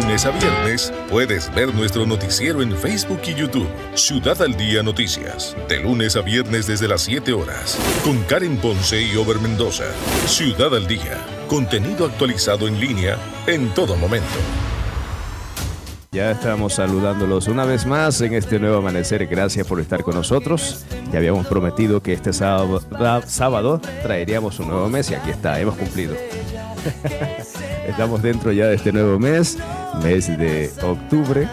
lunes a viernes puedes ver nuestro noticiero en Facebook y YouTube. Ciudad al Día Noticias. De lunes a viernes desde las 7 horas. Con Karen Ponce y Over Mendoza. Ciudad al Día. Contenido actualizado en línea en todo momento. Ya estamos saludándolos una vez más en este nuevo amanecer. Gracias por estar con nosotros. Ya habíamos prometido que este sábado, sábado traeríamos un nuevo mes y aquí está, hemos cumplido. Estamos dentro ya de este nuevo mes, mes de octubre,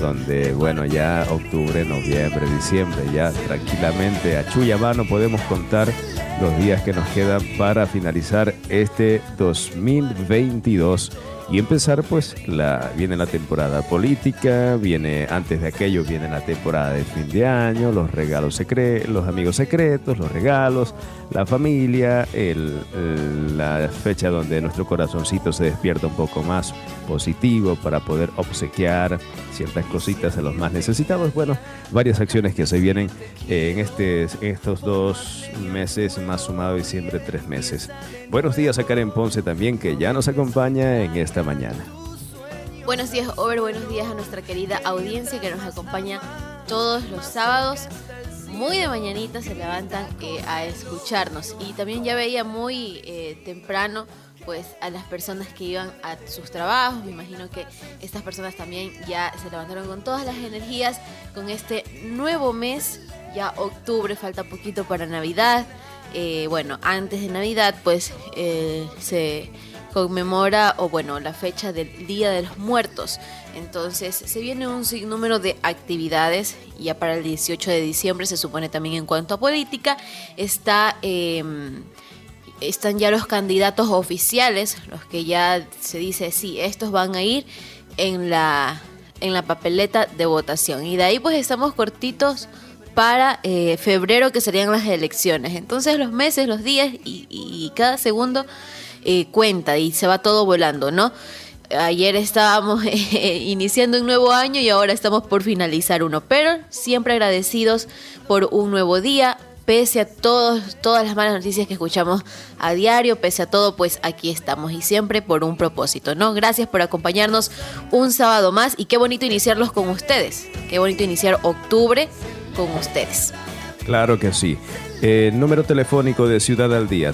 donde, bueno, ya octubre, noviembre, diciembre, ya tranquilamente a chuya mano podemos contar los días que nos quedan para finalizar este 2022 y empezar pues viene la temporada política, viene antes de aquello viene la temporada de fin de año, los regalos secretos, los amigos secretos, los regalos, la familia, la fecha donde nuestro corazoncito se despierta un poco más positivo para poder obsequiar ciertas cositas a los más necesitados. Bueno, varias acciones que se vienen en, este, estos dos meses, más sumado diciembre, tres meses. Buenos días a Karen Ponce también, que ya nos acompaña en esta mañana. Buenos días, Over. Buenos días a nuestra querida audiencia que nos acompaña todos los sábados. Muy de mañanita se levantan eh, a escucharnos. Y también ya veía muy eh, temprano pues a las personas que iban a sus trabajos. Me imagino que estas personas también ya se levantaron con todas las energías con este nuevo mes, ya octubre, falta poquito para Navidad. Eh, bueno, antes de Navidad pues se conmemora, o bueno, la fecha del Día de los Muertos. Entonces se viene un sinnúmero de actividades, ya para el 18 de diciembre se supone también en cuanto a política, está... Em, están ya los candidatos oficiales, los que ya se dice, sí, estos van a ir en la, en la papeleta de votación. Y de ahí pues estamos cortitos para eh, febrero que serían las elecciones. Entonces los meses, los días y cada segundo eh, cuenta y se va todo volando, ¿no? Ayer estábamos eh, iniciando un nuevo año y ahora estamos por finalizar uno, pero siempre agradecidos por un nuevo día, pese a todos, todas las malas noticias que escuchamos a diario, pese a todo, pues aquí estamos y siempre por un propósito, ¿no? Gracias por acompañarnos un sábado más y qué bonito iniciarlos con ustedes, qué bonito iniciar octubre con ustedes. Claro que sí. Eh, número telefónico de Ciudad al Día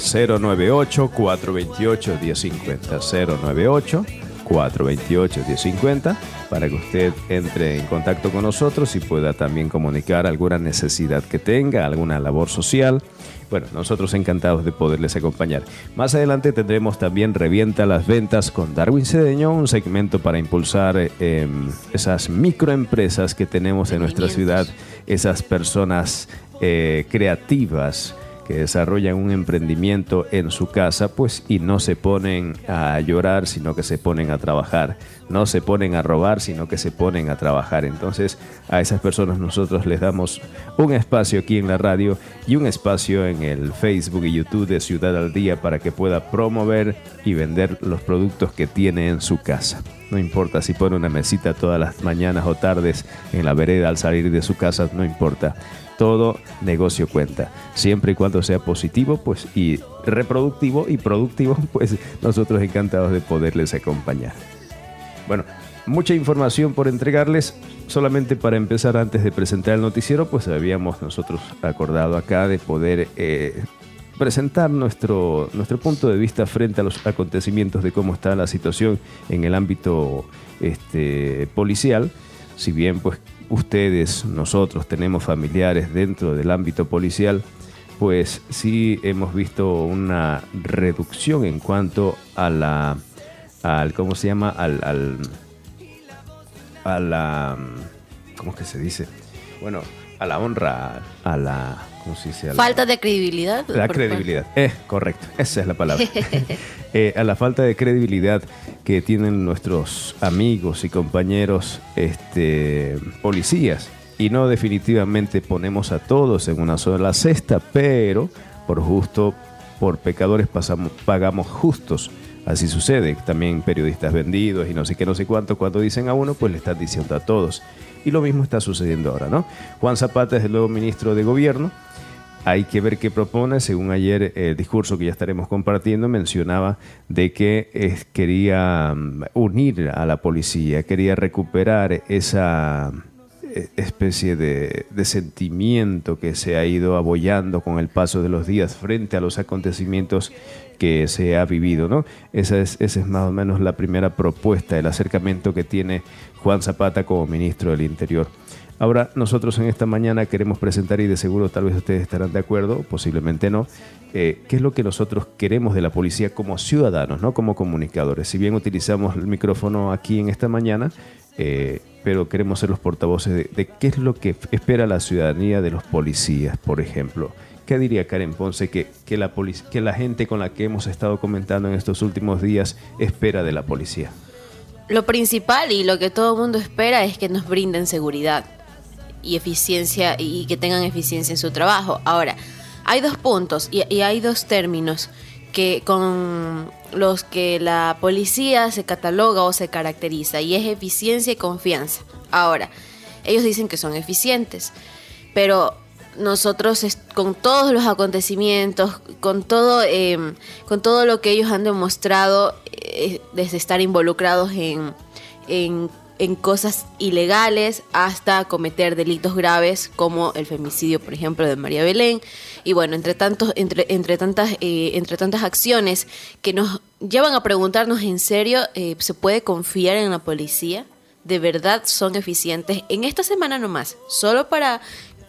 098-428-1050. 098-428-1050 para que usted entre en contacto con nosotros y pueda también comunicar alguna necesidad que tenga, alguna labor social. Bueno, nosotros encantados de poderles acompañar. Más adelante tendremos también Revienta las Ventas con Darwin Cedeño, un segmento para impulsar eh, esas microempresas que tenemos en nuestra ciudad, esas personas eh, creativas que desarrollan un emprendimiento en su casa, pues y no se ponen a llorar, sino que se ponen a trabajar. No se ponen a robar, sino que se ponen a trabajar. Entonces, a esas personas nosotros les damos un espacio aquí en la radio y un espacio en el Facebook y YouTube de Ciudad al Día para que pueda promover y vender los productos que tiene en su casa. No importa si pone una mesita todas las mañanas o tardes en la vereda al salir de su casa, no importa todo negocio cuenta. Siempre y cuando sea positivo pues, y reproductivo y productivo, pues nosotros encantados de poderles acompañar. Bueno, mucha información por entregarles. Solamente para empezar, antes de presentar el noticiero, pues habíamos nosotros acordado acá de poder eh, presentar nuestro, nuestro punto de vista frente a los acontecimientos de cómo está la situación en el ámbito este, policial. Si bien pues ustedes, nosotros tenemos familiares dentro del ámbito policial, pues sí hemos visto una reducción en cuanto a la, al, ¿cómo se llama? Al, al a la, ¿cómo es que se dice? Bueno, a la honra, a la, falta de credibilidad. La credibilidad, eh, correcto, esa es la palabra. Eh, a la falta de credibilidad que tienen nuestros amigos y compañeros este, policías. Y no definitivamente ponemos a todos en una sola cesta, pero por justo, por pecadores pasamos, pagamos justos. Así sucede. También periodistas vendidos y no sé qué, no sé cuánto, cuando dicen a uno, pues le están diciendo a todos. Y lo mismo está sucediendo ahora, ¿no? Juan Zapata es el nuevo ministro de Gobierno hay que ver qué propone. Según ayer el discurso que ya estaremos compartiendo mencionaba de que quería mm, unir a la policía, quería recuperar esa eh, especie de, sentimiento que se ha ido abollando con el paso de los días frente a los acontecimientos que se ha vivido. ¿no? Esa, es, esa es más o menos la primera propuesta, el acercamiento que tiene Juan Zapata como ministro del Interior. Ahora, nosotros en esta mañana queremos presentar, y de seguro tal vez ustedes estarán de acuerdo, posiblemente no, eh, qué es lo que nosotros queremos de la policía como ciudadanos, no como comunicadores. Si bien utilizamos el micrófono aquí en esta mañana, eh, pero queremos ser los portavoces de, qué es lo que espera la ciudadanía de los policías, por ejemplo. ¿Qué diría Karen Ponce que, que, la que la gente con la que hemos estado comentando en estos últimos días espera de la policía? Lo principal y lo que todo el mundo espera es que nos brinden seguridad y eficiencia y que tengan eficiencia en su trabajo. Ahora, hay dos puntos y, hay dos términos que con los que la policía se cataloga o se caracteriza y es eficiencia y confianza. Ahora, ellos dicen que son eficientes, pero nosotros con todos los acontecimientos, con todo, em, con todo lo que ellos han demostrado eh, desde estar involucrados en, en en cosas ilegales hasta cometer delitos graves como el femicidio, por ejemplo, de María Belén. Y bueno, entre, tantos, entre, entre, tantas, eh, entre tantas acciones que nos llevan a preguntarnos en serio, eh, ¿se puede confiar en la policía? ¿De verdad son eficientes? En esta semana nomás, solo para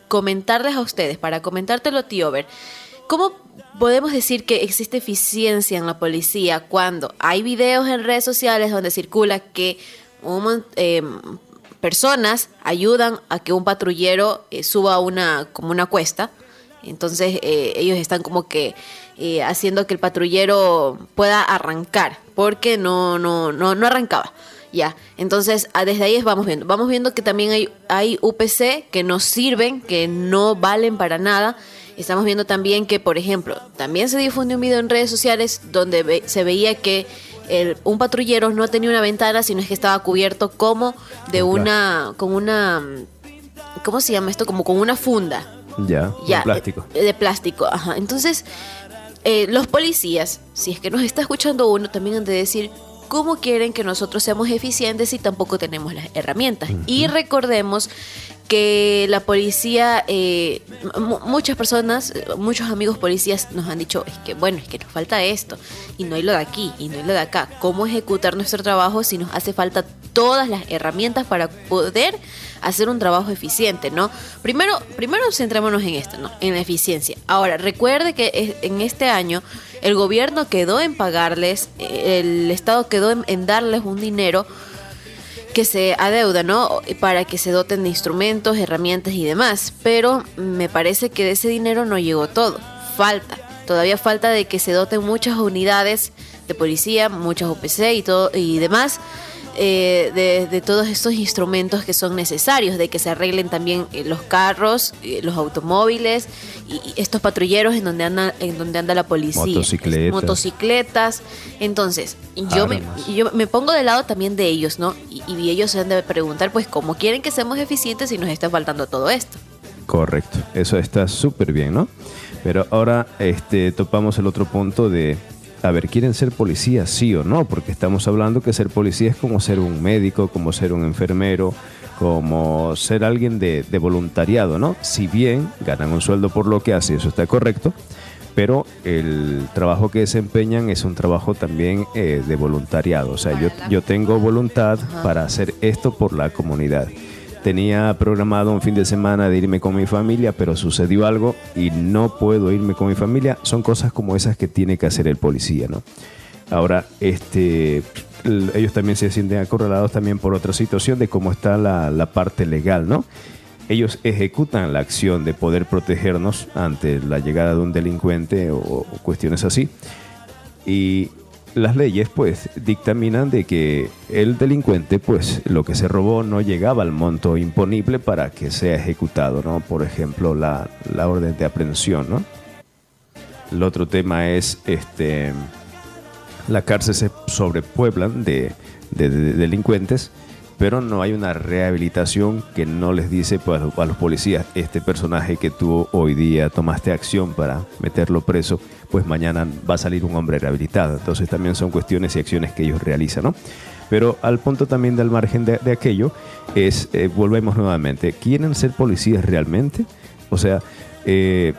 comentarles a ustedes, para comentártelo, tío Ver. ¿Cómo podemos decir que existe eficiencia en la policía cuando hay videos en redes sociales donde circula que eh, personas ayudan a que un patrullero eh, suba una como una cuesta. Entonces eh, ellos están como que haciendo que el patrullero pueda arrancar, porque no, no, no, no arrancaba. Ya, entonces ah, desde ahí vamos viendo. Vamos viendo que también hay, hay UPC que no sirven, que no valen para nada. Estamos viendo también que, por ejemplo, también se difundió un video en redes sociales donde se veía que un patrullero no tenía una ventana, sino es que estaba cubierto como de una, con una, ¿cómo se llama esto? Como con una funda. Ya, de plástico. Eh, de, plástico, ajá. Entonces, eh, los policías, si es que nos está escuchando uno, también han de decir cómo quieren que nosotros seamos eficientes si tampoco tenemos las herramientas. Y recordemos que la policía, eh, muchas personas, muchos amigos policías nos han dicho, es que bueno, es que nos falta esto, y no hay lo de aquí, y no hay lo de acá. ¿Cómo ejecutar nuestro trabajo si nos hace falta todas las herramientas para poder hacer un trabajo eficiente, ¿no? Primero, primero centrémonos en esto, ¿no? En la eficiencia. Ahora, recuerde que en este año el gobierno quedó en pagarles, el Estado quedó en darles un dinero que se adeuda, ¿no? Para que se doten de instrumentos, herramientas y demás. Pero me parece que de ese dinero no llegó todo. Falta. Todavía falta de que se doten muchas unidades de policía, muchas OPC y todo y demás eh, de, todos estos instrumentos que son necesarios, de que se arreglen también eh, los carros, eh, los automóviles y, estos patrulleros en donde anda, en donde anda la policía, motocicletas. motocicletas. Entonces, yo me, yo me pongo del lado también de ellos, ¿no? Y, y ellos se han de preguntar, pues, ¿cómo quieren que seamos eficientes si nos está faltando todo esto? Correcto, eso está súper bien, ¿no? Pero ahora este, topamos el otro punto de a ver, ¿quieren ser policías, sí o no? Porque estamos hablando que ser policía es como ser un médico, como ser un enfermero, como ser alguien de, voluntariado, ¿no? Si bien ganan un sueldo por lo que hacen, eso está correcto, pero el trabajo que desempeñan es un trabajo también eh, de voluntariado. O sea, yo, yo tengo voluntad para hacer esto por la comunidad. Tenía programado un fin de semana de irme con mi familia, pero sucedió algo y no puedo irme con mi familia. Son cosas como esas que tiene que hacer el policía, ¿no? Ahora, este, ellos también se sienten acorralados también por otra situación de cómo está la, parte legal, ¿no? Ellos ejecutan la acción de poder protegernos ante la llegada de un delincuente o, o cuestiones así. Y las leyes pues dictaminan de que el delincuente pues lo que se robó no llegaba al monto imponible para que sea ejecutado, ¿no? Por ejemplo, la, orden de aprehensión, ¿no? El otro tema es este la cárcel se sobrepueblan de, de, delincuentes pero no hay una rehabilitación que no les dice pues, a los policías, este personaje que tú hoy día tomaste acción para meterlo preso, pues mañana va a salir un hombre rehabilitado. Entonces también son cuestiones y acciones que ellos realizan, ¿no? Pero al punto también del margen de, aquello es, eh, volvemos nuevamente, ¿quieren ser policías realmente? O sea, eh,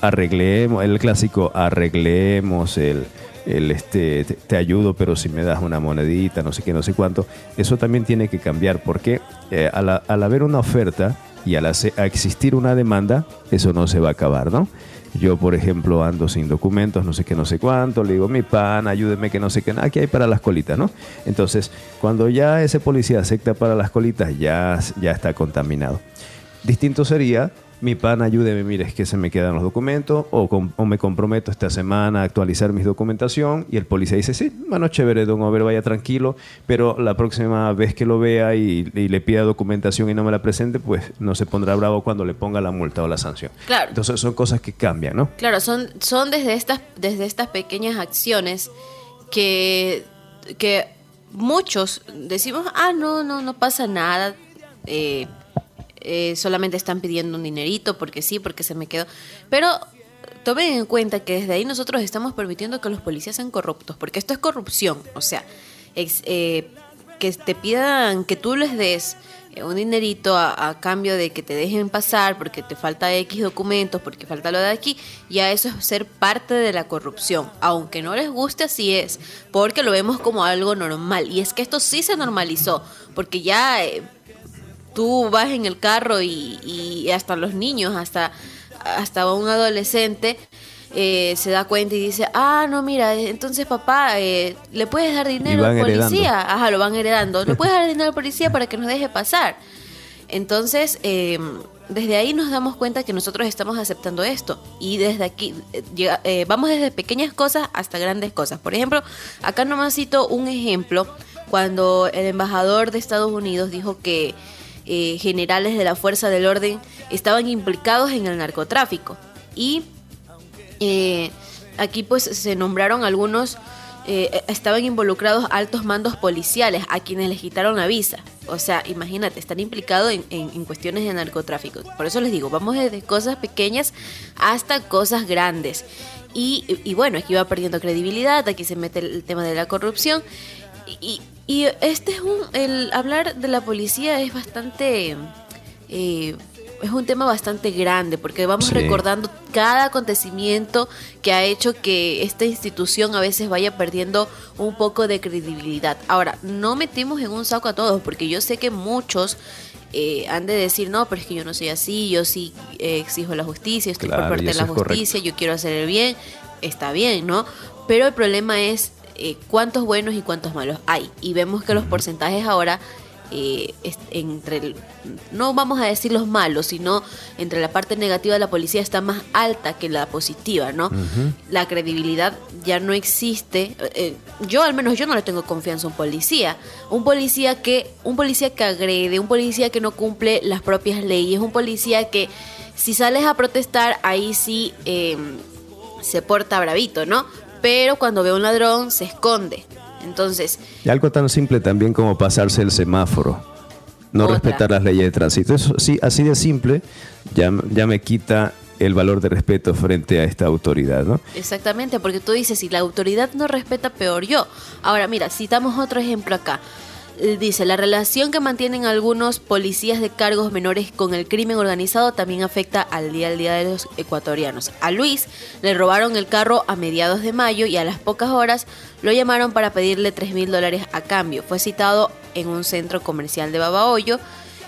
arreglemos, el clásico, arreglemos el, el este, te, ayudo, pero si me das una monedita, no sé qué, no sé cuánto. Eso también tiene que cambiar porque eh, al, al, haber una oferta y al existir una demanda, eso no se va a acabar, ¿no? Yo, por ejemplo, ando sin documentos, no sé qué, no sé cuánto, le digo, mi pan, ayúdeme que no sé qué, nada, hay para las colitas, ¿no? Entonces, cuando ya ese policía acepta para las colitas, ya, ya está contaminado. Distinto sería mi pan, ayúdeme, mire, es que se me quedan los documentos, o, me comprometo esta semana a actualizar mi documentación, y el policía dice, sí, bueno, chévere, don Over, vaya tranquilo, pero la próxima vez que lo vea y, le pida documentación y no me la presente, pues no se pondrá bravo cuando le ponga la multa o la sanción. Claro. Entonces son cosas que cambian, ¿no? Claro, son, son desde, estas, desde estas pequeñas acciones que, que muchos decimos, ah, no, no, no pasa nada, eh, eh, solamente están pidiendo un dinerito porque sí, porque se me quedó. Pero tomen en cuenta que desde ahí nosotros estamos permitiendo que los policías sean corruptos, porque esto es corrupción. O sea, eh, que te pidan que tú les des eh, un dinerito a, cambio de que te dejen pasar porque te falta X documentos, porque falta lo de aquí, ya eso es ser parte de la corrupción. Aunque no les guste, así es, porque lo vemos como algo normal. Y es que esto sí se normalizó, porque ya tú vas en el carro y, hasta los niños, hasta, hasta un adolescente, eh, se da cuenta y dice, ah, no, mira, entonces papá, eh, ¿le puedes dar dinero al policía? Ajá, lo van heredando. ¿Le puedes dar dinero al policía para que nos deje pasar? Entonces, em, desde ahí nos damos cuenta que nosotros estamos aceptando esto. Y desde aquí, eh, vamos desde pequeñas cosas hasta grandes cosas. Por ejemplo, acá nomás cito un ejemplo, cuando el embajador de Estados Unidos dijo que eh, generales de la fuerza del orden estaban implicados en el narcotráfico. Y eh, aquí pues se nombraron algunos, eh, estaban involucrados altos mandos policiales a quienes les quitaron la visa. O sea, imagínate, están implicados en, cuestiones de narcotráfico. Por eso les digo, vamos desde cosas pequeñas hasta cosas grandes. Y, y bueno, aquí va perdiendo credibilidad, aquí se mete el tema de la corrupción. Y, y este es un. El hablar de la policía es bastante. Eh, es un tema bastante grande porque vamos recordando cada acontecimiento que ha hecho que esta institución a veces vaya perdiendo un poco de credibilidad. Ahora, no metimos en un saco a todos porque yo sé que muchos eh, han de decir, no, pero es que yo no soy así, yo sí eh, exijo la justicia, estoy por parte de la justicia, yo quiero hacer el bien, está bien, ¿no? Pero el problema es eh, cuántos buenos y cuántos malos hay. Y vemos que los porcentajes ahora, eh, entre, no vamos a decir los malos, sino entre la parte negativa de la policía está más alta que la positiva, ¿no? La credibilidad ya no existe. Eh, yo al menos yo no le tengo confianza a un policía. Un policía que, un policía que agrede, un policía que no cumple las propias leyes, un policía que si sales a protestar, ahí sí se porta bravito, ¿no? Pero cuando ve un ladrón se esconde. Entonces. Y algo tan simple también como pasarse el semáforo. No respetar las leyes de tránsito. Eso sí, así de simple, ya, ya me quita el valor de respeto frente a esta autoridad, ¿no? Exactamente, porque tú dices, si la autoridad no respeta, peor yo. Ahora, mira, citamos otro ejemplo acá. Eh, dice, la relación que mantienen algunos policías de cargos menores con el crimen organizado también afecta al día al día de los ecuatorianos. A Luis le robaron el carro a mediados de mayo y a las pocas horas lo llamaron para pedirle 3 mil dólares a cambio. Fue citado en un centro comercial de Babahoyo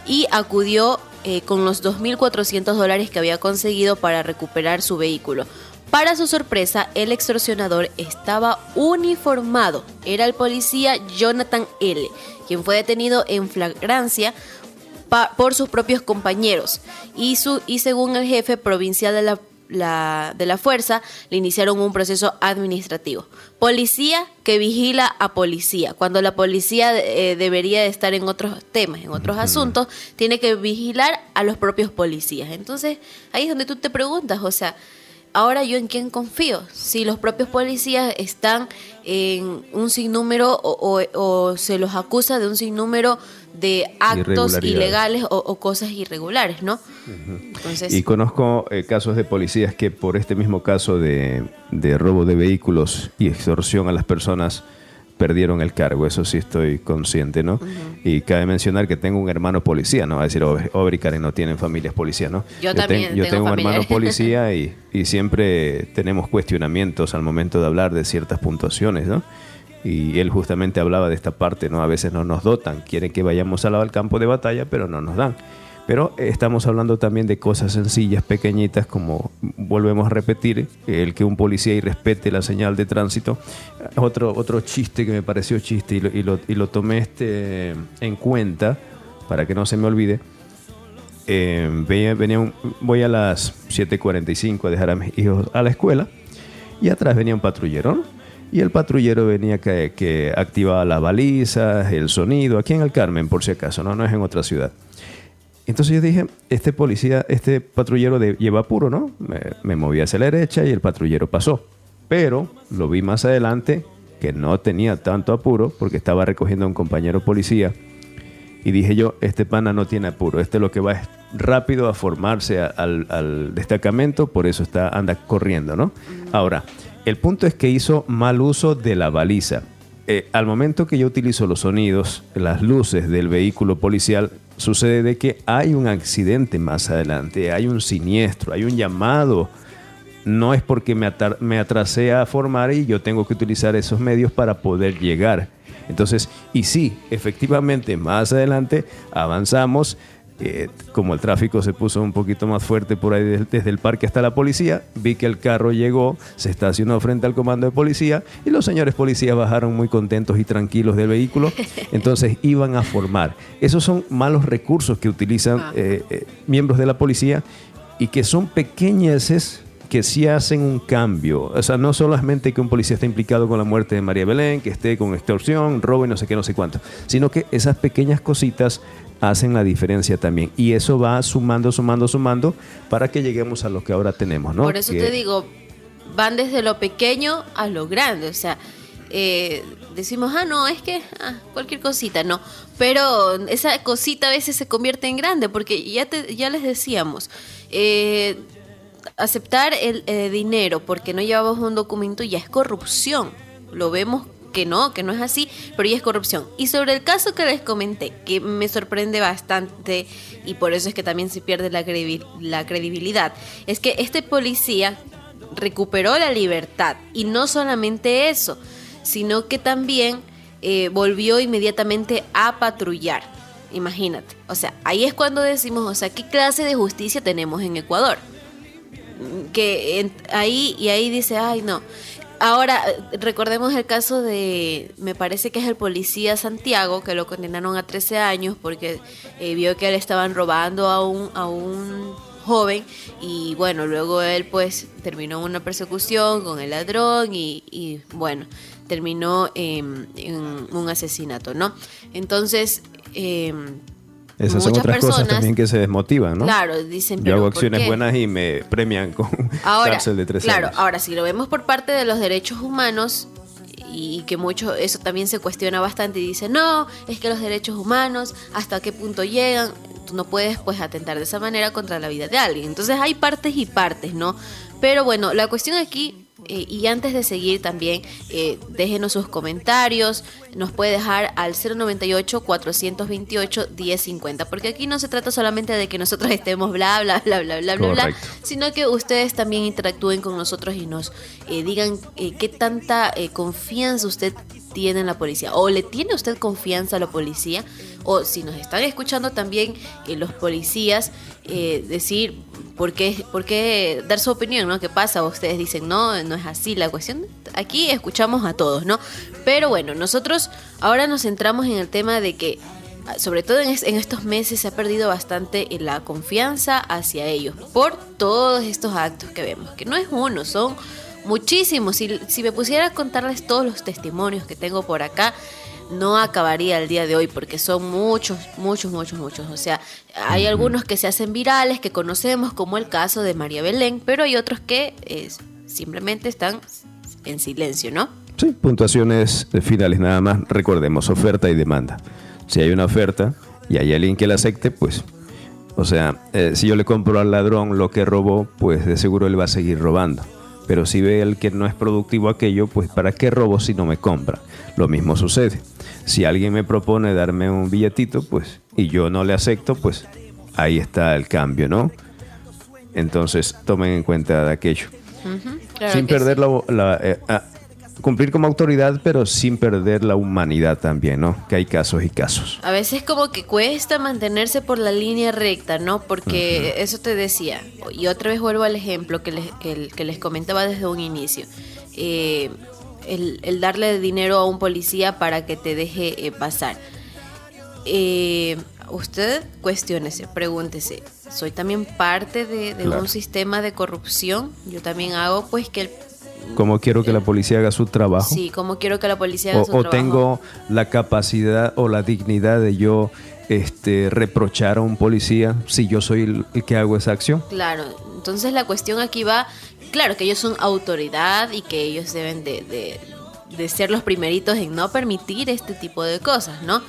y acudió eh, con los 2.400 dólares que había conseguido para recuperar su vehículo. Para su sorpresa, el extorsionador estaba uniformado. Era el policía Jonathan L., quien fue detenido en flagrancia por sus propios compañeros. Y, su, y según el jefe provincial de la, de la fuerza, le iniciaron un proceso administrativo. Policía que vigila a policía. Cuando la policía eh, debería de estar en otros temas, en otros asuntos, tiene que vigilar a los propios policías. Entonces, ahí es donde tú te preguntas, o sea, ahora yo en quién confío. Si los propios policías están en un sinnúmero o, se los acusa de un sinnúmero de actos ilegales o, cosas irregulares, ¿no? y conozco eh, casos de policías que por este mismo caso de, de robo de vehículos y extorsión a las personas perdieron el cargo, eso sí estoy consciente, ¿no? Y cabe mencionar que tengo un hermano policía, ¿no? Va a decir, Obri Karen no tienen familias policías, ¿no? Yo, también. yo tengo, un hermano policía y, y, siempre tenemos cuestionamientos al momento de hablar de ciertas puntuaciones, ¿no? Y él justamente hablaba de esta parte, ¿no? A veces no nos dotan, quieren que vayamos al campo de batalla, pero no nos dan. Pero estamos hablando también de cosas sencillas, pequeñitas, como volvemos a repetir, el que un policía irrespete la señal de tránsito. Otro, otro chiste que me pareció chiste y lo, tomé este, en cuenta para que no se me olvide. Eh, venía, voy a las 7.45 a dejar a mis hijos a la escuela y atrás venía un patrullero. Y el patrullero venía que, que activaba las balizas, el sonido, aquí en el Carmen, por si acaso, no, no es en otra ciudad. Entonces yo dije, este policía, este patrullero de, lleva apuro, ¿no? Me, moví hacia la derecha y el patrullero pasó. Pero lo vi más adelante que no tenía tanto apuro porque estaba recogiendo a un compañero policía. Y dije yo, este pana no tiene apuro, este lo que va es rápido a formarse al, destacamento, por eso está, anda corriendo, ¿no? Ahora, el punto es que hizo mal uso de la baliza. Eh, al momento que yo utilizo los sonidos, las luces del vehículo policial, sucede de que hay un accidente más adelante, hay un siniestro, hay un llamado. No es porque me, me atrasé a formar y yo tengo que utilizar esos medios para poder llegar. Entonces, y sí, efectivamente, más adelante avanzamos eh, como el tráfico se puso un poquito más fuerte por ahí desde, el parque hasta la policía, vi que el carro llegó, se estacionó frente al comando de policía y los señores policías bajaron muy contentos y tranquilos del vehículo, entonces iban a formar. Esos son malos recursos que utilizan ah. eh, eh, miembros de la policía y que son pequeñeces que sí hacen un cambio. O sea, no solamente que un policía esté implicado con la muerte de María Belén, que esté con extorsión, robo y no sé qué, no sé cuánto, sino que esas pequeñas cositas hacen la diferencia también. Y eso va sumando, sumando, sumando para que lleguemos a lo que ahora tenemos, ¿no? Por eso te digo, van desde lo pequeño a lo grande. O sea, eh, decimos, ah, no, es que ah, cualquier cosita, no. Pero esa cosita a veces se convierte en grande, porque ya, te, ya les decíamos, eh, aceptar el eh, dinero porque no llevamos un documento ya es corrupción. Lo vemos que no, que no es así, pero ya es corrupción. Y sobre el caso que les comenté, que me sorprende bastante y por eso es que también se pierde la, la credibilidad, es que este policía recuperó la libertad y no solamente eso, sino que también eh, volvió inmediatamente a patrullar. Imagínate, o sea, ahí es cuando decimos, o sea, ¿qué clase de justicia tenemos en Ecuador? Que ahí y ahí dice, ay no, Ahora, recordemos el caso de, me parece que es el policía Santiago, que lo condenaron a 13 años porque eh, vio que le estaban robando a un, a un joven y bueno, luego él pues terminó una persecución con el ladrón y, bueno, terminó en un asesinato, ¿no? Entonces, eh, esas son otras cosas también que se desmotivan, ¿no? Claro, dicen, Yo hago acciones buenas y me premian con cárcel de tres claro, ahora, si lo vemos por parte de los derechos humanos, y que mucho eso también se cuestiona bastante y dice, no, es que los derechos humanos, hasta qué punto llegan, tú no puedes pues atentar de esa manera contra la vida de alguien. Entonces hay partes y partes, ¿no? Pero bueno, la cuestión aquí eh, y antes de seguir también, eh, déjenos sus comentarios, nos puede dejar al 098-428-1050, porque aquí no se trata solamente de que nosotros estemos bla, bla, bla, bla, bla, bla, bla, sino que ustedes también interactúen con nosotros y nos eh, digan qué tanta confianza usted tiene en la policía, o le tiene usted confianza a la policía, o si nos están escuchando también los policías, decir ¿por qué, dar su opinión, ¿no? ¿Qué pasa? Ustedes dicen, no, no es así la cuestión. Aquí escuchamos a todos, ¿no? Pero bueno, nosotros ahora nos centramos en el tema de que, sobre todo en, estos meses, se ha perdido bastante la confianza hacia ellos por todos estos actos que vemos, que no es uno, son muchísimos. Si, si me pusiera a contarles todos los testimonios que tengo por acá, no acabaría el día de hoy porque son muchos, muchos, muchos, muchos. O sea, hay algunos que se hacen virales, que conocemos como el caso de María Belén, pero hay otros que eh, simplemente están en silencio, ¿no? Sí, puntuaciones finales nada más. Recordemos, oferta y demanda. Si hay una oferta y hay alguien que la acepte, pues, o sea, eh, si yo le compro al ladrón lo que robó, pues de seguro él va a seguir robando. Pero si ve el que no es productivo aquello, pues ¿para qué robo si no me compra? Lo mismo sucede. Si alguien me propone darme un billetito, pues, y yo no le acepto, pues ahí está el cambio, ¿no? Entonces tomen en cuenta de aquello. sin perder la, eh, ah, cumplir como autoridad, pero sin perder la humanidad también, ¿no? Que hay casos y casos. A veces como que cuesta mantenerse por la línea recta, ¿no? Porque eso te decía, y otra vez vuelvo al ejemplo que les, que, les comentaba desde un inicio. Eh, el, darle dinero a un policía para que te deje eh, pasar. Eh, usted cuestionese, pregúntese, ¿soy también parte de, un sistema de corrupción? Yo también hago pues que el como quiero que la policía haga su trabajo. Sí, como quiero que la policía haga o, su trabajo. O tengo la capacidad o la dignidad de yo este, reprochar a un policía si yo soy el, que hago esa acción. Claro, entonces la cuestión aquí va, claro que ellos son autoridad y que ellos deben de, ser los primeritos en no permitir este tipo de cosas, ¿no?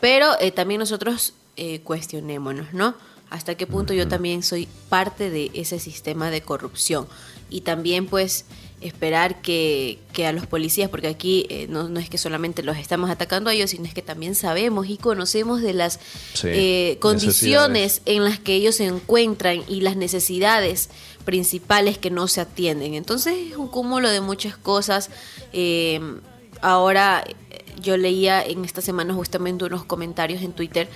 Pero eh, también nosotros eh, cuestionémonos, ¿no? Hasta qué punto yo también soy parte de ese sistema de corrupción. Y también pues esperar que, a los policías, porque aquí eh, no, es que solamente los estamos atacando a ellos, sino es que también sabemos y conocemos de las eh, condiciones en las que ellos se encuentran y las necesidades principales que no se atienden. Entonces es un cúmulo de muchas cosas. Eh, ahora yo leía en esta semana justamente unos comentarios en Twitter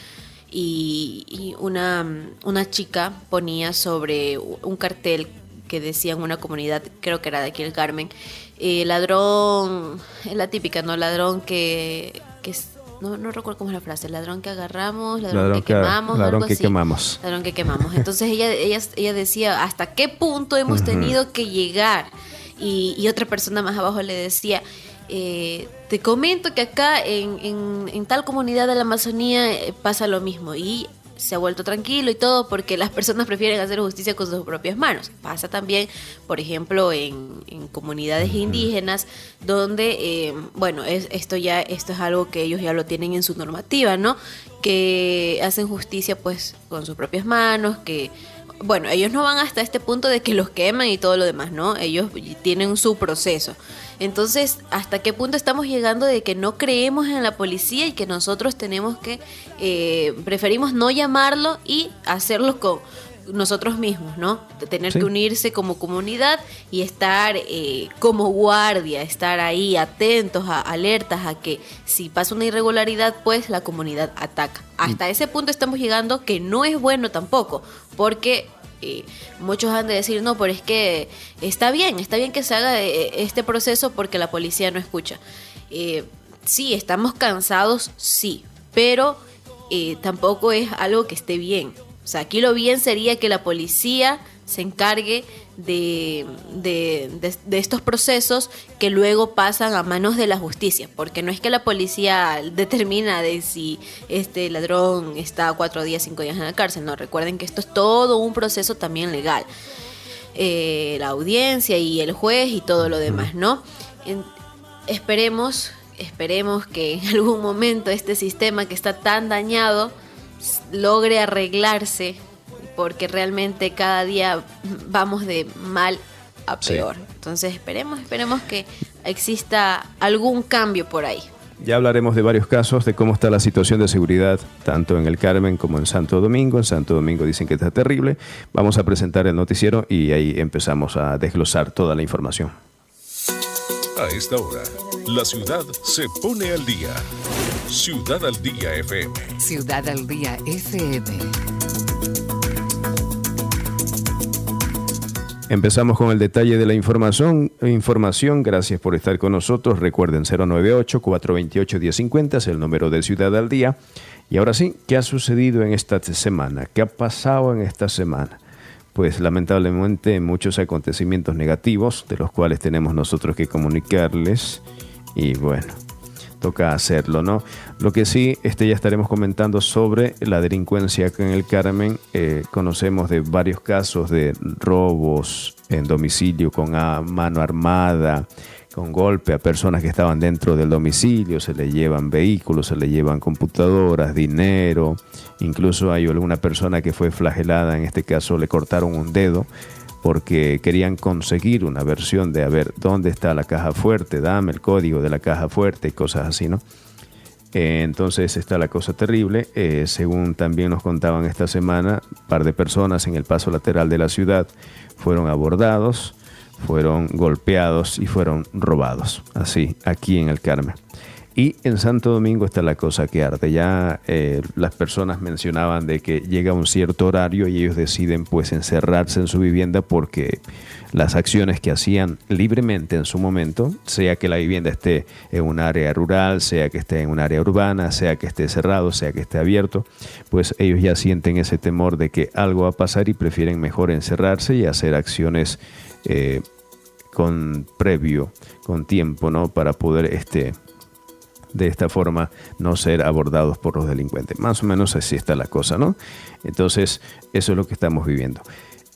y, y una, una chica ponía sobre un cartel que decían una comunidad, creo que era de aquí el Carmen, eh, ladrón, es la típica, ¿no? Ladrón que, que no, no recuerdo cómo es la frase, ladrón que agarramos, ladrón, que, quemamos, ladrón que quemamos. Ladrón que quemamos. Entonces ella, ella, ella decía, ¿hasta qué punto hemos tenido que llegar? Y, y, otra persona más abajo le decía, eh, te comento que acá en, en, en, tal comunidad de la Amazonía eh, pasa lo mismo. Y se ha vuelto tranquilo y todo porque las personas prefieren hacer justicia con sus propias manos. Pasa también, por ejemplo, en, comunidades indígenas donde, eh, bueno, es, esto ya esto es algo que ellos ya lo tienen en su normativa, ¿no? Que hacen justicia pues con sus propias manos, que bueno, ellos no van hasta este punto de que los queman y todo lo demás, ¿no? Ellos tienen su proceso. Entonces, ¿hasta qué punto estamos llegando de que no creemos en la policía y que nosotros tenemos que, eh, preferimos no llamarlo y hacerlo con nosotros mismos, ¿no? De tener que unirse como comunidad y estar eh, como guardia, estar ahí atentos, alertas a que si pasa una irregularidad, pues la comunidad ataca. Hasta ese punto estamos llegando que no es bueno tampoco, porque muchos han de decir, no, pero es que está bien, está bien que se haga eh, este proceso porque la policía no escucha. Eh, sí, estamos cansados, sí, pero eh, tampoco es algo que esté bien. O sea, aquí lo bien sería que la policía se encargue de, de, estos procesos que luego pasan a manos de la justicia, porque no es que la policía determina de si este ladrón está cuatro días, cinco días en la cárcel, no, recuerden que esto es todo un proceso también legal. Eh, la audiencia y el juez y todo lo demás, ¿no? esperemos, esperemos que en algún momento este sistema que está tan dañado logre arreglarse porque realmente cada día vamos de mal a peor. Entonces esperemos, esperemos que exista algún cambio por ahí. Ya hablaremos de varios casos, de cómo está la situación de seguridad, tanto en el Carmen como en Santo Domingo. En Santo Domingo dicen que está terrible. Vamos a presentar el noticiero y ahí empezamos a desglosar toda la información. A esta hora, la ciudad se pone al día. Ciudad al Día FM. Ciudad al Día FM. Empezamos con el detalle de la información. Información, gracias por estar con nosotros. Recuerden 098-428-1050 es el número de Ciudad al Día. Y ahora sí, ¿qué ha sucedido en esta semana? ¿Qué ha pasado en esta semana? Pues lamentablemente muchos acontecimientos negativos de los cuales tenemos nosotros que comunicarles. Y bueno, toca hacerlo, ¿no? Lo que sí, este ya estaremos comentando sobre la delincuencia acá en el Carmen. Eh, conocemos de varios casos de robos en domicilio con mano armada, con golpe a personas que estaban dentro del domicilio, se le llevan vehículos, se le llevan computadoras, dinero, incluso hay alguna persona que fue flagelada, en este caso le cortaron un dedo porque querían conseguir una versión de a ver dónde está la caja fuerte, dame el código de la caja fuerte y cosas así, ¿no? Eh, entonces está la cosa terrible. Eh, según también nos contaban esta semana, un par de personas en el paso lateral de la ciudad fueron abordados, fueron golpeados y fueron robados. Así, aquí en el Carmen. Y en Santo Domingo está la cosa que arde. Ya eh, las personas mencionaban de que llega un cierto horario y ellos deciden pues encerrarse en su vivienda porque las acciones que hacían libremente en su momento, sea que la vivienda esté en un área rural, sea que esté en un área urbana, sea que esté cerrado, sea que esté abierto, pues ellos ya sienten ese temor de que algo va a pasar y prefieren mejor encerrarse y hacer acciones eh, con previo, con tiempo, ¿no? Para poder este de esta forma no ser abordados por los delincuentes. Más o menos así está la cosa, ¿no? Entonces, eso es lo que estamos viviendo.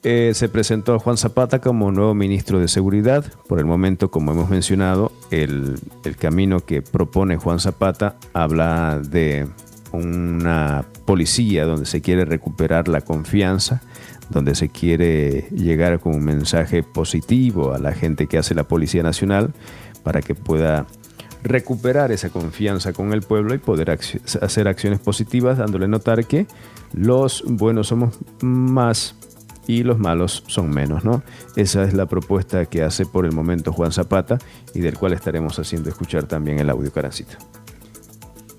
Eh, se presentó a Juan Zapata como nuevo ministro de Seguridad. Por el momento, como hemos mencionado, el, el camino que propone Juan Zapata habla de una policía donde se quiere recuperar la confianza, donde se quiere llegar con un mensaje positivo a la gente que hace la Policía Nacional para que pueda recuperar esa confianza con el pueblo y poder hacer acciones positivas, dándole notar que los buenos somos más y los malos son menos, ¿no? Esa es la propuesta que hace por el momento Juan Zapata y del cual estaremos haciendo escuchar también el audio Carancito.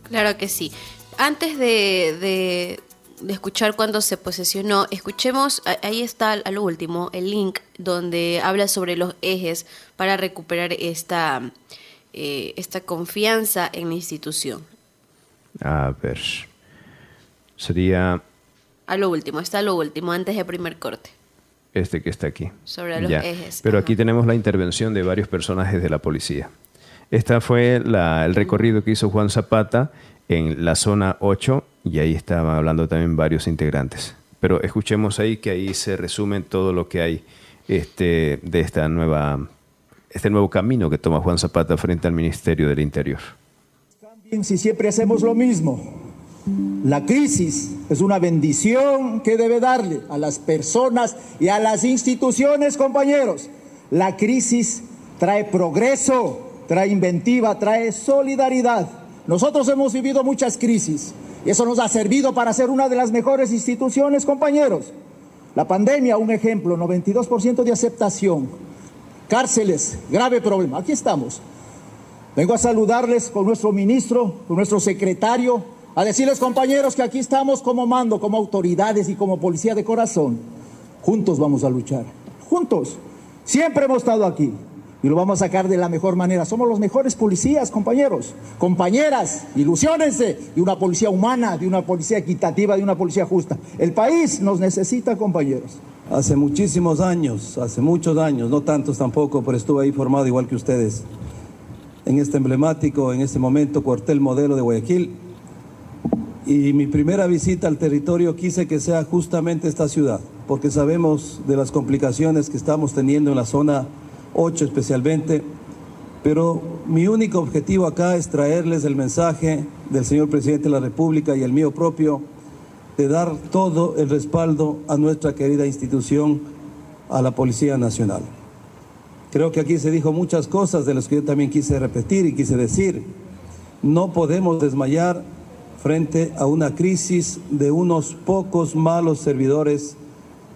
Claro que sí. Antes de, escuchar cuando se posesionó, escuchemos, ahí está lo último, el link donde habla sobre los ejes para recuperar esta eh, esta confianza en la institución? A ver, sería... A lo último, está a lo último, antes del primer corte. Este que está aquí. Sobre los ejes. Pero aquí tenemos la intervención de varios personajes de la policía. Esta fue el recorrido que hizo Juan Zapata en la zona 8 y ahí estaban hablando también varios integrantes. Pero escuchemos ahí que ahí se resume todo lo que hay este, de esta nueva este nuevo camino que toma Juan Zapata frente al Ministerio del Interior. Si siempre hacemos lo mismo. La crisis es una bendición que debe darle a las personas y a las instituciones, compañeros. La crisis trae progreso, trae inventiva, trae solidaridad. Nosotros hemos vivido muchas crisis y eso nos ha servido para ser una de las mejores instituciones, compañeros. La pandemia, un ejemplo, 92% de aceptación, Cárceles, grave problema. Aquí estamos. Vengo a saludarles con nuestro ministro, con nuestro secretario, a decirles compañeros que aquí estamos como mando, como autoridades y como policía de corazón. Juntos vamos a luchar. Juntos. Siempre hemos estado aquí y lo vamos a sacar de la mejor manera. Somos los mejores policías, compañeros, compañeras, ilusionense de una policía humana, de una policía equitativa, de una policía justa. El país nos necesita, compañeros. Hace muchísimos años, hace muchos años, no tantos tampoco, pero estuve ahí formado igual que ustedes, en este emblemático, en este momento, cuartel modelo de Guayaquil. Y mi primera visita al territorio quise que sea justamente esta ciudad, porque sabemos de las complicaciones que estamos teniendo en la zona 8 especialmente, pero mi único objetivo acá es traerles el mensaje del señor presidente de la República y el mío propio de dar todo el respaldo a nuestra querida institución, a la Policía Nacional. Creo que aquí se dijo muchas cosas de las que yo también quise repetir y quise decir. No podemos desmayar frente a una crisis de unos pocos malos servidores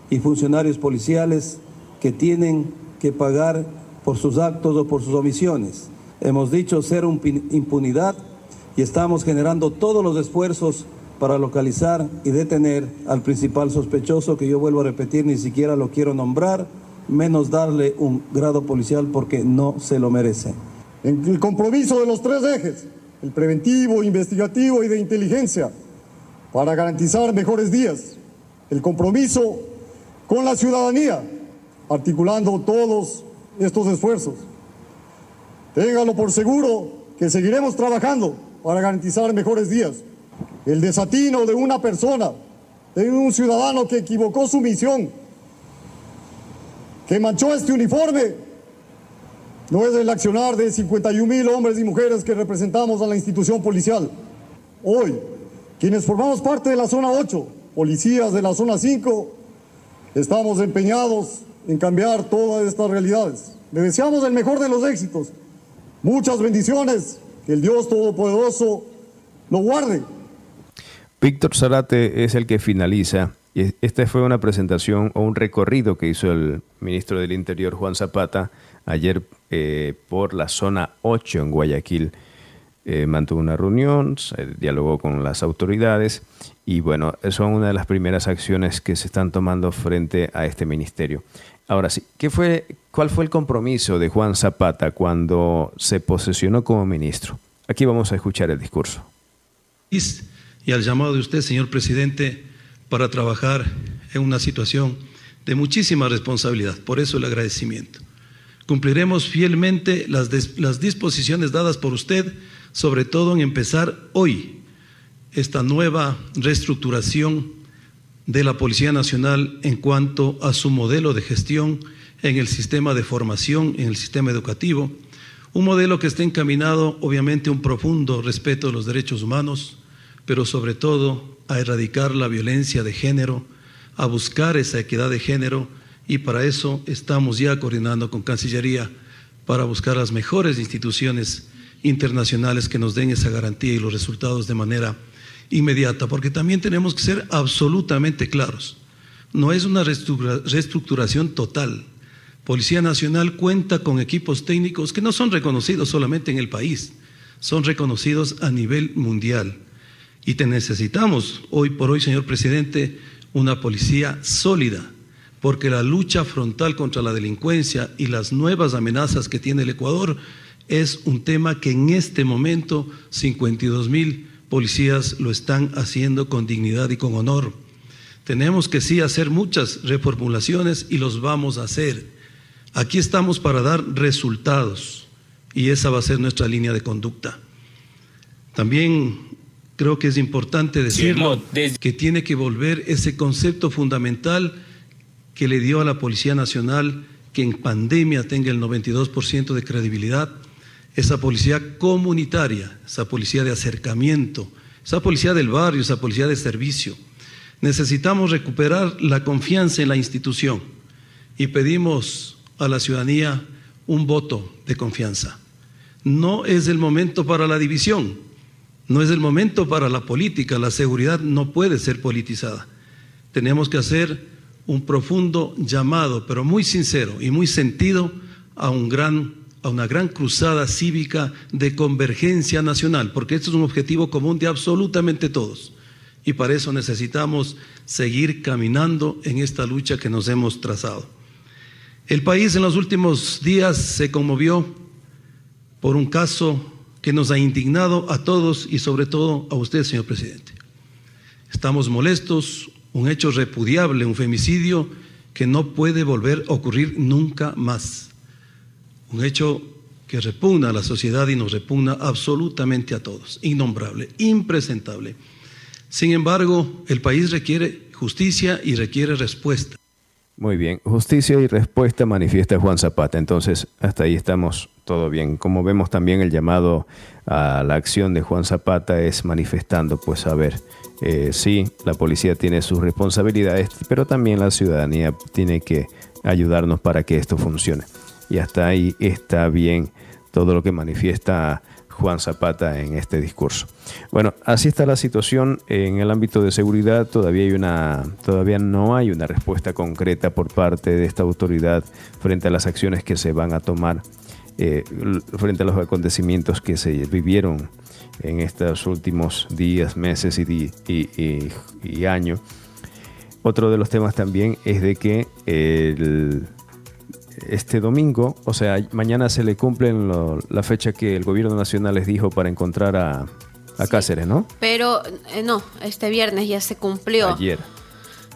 y funcionarios policiales que tienen que pagar por sus actos o por sus omisiones. Hemos dicho ser impunidad y estamos generando todos los esfuerzos para localizar y detener al principal sospechoso, que yo vuelvo a repetir, ni siquiera lo quiero nombrar, menos darle un grado policial porque no se lo merece. En el compromiso de los tres ejes, el preventivo, investigativo y de inteligencia, para garantizar mejores días, el compromiso con la ciudadanía, articulando todos estos esfuerzos. Téngalo por seguro que seguiremos trabajando para garantizar mejores días. El desatino de una persona, de un ciudadano que equivocó su misión, que manchó este uniforme, no es el accionar de 51 mil hombres y mujeres que representamos a la institución policial. Hoy, quienes formamos parte de la zona 8, policías de la zona 5, estamos empeñados en cambiar todas estas realidades. Le deseamos el mejor de los éxitos. Muchas bendiciones. Que el Dios Todopoderoso lo guarde. Víctor Zarate es el que finaliza. Esta fue una presentación o un recorrido que hizo el ministro del Interior, Juan Zapata, ayer eh, por la zona 8 en Guayaquil. Eh, mantuvo una reunión, dialogó con las autoridades y bueno, son una de las primeras acciones que se están tomando frente a este ministerio. Ahora sí, ¿qué fue, ¿cuál fue el compromiso de Juan Zapata cuando se posesionó como ministro? Aquí vamos a escuchar el discurso. Y al llamado de usted, señor presidente, para trabajar en una situación de muchísima responsabilidad. Por eso el agradecimiento. Cumpliremos fielmente las, disposiciones dadas por usted, sobre todo en empezar hoy esta nueva reestructuración de la Policía Nacional en cuanto a su modelo de gestión en el sistema de formación, en el sistema educativo, un modelo que está encaminado obviamente a un profundo respeto de los derechos humanos, pero sobre todo a erradicar la violencia de género, a buscar esa equidad de género y para eso estamos ya coordinando con Cancillería para buscar las mejores instituciones internacionales que nos den esa garantía y los resultados de manera inmediata, porque también tenemos que ser absolutamente claros. No es una reestructuración total. Policía Nacional cuenta con equipos técnicos que no son reconocidos solamente en el país, son reconocidos a nivel mundial. Y te necesitamos hoy por hoy, señor presidente, una policía sólida, porque la lucha frontal contra la delincuencia y las nuevas amenazas que tiene el Ecuador es un tema que en este momento 52 mil policías lo están haciendo con dignidad y con honor. Tenemos que sí hacer muchas reformulaciones y los vamos a hacer. Aquí estamos para dar resultados y esa va a ser nuestra línea de conducta. También creo que es importante decirlo que tiene que volver ese concepto fundamental que le dio a la Policía Nacional que en pandemia tenga el 92% de credibilidad esa policía comunitaria, esa policía de acercamiento, esa policía del barrio, esa policía de servicio. Necesitamos recuperar la confianza en la institución y pedimos a la ciudadanía un voto de confianza. No es el momento para la división, no es el momento para la política, la seguridad no puede ser politizada. Tenemos que hacer un profundo llamado, pero muy sincero y muy sentido, a una gran cruzada cívica de convergencia nacional, porque esto es un objetivo común de absolutamente todos. Y para eso necesitamos seguir caminando en esta lucha que nos hemos trazado. El país en los últimos días se conmovió por un caso que nos ha indignado a todos y sobre todo a usted, señor presidente. Estamos molestos, un hecho repudiable, un femicidio que no puede volver a ocurrir nunca más un hecho que repugna a la sociedad y nos repugna absolutamente a todos, innombrable, impresentable. Sin embargo, el país requiere justicia y requiere respuesta. Muy bien, justicia y respuesta manifiesta Juan Zapata. Entonces, hasta ahí estamos todo bien. Como vemos también el llamado a la acción de Juan Zapata es manifestando, pues a ver, eh, sí, la policía tiene sus responsabilidades, pero también la ciudadanía tiene que ayudarnos para que esto funcione y hasta ahí está bien todo lo que manifiesta Juan Zapata en este discurso. Bueno, así está la situación en el ámbito de seguridad. Todavía hay una, todavía no hay una respuesta concreta por parte de esta autoridad frente a las acciones que se van a tomar eh, frente a los acontecimientos que se vivieron en estos últimos días, meses y, y años. Otro de los temas también es de que el este domingo, o sea, mañana se le cumple la fecha que el gobierno nacional les dijo para encontrar a, Cáceres, ¿no? Pero eh, no, este viernes ya se cumplió. Ayer.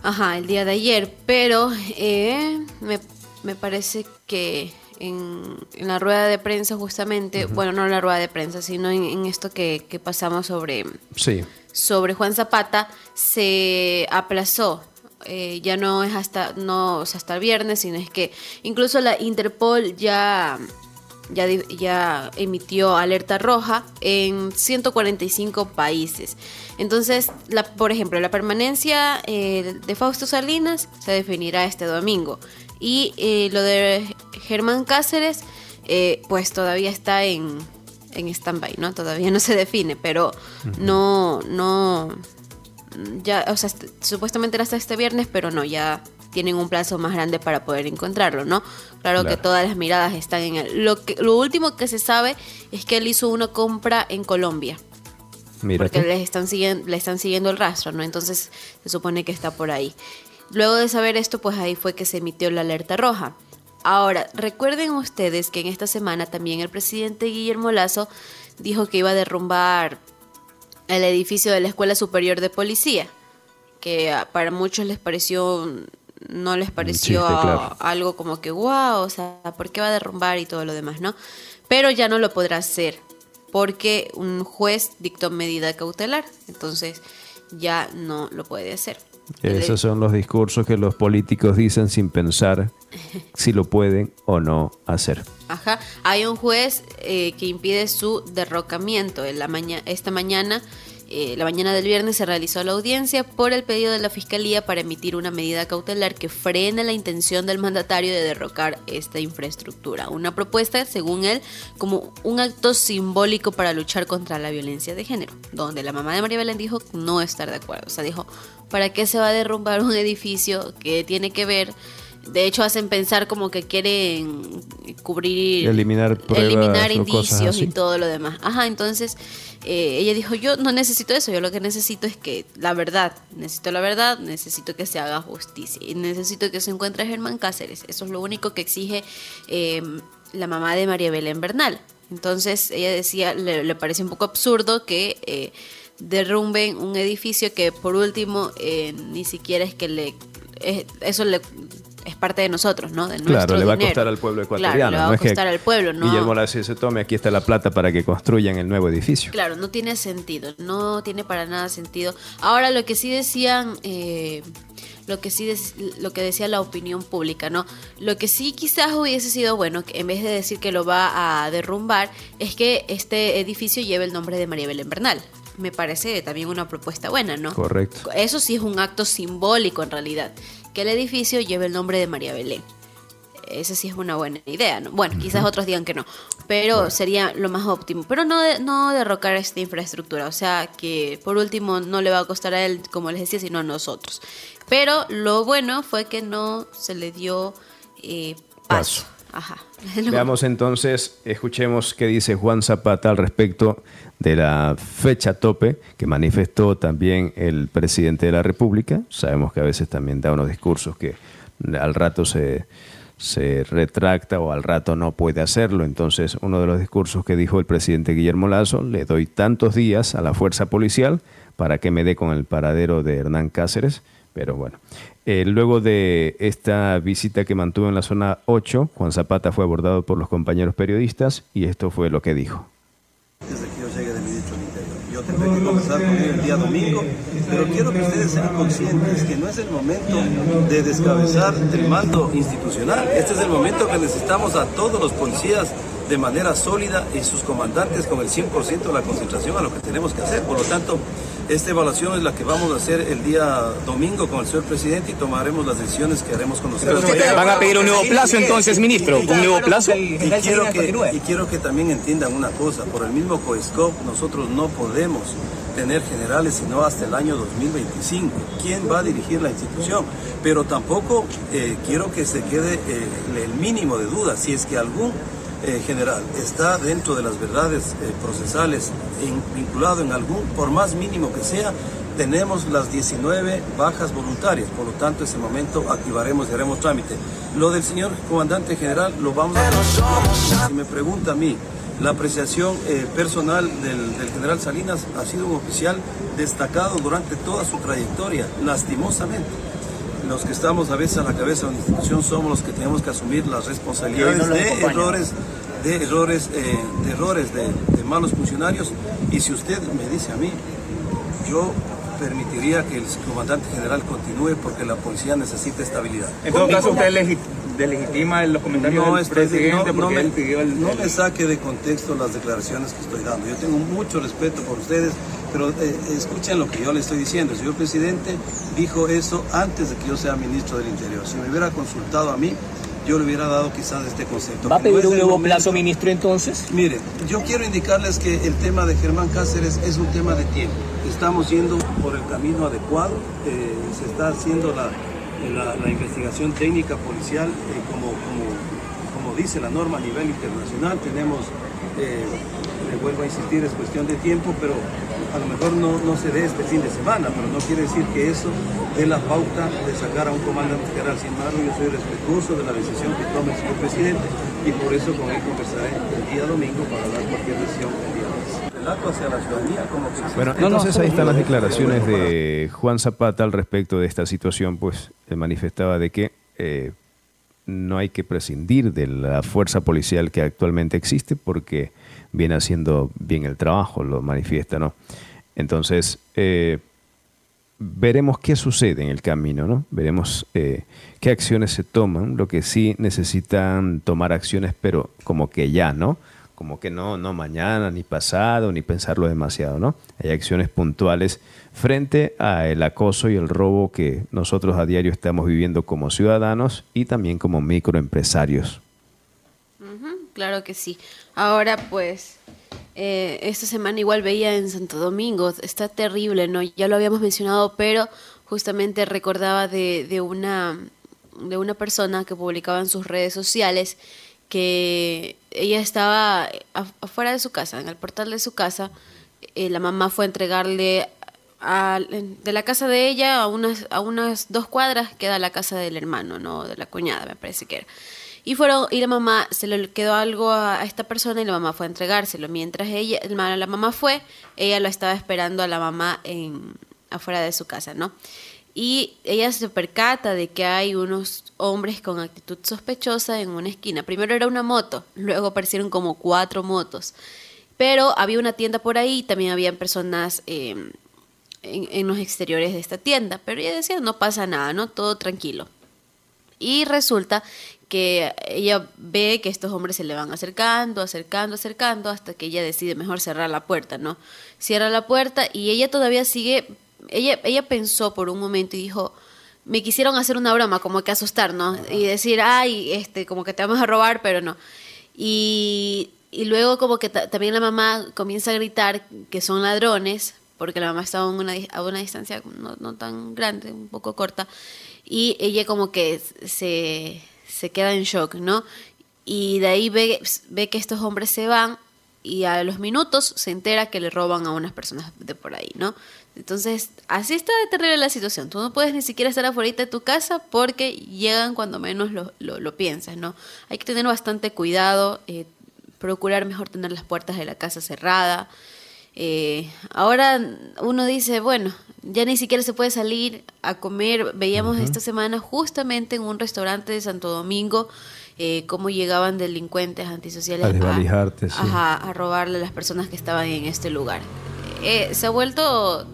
Ajá, el día de ayer, pero eh, me, parece que en, la rueda de prensa justamente, bueno, no en la rueda de prensa, sino en, esto que, pasamos sobre, sobre Juan Zapata, se aplazó. Eh, ya no es hasta no hasta el viernes, sino es que incluso la Interpol ya ya, ya emitió alerta roja en 145 países. Entonces, la, por ejemplo, la permanencia eh, de Fausto Salinas se definirá este domingo. Y eh, lo de Germán Cáceres, pues todavía está en, en stand-by, ¿no? Todavía no se define, pero no, no, ya, o sea, supuestamente era hasta este viernes, pero no, ya tienen un plazo más grande para poder encontrarlo, ¿no? Claro, que todas las miradas están en él. Lo, que, lo último que se sabe es que él hizo una compra en Colombia. Mira porque le están, siguiendo, le están siguiendo el rastro, ¿no? Entonces se supone que está por ahí. Luego de saber esto, pues ahí fue que se emitió la alerta roja. Ahora, recuerden ustedes que en esta semana también el presidente Guillermo Lazo dijo que iba a derrumbar el edificio de la Escuela Superior de Policía, que para muchos les pareció no les pareció algo como que wow, o sea, ¿por qué va a derrumbar y todo lo demás, no? Pero ya no lo podrá hacer porque un juez dictó medida cautelar, entonces ya no lo puede hacer. Esos son los discursos que los políticos dicen sin pensar si lo pueden o no hacer. Ajá, hay un juez eh, que impide su derrocamiento. En la esta mañana eh, la mañana del viernes se realizó la audiencia por el pedido de la Fiscalía para emitir una medida cautelar que frene la intención del mandatario de derrocar esta infraestructura. Una propuesta, según él, como un acto simbólico para luchar contra la violencia de género, donde la mamá de María Belén dijo no estar de acuerdo. O sea, dijo, ¿para qué se va a derrumbar un edificio que tiene que ver de hecho hacen pensar como que quieren cubrir eliminar eliminar indicios y todo lo demás. Ajá entonces eh, ella dijo yo no necesito eso yo lo que necesito es que la verdad necesito la verdad necesito que se haga justicia y necesito que se encuentre Germán Cáceres. Eso es lo único que exige em, la mamá de María Belén Bernal entonces ella decía le, parece un poco absurdo que eh, derrumben un edificio que por último eh, ni siquiera es que le eso le es parte de nosotros, ¿no? De claro, le va a costar al pueblo ecuatoriano. Claro, le va a costar al pueblo, ¿no? Guillermo Lazo se tome, aquí está la plata para que construyan el nuevo edificio. Claro, no tiene sentido, no tiene para nada sentido. Ahora, lo que sí decían... Eh, lo que sí lo que decía la opinión pública, ¿no? Lo que sí quizás hubiese sido bueno, que en vez de decir que lo va a derrumbar, es que este edificio lleve el nombre de María Belén Bernal. Me parece también una propuesta buena, ¿no? Correcto. Eso sí es un acto simbólico en realidad que el edificio lleve el nombre de María Belén. Esa sí es una buena idea, ¿no? Bueno, quizás otros digan que no, pero sería lo más óptimo. Pero no, no derrocar esta infraestructura, o sea que por último no le va a costar a él, como les decía, sino a nosotros. Pero lo bueno fue que no se le dio eh, paso. Ajá. Veamos entonces, escuchemos qué dice Juan Zapata al respecto de la fecha tope que manifestó también el presidente de la República. Sabemos que a veces también da unos discursos que al rato se, se retracta o al rato no puede hacerlo. Entonces, uno de los discursos que dijo el presidente Guillermo Lazo, le doy tantos días a la fuerza policial para que me dé con el paradero de Hernán Cáceres pero bueno, eh, luego de esta visita que mantuvo en la zona 8, Juan Zapata fue abordado por los compañeros periodistas y esto fue lo que dijo. Desde que yo de mi dicho interior. Yo tendré que conversar con él el día domingo, pero quiero que ustedes sean conscientes que no es el momento de descabezar el mando institucional. Este es el momento que necesitamos a todos los policías de manera sólida y sus comandantes con el 100% de la concentración a lo que tenemos que hacer. Por lo tanto, esta evaluación es la que vamos a hacer el día domingo con el señor presidente y tomaremos las decisiones que haremos con nosotros. ¿Van a pedir un nuevo plazo entonces, ministro? ¿Un nuevo plazo? Y quiero, que, y quiero que también entiendan una cosa. Por el mismo COESCOP nosotros no podemos tener generales sino hasta el año 2025. ¿Quién va a dirigir la institución? Pero tampoco eh, quiero que se quede eh, el mínimo de duda. Si es que algún eh, general está dentro de las verdades eh, procesales vinculado en algún, por más mínimo que sea, tenemos las 19 bajas voluntarias, por lo tanto, en ese momento activaremos y haremos trámite. Lo del señor comandante general lo vamos a... Si me pregunta a mí, la apreciación eh, personal del, del, general Salinas ha sido un oficial destacado durante toda su trayectoria, lastimosamente los que estamos a veces a la cabeza de una institución somos los que tenemos que asumir las responsabilidades de errores, de errores, eh, de errores de, de malos funcionarios. Y si usted me dice a mí, yo permitiría que el comandante general continúe porque la policía necesita estabilidad. En todo caso, usted delegitima los comentarios No, del estoy- presidente no, no me, él pidió el... no el- me saque de contexto las declaraciones que estoy dando. Yo tengo mucho respeto por ustedes, pero eh, escuchen lo que yo le estoy diciendo. El señor presidente dijo eso antes de que yo sea ministro del Interior. Si me hubiera consultado a mí, yo le hubiera dado quizás este concepto. ¿Va a no pedir un nuevo momento. plazo, ministro, entonces? Mire, yo quiero indicarles que el tema de Germán Cáceres es un tema de tiempo. Estamos yendo por el camino adecuado, eh, se está haciendo la, la- la investigación técnica policial eh, como, como, como dice la norma a nivel internacional. Tenemos, eh, le vuelvo a insistir, es cuestión de tiempo, pero a lo mejor no, no se dé este fin de semana, pero no quiere decir que eso dé la pauta de sacar a un comandante general. Sin embargo, yo soy respetuoso de la decisión que tome el señor presidente y por eso con él conversaré el día domingo para dar cualquier decisión el día lunes. Relato hacia la ciudadanía como que existe- Bueno, entonces ahí están las declaraciones de Juan Zapata al respecto de esta situación, pues manifestaba de que eh, no hay que prescindir de la fuerza policial que actualmente existe porque viene haciendo bien el trabajo, lo manifiesta, ¿no? Entonces, eh, veremos qué sucede en el camino, ¿no? Veremos eh, qué acciones se toman, lo que sí necesitan tomar acciones, pero como que ya, ¿no? Como que no, no mañana, ni pasado, ni pensarlo demasiado, ¿no? Hay acciones puntuales frente al acoso y el robo que nosotros a diario estamos viviendo como ciudadanos y también como microempresarios. Ujú, claro que sí. Ahora pues, eh, esta semana igual veía en Santo Domingo, está terrible, ¿no? Ya lo habíamos mencionado, pero justamente recordaba de, de una, de una persona que publicaba en sus redes sociales que ella estaba af- afuera de su casa, en el portal de su casa, eh, la mamá fue a entregarle de la casa de ella a unas, a unas dos cuadras queda la casa del hermano, ¿no? De la cuñada, me parece que era. Y fueron, y la mamá se le quedó algo a, esta persona y la mamá fue a entregárselo. Mientras ella, el la mamá fue, ella lo estaba esperando a la mamá en, afuera de su casa, ¿no? Y ella se percata de que hay unos hombres con actitud sospechosa en una esquina. Primero era una moto, luego aparecieron como cuatro motos. Pero había una tienda por ahí también habían personas eh, en, en los exteriores de esta tienda. Pero ella decía, no pasa nada, ¿no? Todo tranquilo. Y resulta que ella ve que estos hombres se le van acercando, acercando, acercando, hasta que ella decide mejor cerrar la puerta, ¿no? Cierra la puerta y ella todavía sigue, ella, ella pensó por un momento y dijo, me quisieron hacer una broma, como que asustar, ¿no? Y decir, ay, este, como que te vamos a robar, pero no. Y, y luego como que ta- también la mamá comienza a gritar que son ladrones, porque la mamá estaba a una, distancia no, tan grande, un poco corta, y ella como que se, se queda en shock, ¿no? Y de ahí ve, ve que estos hombres se van y a los minutos se entera que le roban a unas personas de por ahí, ¿no? Entonces, así está de terrible la situación. Tú no puedes ni siquiera estar afuera de tu casa porque llegan cuando menos lo, lo, piensas, ¿no? Hay que tener bastante cuidado, eh, procurar mejor tener las puertas de la casa cerrada. Eh, ahora uno dice, bueno, ya ni siquiera se puede salir a comer. Veíamos esta semana justamente en un restaurante de Santo Domingo eh, cómo llegaban delincuentes antisociales A desvalijarte, sí. ajá, a robarle a las personas que estaban en este lugar. Eh, se ha vuelto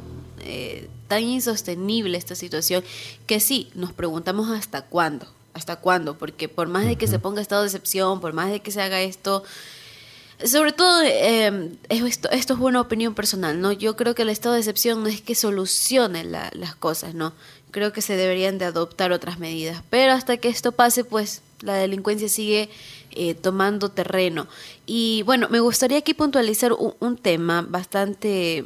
eh, tan insostenible esta situación que sí, nos preguntamos hasta cuándo, hasta cuándo, porque por más de que se ponga estado de excepción, por más de que se haga esto, sobre todo, eh, esto, es una opinión personal, ¿no? Yo creo que el estado de excepción no es que solucione la- las cosas, ¿no? Creo que se deberían de adoptar otras medidas. Pero hasta que esto pase, pues la delincuencia sigue eh, tomando terreno. Y bueno, me gustaría aquí puntualizar un, un tema bastante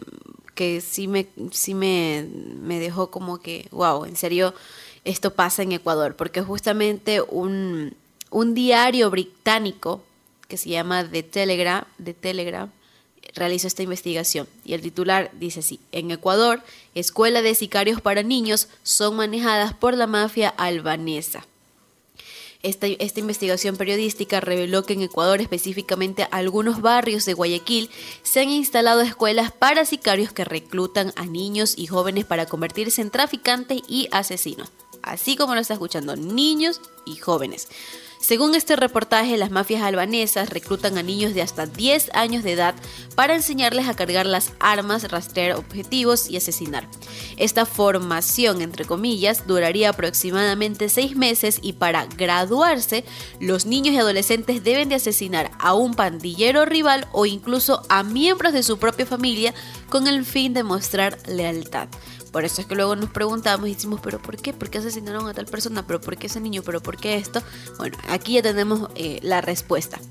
que sí me, sí me, me dejó como que, wow, en serio, esto pasa en Ecuador, porque justamente un, un diario británico que se llama The Telegraph, The Telegraph realizó esta investigación y el titular dice así, en Ecuador, escuela de sicarios para niños son manejadas por la mafia albanesa. Esta, esta, investigación periodística reveló que en Ecuador, específicamente algunos barrios de Guayaquil, se han instalado escuelas para sicarios que reclutan a niños y jóvenes para convertirse en traficantes y asesinos. así como lo está escuchando, niños y jóvenes. Según este reportaje, las mafias albanesas reclutan a niños de hasta 10 años de edad para enseñarles a cargar las armas, rastrear objetivos y asesinar. Esta formación, entre comillas, duraría aproximadamente 6 meses y para graduarse, los niños y adolescentes deben de asesinar a un pandillero rival o incluso a miembros de su propia familia con el fin de mostrar lealtad. Por eso es que luego nos preguntamos y decimos, pero ¿por qué? ¿Por qué asesinaron a tal persona? ¿Pero por qué ese niño? ¿Pero por qué esto? Bueno, aquí ya tenemos eh, la respuesta.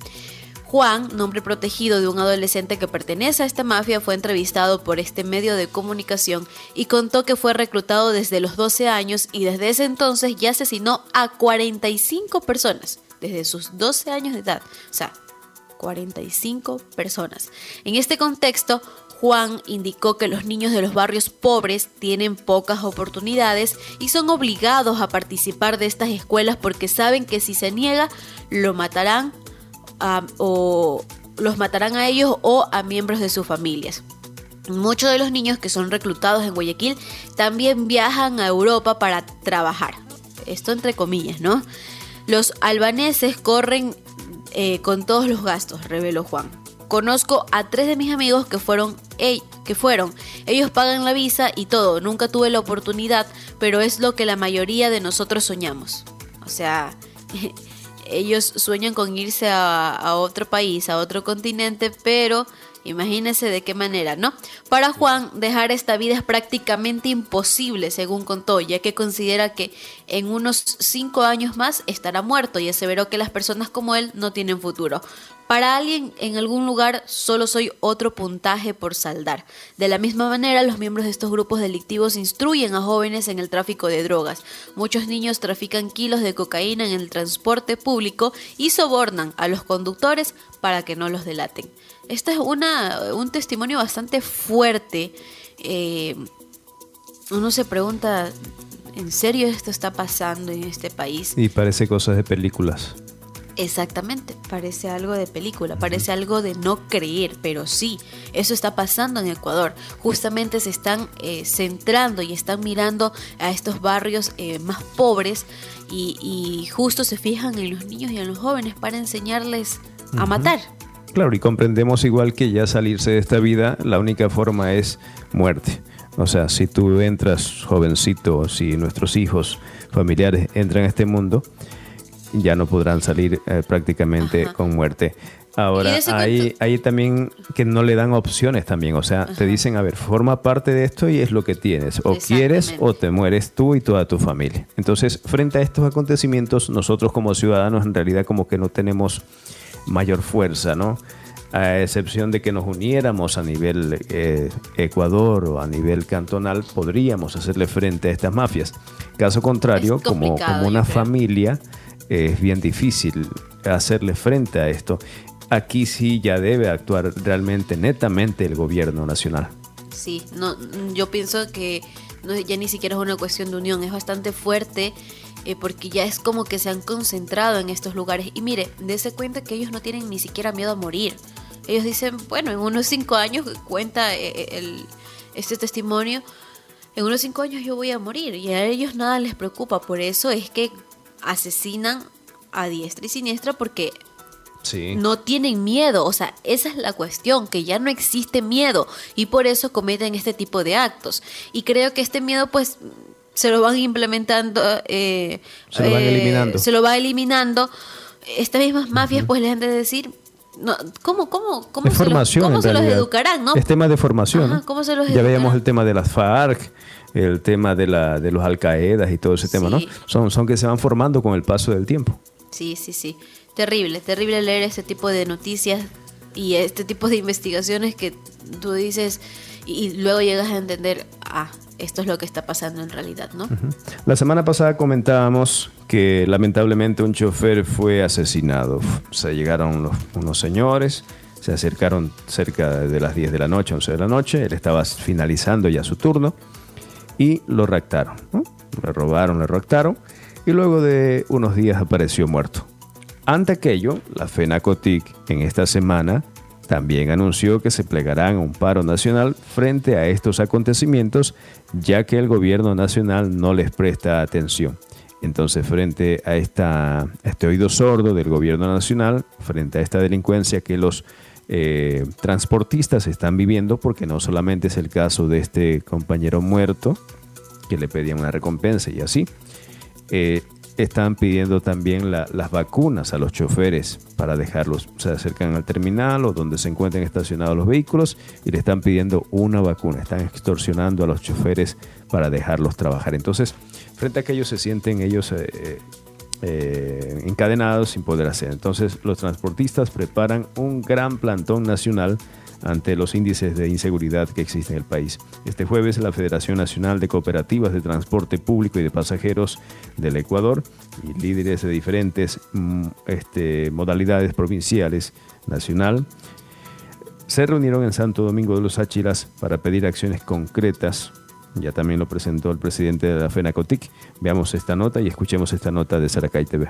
Juan, nombre protegido de un adolescente que pertenece a esta mafia, fue entrevistado por este medio de comunicación y contó que fue reclutado desde los 12 años y desde ese entonces ya asesinó a 45 personas, desde sus 12 años de edad. O sea, 45 personas. En este contexto, Juan indicó que los niños de los barrios pobres tienen pocas oportunidades y son obligados a participar de estas escuelas porque saben que si se niega lo matarán o los matarán a ellos o a miembros de sus familias. Muchos de los niños que son reclutados en Guayaquil también viajan a Europa para trabajar. Esto entre comillas, ¿no? Los albaneses corren eh, con todos los gastos, reveló Juan. Conozco a tres de mis amigos que fueron, que fueron. Ellos pagan la visa y todo. Nunca tuve la oportunidad, pero es lo que la mayoría de nosotros soñamos. O sea, ellos sueñan con irse a, a otro país, a otro continente, pero Imagínese de qué manera, ¿no? Para Juan, dejar esta vida es prácticamente imposible, según contó, ya que considera que en unos cinco años más estará muerto y aseveró que las personas como él no tienen futuro. Para alguien en algún lugar solo soy otro puntaje por saldar. De la misma manera, los miembros de estos grupos delictivos instruyen a jóvenes en el tráfico de drogas. Muchos niños trafican kilos de cocaína en el transporte público y sobornan a los conductores para que no los delaten. Este es un testimonio bastante fuerte. Eh, uno se pregunta, ¿en serio esto está pasando en este país? Y parece cosas de películas. Exactamente, parece algo de película, parece algo de no creer, pero sí, eso está pasando en Ecuador. Justamente se están eh, centrando y están mirando a estos barrios eh, más pobres y, justo se fijan en los niños y en los jóvenes para enseñarles a matar. Claro, y comprendemos igual que ya salirse de esta vida, la única forma es muerte. O sea, si tú entras jovencito, si nuestros hijos, familiares entran a este mundo, ya no podrán salir eh, prácticamente con muerte. Ahora, hay, hay, también que no le dan opciones también, o sea, te dicen, a ver, forma parte de esto y es lo que tienes, o quieres o te mueres tú y toda tu familia. Entonces, frente a estos acontecimientos, nosotros como ciudadanos en realidad como que no tenemos mayor fuerza, ¿no? A excepción de que nos uniéramos a nivel eh, Ecuador o a nivel cantonal, podríamos hacerle frente a estas mafias. Caso contrario, como, como una familia, es bien difícil hacerle frente a esto. Aquí sí ya debe actuar realmente netamente el gobierno nacional. Sí, no, yo pienso que ya ni siquiera es una cuestión de unión, es bastante fuerte eh, porque ya es como que se han concentrado en estos lugares. Y mire, dése cuenta que ellos no tienen ni siquiera miedo a morir. Ellos dicen, bueno, en unos cinco años cuenta eh, eh, el, este testimonio, en unos cinco años yo voy a morir y a ellos nada les preocupa. Por eso es que asesinan a diestra y siniestra porque no tienen miedo. O sea, esa es la cuestión, que ya no existe miedo y por eso cometen este tipo de actos. Y creo que este miedo pues se lo van implementando. Eh, se lo van eh, eliminando. Se lo va eliminando. Estas mismas mafias pues les han de decir... No, ¿Cómo, cómo, cómo, se, los, cómo se los educarán? ¿no? Es tema de formación. ¿cómo se los ya veíamos el tema de las FARC, el tema de, la, de los alcaedas y todo ese tema, ¿no? Son, son que se van formando con el paso del tiempo. Sí, sí, sí. Terrible, terrible leer este tipo de noticias y este tipo de investigaciones que tú dices y luego llegas a entender, ah, esto es lo que está pasando en realidad, ¿no? La semana pasada comentábamos que lamentablemente un chofer fue asesinado. Se llegaron unos señores, se acercaron cerca de las 10 de la noche, 11 de la noche, él estaba finalizando ya su turno y lo raptaron. Le robaron, le raptaron y luego de unos días apareció muerto. Ante aquello, la FENACOTIC en esta semana también anunció que se plegarán a un paro nacional frente a estos acontecimientos, ya que el gobierno nacional no les presta atención. Entonces, frente a, esta, este oído sordo del gobierno nacional, frente a esta delincuencia que los eh, transportistas están viviendo, porque no solamente es el caso de este compañero muerto, que le pedían una recompensa y así, eh, están pidiendo también las vacunas a los choferes para dejarlos, se acercan al terminal o donde se encuentren estacionados los vehículos y le están pidiendo una vacuna, están extorsionando a los choferes para dejarlos trabajar. Entonces, frente a que ellos se sienten ellos eh, eh, encadenados sin poder hacer. Entonces, los transportistas preparan un gran plantón nacional ante los índices de inseguridad que existen en el país. Este jueves la Federación Nacional de Cooperativas de Transporte Público y de Pasajeros del Ecuador y líderes de diferentes mm, este, modalidades provinciales, nacional, se reunieron en Santo Domingo de los Áchilas para pedir acciones concretas. Ya también lo presentó el presidente de la FENACOTIC. Veamos esta nota y escuchemos esta nota de Saracay TV.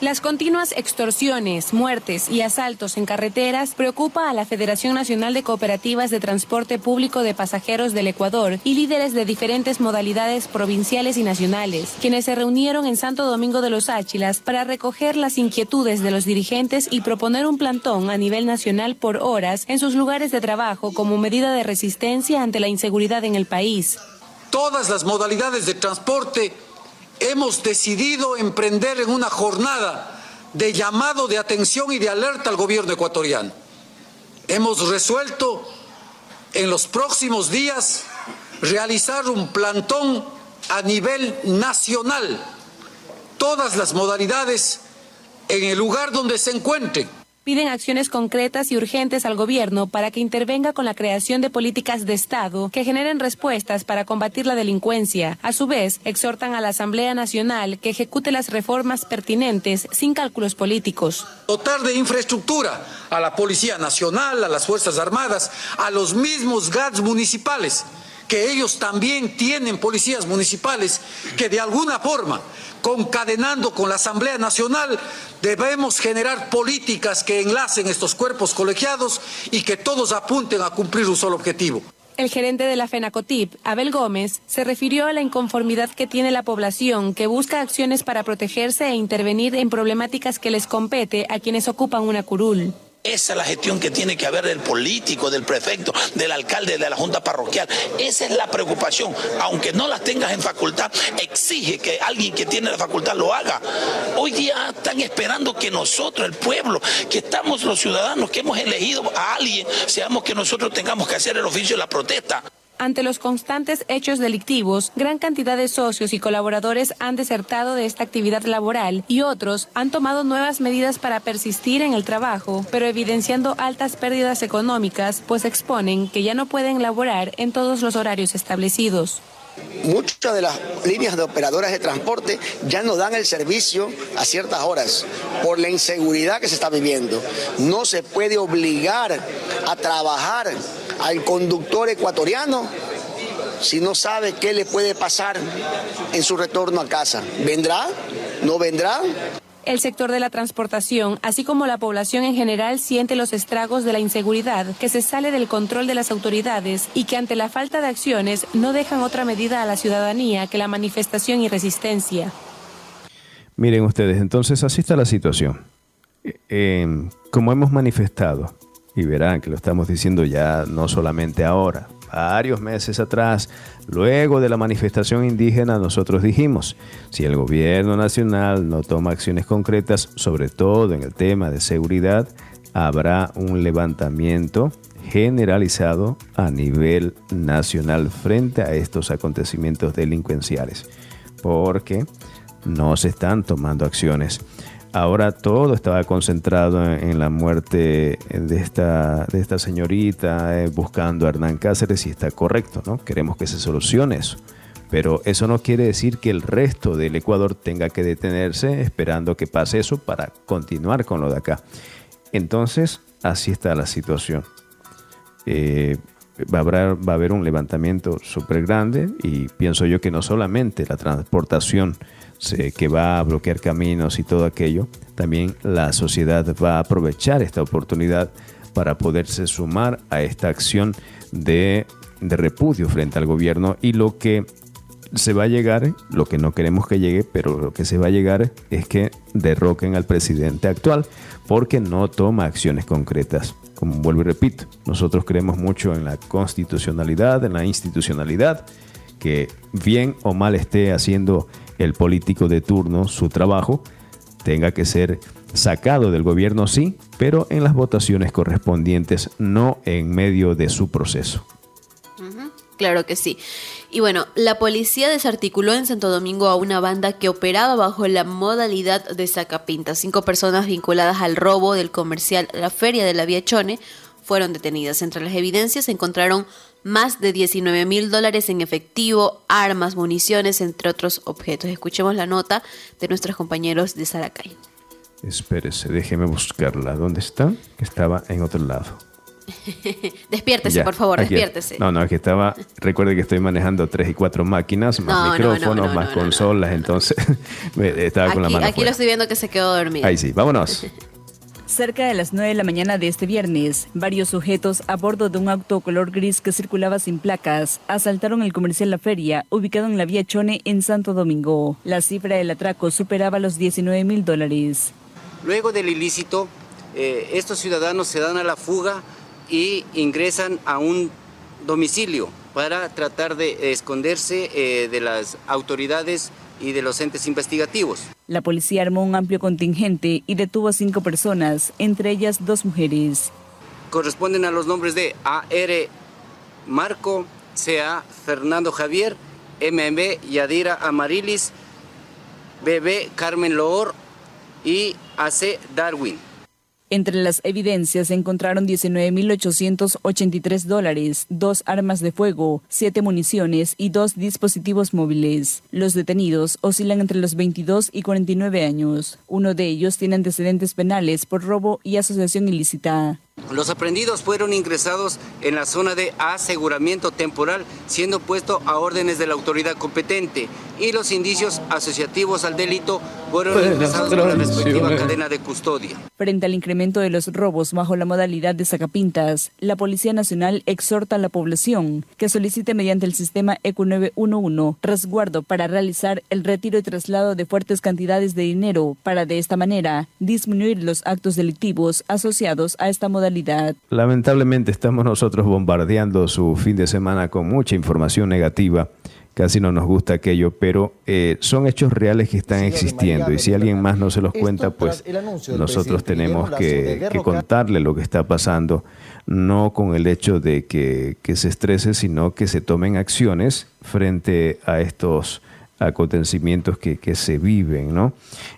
Las continuas extorsiones, muertes y asaltos en carreteras preocupa a la Federación Nacional de Cooperativas de Transporte Público de Pasajeros del Ecuador y líderes de diferentes modalidades provinciales y nacionales, quienes se reunieron en Santo Domingo de los Áchilas para recoger las inquietudes de los dirigentes y proponer un plantón a nivel nacional por horas en sus lugares de trabajo como medida de resistencia ante la inseguridad en el país. Todas las modalidades de transporte hemos decidido emprender en una jornada de llamado de atención y de alerta al gobierno ecuatoriano. Hemos resuelto en los próximos días realizar un plantón a nivel nacional, todas las modalidades en el lugar donde se encuentren piden acciones concretas y urgentes al gobierno para que intervenga con la creación de políticas de Estado que generen respuestas para combatir la delincuencia. A su vez, exhortan a la Asamblea Nacional que ejecute las reformas pertinentes sin cálculos políticos. Dotar de infraestructura a la Policía Nacional, a las Fuerzas Armadas, a los mismos GATS municipales que ellos también tienen policías municipales que de alguna forma, concadenando con la Asamblea Nacional, debemos generar políticas que enlacen estos cuerpos colegiados y que todos apunten a cumplir un solo objetivo. El gerente de la FENACOTIP, Abel Gómez, se refirió a la inconformidad que tiene la población que busca acciones para protegerse e intervenir en problemáticas que les compete a quienes ocupan una curul. Esa es la gestión que tiene que haber del político, del prefecto, del alcalde, de la junta parroquial. Esa es la preocupación. Aunque no las tengas en facultad, exige que alguien que tiene la facultad lo haga. Hoy día están esperando que nosotros, el pueblo, que estamos los ciudadanos, que hemos elegido a alguien, seamos que nosotros tengamos que hacer el oficio de la protesta. Ante los constantes hechos delictivos, gran cantidad de socios y colaboradores han desertado de esta actividad laboral y otros han tomado nuevas medidas para persistir en el trabajo, pero evidenciando altas pérdidas económicas, pues exponen que ya no pueden laborar en todos los horarios establecidos. Muchas de las líneas de operadoras de transporte ya no dan el servicio a ciertas horas por la inseguridad que se está viviendo. No se puede obligar a trabajar al conductor ecuatoriano si no sabe qué le puede pasar en su retorno a casa. ¿Vendrá? ¿No vendrá? El sector de la transportación, así como la población en general, siente los estragos de la inseguridad que se sale del control de las autoridades y que ante la falta de acciones no dejan otra medida a la ciudadanía que la manifestación y resistencia. Miren ustedes, entonces así está la situación. Eh, como hemos manifestado, y verán que lo estamos diciendo ya no solamente ahora, varios meses atrás, luego de la manifestación indígena, nosotros dijimos, si el gobierno nacional no toma acciones concretas, sobre todo en el tema de seguridad, habrá un levantamiento generalizado a nivel nacional frente a estos acontecimientos delincuenciales, porque no se están tomando acciones ahora todo estaba concentrado en, la muerte de esta, de esta señorita, eh, buscando a Hernán Cáceres y está correcto, ¿no? Queremos que se solucione eso. Pero eso no quiere decir que el resto del Ecuador tenga que detenerse esperando que pase eso para continuar con lo de acá. Entonces, así está la situación. Eh, va, a haber, va a haber un levantamiento súper grande y pienso yo que no solamente la transportación que va a bloquear caminos y todo aquello, también la sociedad va a aprovechar esta oportunidad para poderse sumar a esta acción de, de repudio frente al gobierno y lo que se va a llegar, lo que no queremos que llegue, pero lo que se va a llegar es que derroquen al presidente actual porque no toma acciones concretas. Como vuelvo y repito, nosotros creemos mucho en la constitucionalidad, en la institucionalidad, que bien o mal esté haciendo el político de turno su trabajo, tenga que ser sacado del gobierno, sí, pero en las votaciones correspondientes, no en medio de su proceso. Claro que sí. Y bueno, la policía desarticuló en Santo Domingo a una banda que operaba bajo la modalidad de sacapinta. Cinco personas vinculadas al robo del comercial La Feria de la Viachone fueron detenidas. Entre las evidencias se encontraron más de 19 mil dólares en efectivo, armas, municiones, entre otros objetos. Escuchemos la nota de nuestros compañeros de Saracay. Espérese, déjeme buscarla. ¿Dónde está? Que estaba en otro lado. despiértese, por favor, despiértese. No, no, aquí estaba. Recuerde que estoy manejando tres y cuatro máquinas, más micrófonos, más consolas, entonces estaba con la mano. Aquí lo estoy viendo que se quedó dormido. Ahí sí, vámonos. Cerca de las 9 de la mañana de este viernes, varios sujetos a bordo de un auto color gris que circulaba sin placas asaltaron el comercial La Feria, ubicado en la vía Chone en Santo Domingo. La cifra del atraco superaba los 19 mil dólares. Luego del ilícito, eh, estos ciudadanos se dan a la fuga y ingresan a un domicilio para tratar de esconderse eh, de las autoridades y de los entes investigativos. La policía armó un amplio contingente y detuvo a cinco personas, entre ellas dos mujeres. Corresponden a los nombres de A.R. Marco, C.A. Fernando Javier, M.M. Yadira Amarilis, B.B. Carmen Loor y A.C. Darwin. Entre las evidencias se encontraron 19.883 dólares, dos armas de fuego, siete municiones y dos dispositivos móviles. Los detenidos oscilan entre los 22 y 49 años. Uno de ellos tiene antecedentes penales por robo y asociación ilícita. Los aprendidos fueron ingresados en la zona de aseguramiento temporal, siendo puesto a órdenes de la autoridad competente, y los indicios asociativos al delito fueron ingresados en la respectiva cadena de custodia. Frente al incremento de los robos bajo la modalidad de sacapintas, la Policía Nacional exhorta a la población que solicite mediante el sistema ECU 911 resguardo para realizar el retiro y traslado de fuertes cantidades de dinero para de esta manera disminuir los actos delictivos asociados a esta modalidad Lamentablemente estamos nosotros bombardeando su fin de semana con mucha información negativa. Casi no nos gusta aquello, pero eh, son hechos reales que están existiendo. Y si alguien más no se los cuenta, pues nosotros tenemos que, contarle lo que está pasando, no con el hecho de que, que se estrese, sino que se tomen acciones frente a estos acontecimientos que, se viven, ¿no?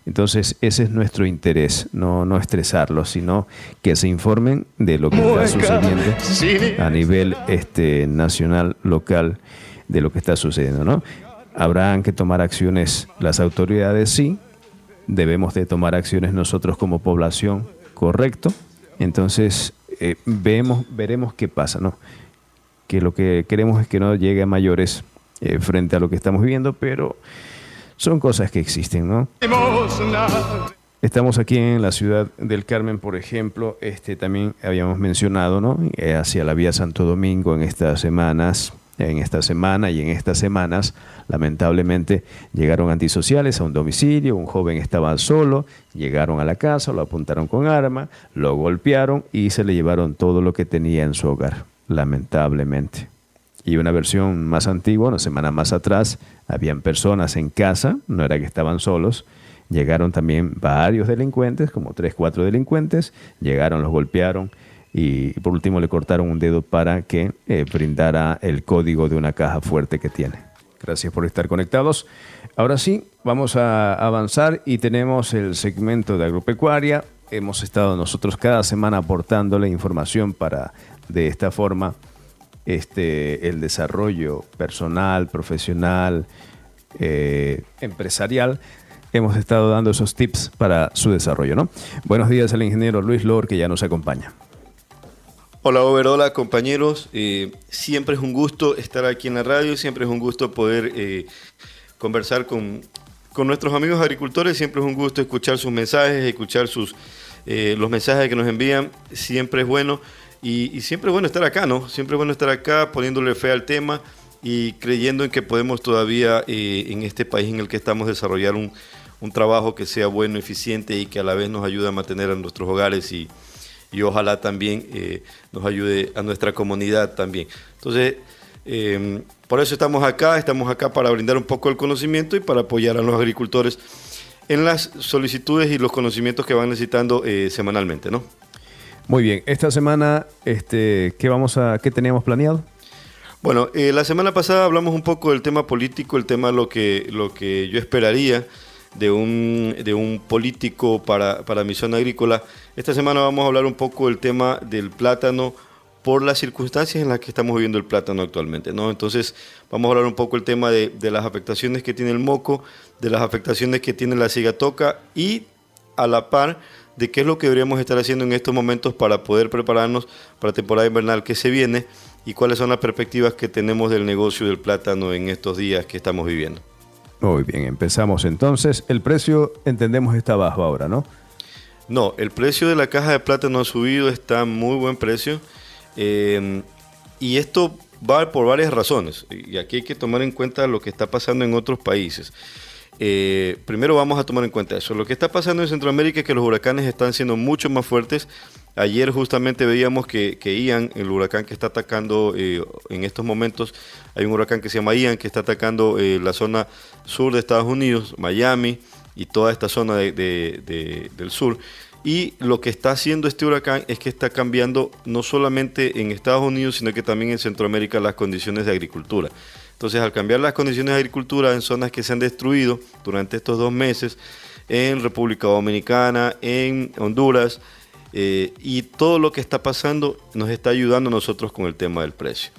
Entonces, ese es nuestro interés, no, no estresarlos, sino que se informen de lo que está sucediendo a nivel este, nacional, local, de lo que está sucediendo, ¿no? Habrán que tomar acciones las autoridades, sí, debemos de tomar acciones nosotros como población, correcto. Entonces, eh, vemos, veremos qué pasa, ¿no? Que lo que queremos es que no llegue a mayores eh, frente a lo que estamos viviendo, pero son cosas que existen, ¿no? Estamos aquí en la ciudad del Carmen, por ejemplo, este también habíamos mencionado, ¿no? Eh, hacia la vía Santo Domingo en estas semanas, en esta semana y en estas semanas, lamentablemente llegaron antisociales a un domicilio, un joven estaba solo, llegaron a la casa, lo apuntaron con arma, lo golpearon y se le llevaron todo lo que tenía en su hogar, lamentablemente y una versión más antigua, una semana más atrás, habían personas en casa, no era que estaban solos, llegaron también varios delincuentes, como tres, cuatro delincuentes, llegaron, los golpearon y por último le cortaron un dedo para que eh, brindara el código de una caja fuerte que tiene. Gracias por estar conectados. Ahora sí, vamos a avanzar y tenemos el segmento de agropecuaria. Hemos estado nosotros cada semana aportándole información para de esta forma este, el desarrollo personal, profesional, eh, empresarial, hemos estado dando esos tips para su desarrollo. ¿no? Buenos días al ingeniero Luis Lor, que ya nos acompaña. Hola, Overola, compañeros. Eh, siempre es un gusto estar aquí en la radio, siempre es un gusto poder eh, conversar con, con nuestros amigos agricultores. Siempre es un gusto escuchar sus mensajes, escuchar sus, los mensajes que nos envían. Siempre es bueno. Y, siempre es bueno estar acá, ¿no? Siempre es bueno estar acá poniéndole fe al tema y creyendo en que podemos todavía eh, en este país en el que estamos desarrollar un, un, trabajo que sea bueno, eficiente y que a la vez nos ayude a mantener a nuestros hogares y, y ojalá también eh, nos ayude a nuestra comunidad también. Entonces, em, por eso estamos acá, estamos acá para brindar un poco el conocimiento y para apoyar a los agricultores en las solicitudes y los conocimientos que van necesitando eh, semanalmente, ¿no? Muy bien, esta semana, este, ¿qué, vamos a, ¿qué teníamos planeado? Bueno, eh, la semana pasada hablamos un poco del tema político, el tema lo que, lo que yo esperaría de un, de un político para, para mi zona agrícola. Esta semana vamos a hablar un poco del tema del plátano por las circunstancias en las que estamos viviendo el plátano actualmente. ¿no? Entonces vamos a hablar un poco el tema de, de las afectaciones que tiene el moco, de las afectaciones que tiene la cigatoca y a la par de qué es lo que deberíamos estar haciendo en estos momentos para poder prepararnos para la temporada invernal que se viene y cuáles son las perspectivas que tenemos del negocio del plátano en estos días que estamos viviendo. Muy bien, empezamos entonces. El precio, entendemos, está bajo ahora, ¿no? No, el precio de la caja de plátano ha subido, está a muy buen precio. Eh, y esto va por varias razones. Y aquí hay que tomar en cuenta lo que está pasando en otros países. Eh, primero vamos a tomar en cuenta eso. Lo que está pasando en Centroamérica es que los huracanes están siendo mucho más fuertes. Ayer justamente veíamos que, Ian, el huracán que está atacando eh, en estos momentos, hay un huracán que se llama Ian que está atacando eh, la zona sur de Estados Unidos, Miami y toda esta zona del sur. Y lo que está haciendo este huracán es que está cambiando no solamente en Estados Unidos, sino que también en Centroamérica las condiciones de agricultura. Entonces, al cambiar las condiciones de agricultura en zonas que se han destruido durante estos dos meses, en República Dominicana, en Honduras, eh, y todo lo que está pasando nos está ayudando a nosotros con el tema del precio.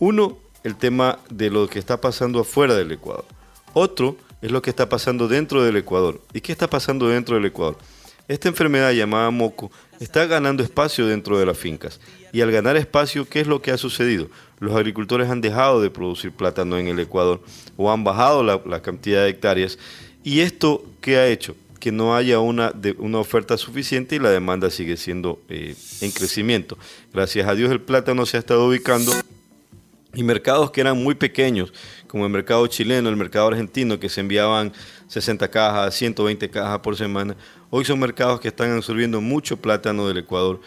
Uno, el tema de lo que está pasando afuera del Ecuador. Otro es lo que está pasando dentro del Ecuador. ¿Y qué está pasando dentro del Ecuador? Esta enfermedad llamada moco está ganando espacio dentro de las fincas. Y al ganar espacio, ¿qué es lo que ha sucedido? Los agricultores han dejado de producir plátano en el Ecuador o han bajado la, cantidad de hectáreas. ¿Y esto qué ha hecho? Que no haya una, oferta suficiente y la demanda sigue siendo eh, en crecimiento. Gracias a Dios el plátano se ha estado ubicando y mercados que eran muy pequeños, como el mercado chileno, el mercado argentino, que se enviaban 60 cajas, 120 cajas por semana, hoy son mercados que están absorbiendo mucho plátano del Ecuador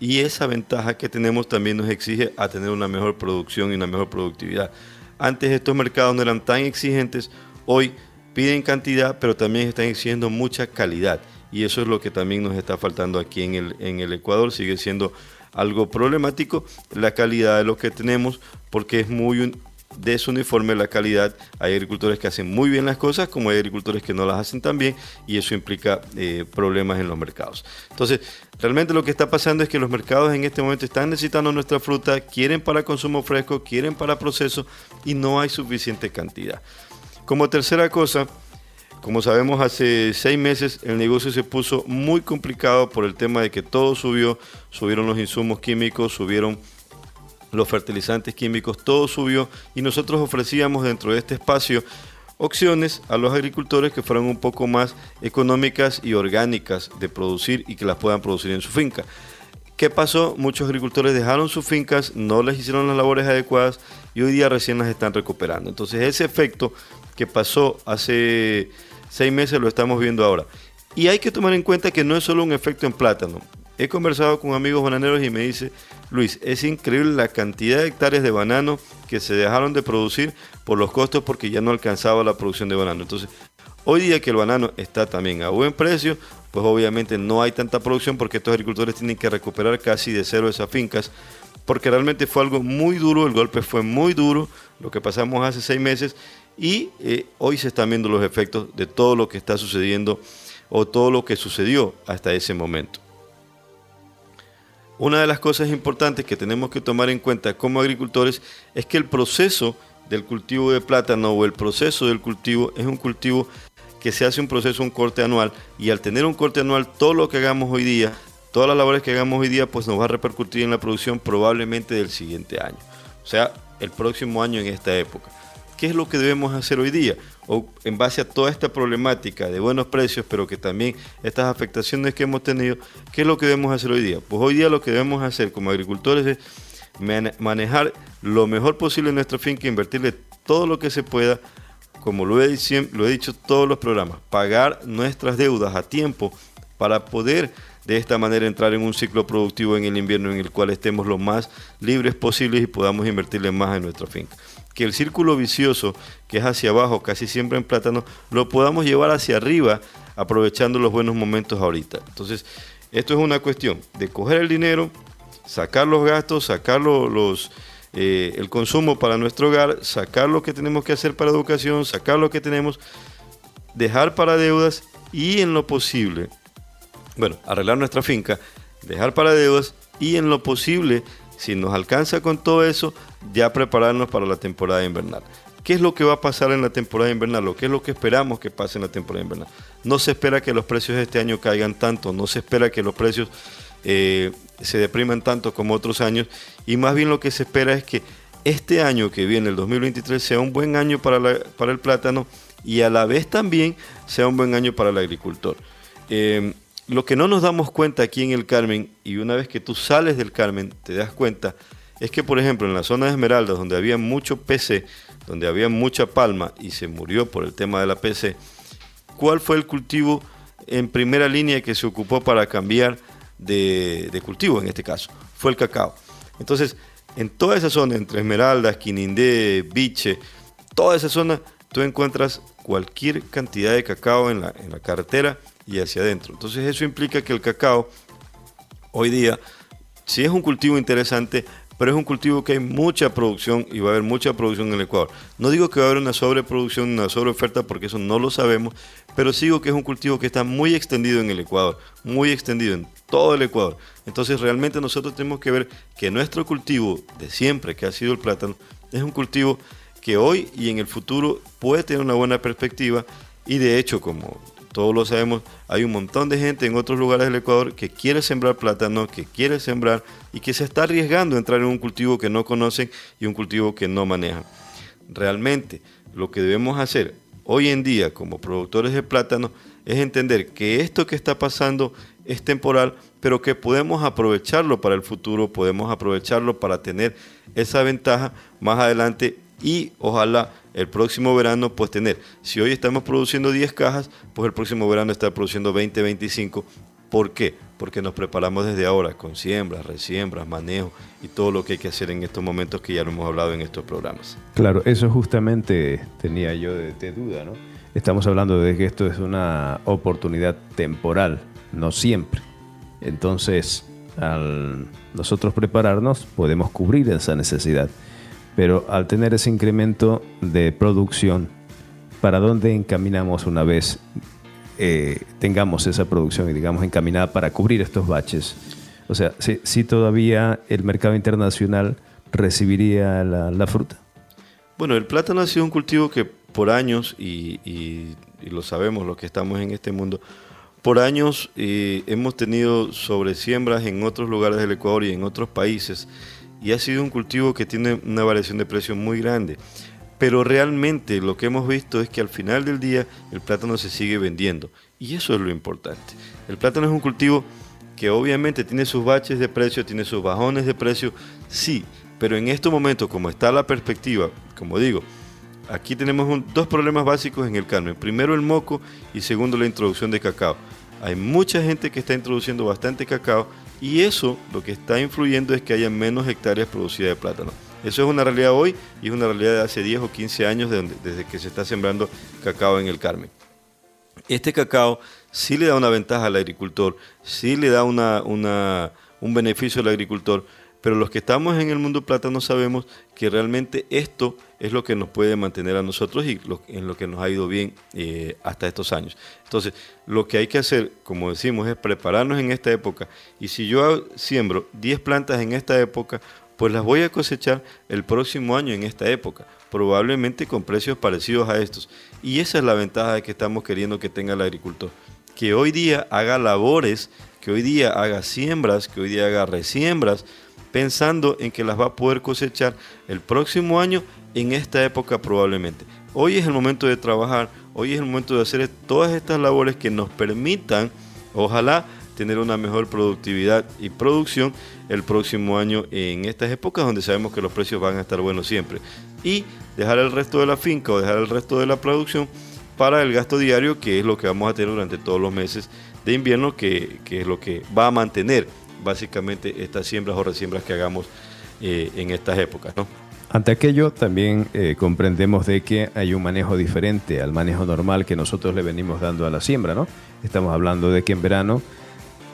y esa ventaja que tenemos también nos exige a tener una mejor producción y una mejor productividad. Antes estos mercados no eran tan exigentes, hoy piden cantidad, pero también están exigiendo mucha calidad. Y eso es lo que también nos está faltando aquí en el, en el Ecuador. Sigue siendo algo problemático la calidad de lo que tenemos, porque es muy desuniforme la calidad. Hay agricultores que hacen muy bien las cosas, como hay agricultores que no las hacen tan bien, y eso implica eh, problemas en los mercados. Entonces, realmente lo que está pasando es que los mercados en este momento están necesitando nuestra fruta, quieren para consumo fresco, quieren para proceso, y no hay suficiente cantidad. Como tercera cosa, como sabemos, hace seis meses el negocio se puso muy complicado por el tema de que todo subió, subieron los insumos químicos, subieron los fertilizantes químicos, todo subió y nosotros ofrecíamos dentro de este espacio opciones a los agricultores que fueran un poco más económicas y orgánicas de producir y que las puedan producir en su finca. ¿Qué pasó? Muchos agricultores dejaron sus fincas, no les hicieron las labores adecuadas y hoy día recién las están recuperando. Entonces ese efecto que pasó hace seis meses lo estamos viendo ahora. Y hay que tomar en cuenta que no es solo un efecto en plátano. He conversado con amigos bananeros y me dice, Luis, es increíble la cantidad de hectáreas de banano que se dejaron de producir por los costos porque ya no alcanzaba la producción de banano. Entonces, hoy día que el banano está también a buen precio, pues obviamente no hay tanta producción porque estos agricultores tienen que recuperar casi de cero esas fincas, porque realmente fue algo muy duro, el golpe fue muy duro, lo que pasamos hace seis meses, y eh, hoy se están viendo los efectos de todo lo que está sucediendo o todo lo que sucedió hasta ese momento. Una de las cosas importantes que tenemos que tomar en cuenta como agricultores es que el proceso del cultivo de plátano o el proceso del cultivo es un cultivo que se hace un proceso, un corte anual y al tener un corte anual todo lo que hagamos hoy día, todas las labores que hagamos hoy día pues nos va a repercutir en la producción probablemente del siguiente año, o sea, el próximo año en esta época. ¿Qué es lo que debemos hacer hoy día? O en base a toda esta problemática de buenos precios, pero que también estas afectaciones que hemos tenido, ¿qué es lo que debemos hacer hoy día? Pues hoy día lo que debemos hacer como agricultores es manejar lo mejor posible nuestra finca, invertirle todo lo que se pueda, como lo he, lo he dicho todos los programas, pagar nuestras deudas a tiempo para poder de esta manera entrar en un ciclo productivo en el invierno en el cual estemos lo más libres posibles y podamos invertirle más en nuestra finca. Que el círculo vicioso que es hacia abajo, casi siempre en plátano, lo podamos llevar hacia arriba aprovechando los buenos momentos ahorita. Entonces, esto es una cuestión de coger el dinero, sacar los gastos, sacar los, eh, el consumo para nuestro hogar, sacar lo que tenemos que hacer para educación, sacar lo que tenemos, dejar para deudas y en lo posible, bueno, arreglar nuestra finca, dejar para deudas y en lo posible, si nos alcanza con todo eso, ya prepararnos para la temporada invernal. ¿Qué es lo que va a pasar en la temporada invernal? ¿O qué es lo que esperamos que pase en la temporada invernal? No se espera que los precios de este año caigan tanto, no se espera que los precios eh, se depriman tanto como otros años y más bien lo que se espera es que este año que viene, el 2023, sea un buen año para, para el plátano y a la vez también sea un buen año para el agricultor. Eh, lo que no nos damos cuenta aquí en el Carmen, y una vez que tú sales del Carmen te das cuenta, es que por ejemplo en la zona de Esmeraldas, donde había mucho PC, donde había mucha palma y se murió por el tema de la PC, ¿cuál fue el cultivo en primera línea que se ocupó para cambiar de, cultivo en este caso, fue el cacao. Entonces, en toda esa zona, entre Esmeraldas, Quinindé, Biche, toda esa zona, tú encuentras cualquier cantidad de cacao en la, en la carretera y hacia adentro. Entonces eso implica que el cacao hoy día sí es un cultivo interesante, pero es un cultivo que hay mucha producción y va a haber mucha producción en el Ecuador. No digo que va a haber una sobreproducción, una sobreoferta, porque eso no lo sabemos, pero sí digo que es un cultivo que está muy extendido en el Ecuador, muy extendido en todo el Ecuador. Entonces realmente nosotros tenemos que ver que nuestro cultivo de siempre, que ha sido el plátano, es un cultivo que hoy y en el futuro puede tener una buena perspectiva y de hecho, como todos lo sabemos, hay un montón de gente en otros lugares del Ecuador que quiere sembrar plátano, que quiere sembrar y que se está arriesgando a entrar en un cultivo que no conocen y un cultivo que no manejan. Realmente lo que debemos hacer hoy en día como productores de plátano es entender que esto que está pasando es temporal, pero que podemos aprovecharlo para el futuro, podemos aprovecharlo para tener esa ventaja más adelante y ojalá el próximo verano pues tener, si hoy estamos produciendo 10 cajas, pues el próximo verano estar produciendo 20, 25. ¿Por qué? Porque nos preparamos desde ahora con siembras, resiembras, manejo y todo lo que hay que hacer en estos momentos que ya lo hemos hablado en estos programas. Claro, eso justamente tenía yo de, de duda, ¿no? Estamos hablando de que esto es una oportunidad temporal, no siempre. Entonces, al nosotros prepararnos, podemos cubrir esa necesidad. Pero al tener ese incremento de producción, ¿para dónde encaminamos una vez eh, tengamos esa producción y digamos encaminada para cubrir estos baches? O sea, si, todavía el mercado internacional recibiría la, fruta. Bueno, el plátano ha sido un cultivo que por años, y, lo sabemos los que estamos en este mundo, por años eh, hemos tenido sobre siembras en otros lugares del Ecuador y en otros países y ha sido un cultivo que tiene una variación de precio muy grande. Pero realmente lo que hemos visto es que al final del día el plátano se sigue vendiendo y eso es lo importante. El plátano es un cultivo que obviamente tiene sus baches de precio, tiene sus bajones de precio, sí, pero en estos momentos como está la perspectiva, como digo, aquí tenemos dos problemas básicos en el Carmen. Primero el moco y segundo la introducción de cacao. Hay mucha gente que está introduciendo bastante cacao y eso lo que está influyendo es que haya menos hectáreas producidas de plátano. Eso es una realidad hoy y es una realidad de hace 10 o 15 años desde que se está sembrando cacao en el Carmen. Este cacao sí le da una ventaja al agricultor, sí le da una, un beneficio al agricultor, pero los que estamos en el mundo plátano sabemos que realmente esto es lo que nos puede mantener a nosotros y en lo que nos ha ido bien eh, hasta estos años. Entonces, lo que hay que hacer, como decimos, es prepararnos en esta época. Y si yo siembro 10 plantas en esta época, pues las voy a cosechar el próximo año en esta época, probablemente con precios parecidos a estos. Y esa es la ventaja que estamos queriendo que tenga el agricultor, que hoy día haga labores, que hoy día haga siembras, que hoy día haga resiembras, pensando en que las va a poder cosechar el próximo año en esta época probablemente. Hoy es el momento de trabajar, hoy es el momento de hacer todas estas labores que nos permitan, ojalá, tener una mejor productividad y producción el próximo año en estas épocas donde sabemos que los precios van a estar buenos siempre. Y dejar el resto de la finca o dejar el resto de la producción para el gasto diario, que es lo que vamos a tener durante todos los meses de invierno, que, es lo que va a mantener básicamente estas siembras o resiembras que hagamos eh, en estas épocas. ¿no? Ante aquello también eh, comprendemos de que hay un manejo diferente al manejo normal que nosotros le venimos dando a la siembra, ¿no? Estamos hablando de que en verano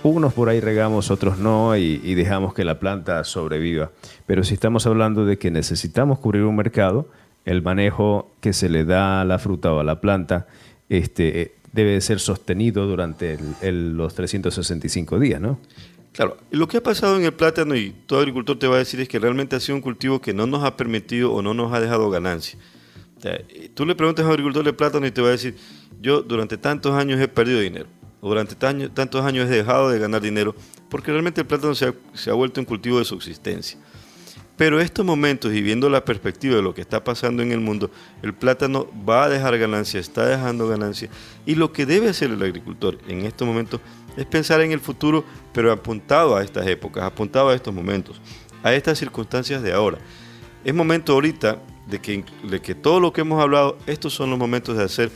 unos por ahí regamos, otros no, y, dejamos que la planta sobreviva. Pero si estamos hablando de que necesitamos cubrir un mercado, el manejo que se le da a la fruta o a la planta este, eh, debe ser sostenido durante los 365 días, ¿no? Claro, lo que ha pasado en el plátano, y todo agricultor te va a decir, es que realmente ha sido un cultivo que no nos ha permitido o no nos ha dejado ganancia. tú le preguntas a un agricultor de plátano y te va a decir, yo durante tantos años he perdido dinero durante tantos años he dejado de ganar dinero porque realmente el plátano se ha, vuelto un cultivo de subsistencia. Pero estos momentos y viendo la perspectiva de lo que está pasando en el mundo, el plátano va a dejar ganancia, está dejando ganancia. Y lo que debe hacer el agricultor en estos momentos es pensar en el futuro, pero apuntado a estas épocas, apuntado a estos momentos, a estas circunstancias de ahora. Es momento ahorita de que, de que todo lo que hemos hablado, estos son los momentos de hacer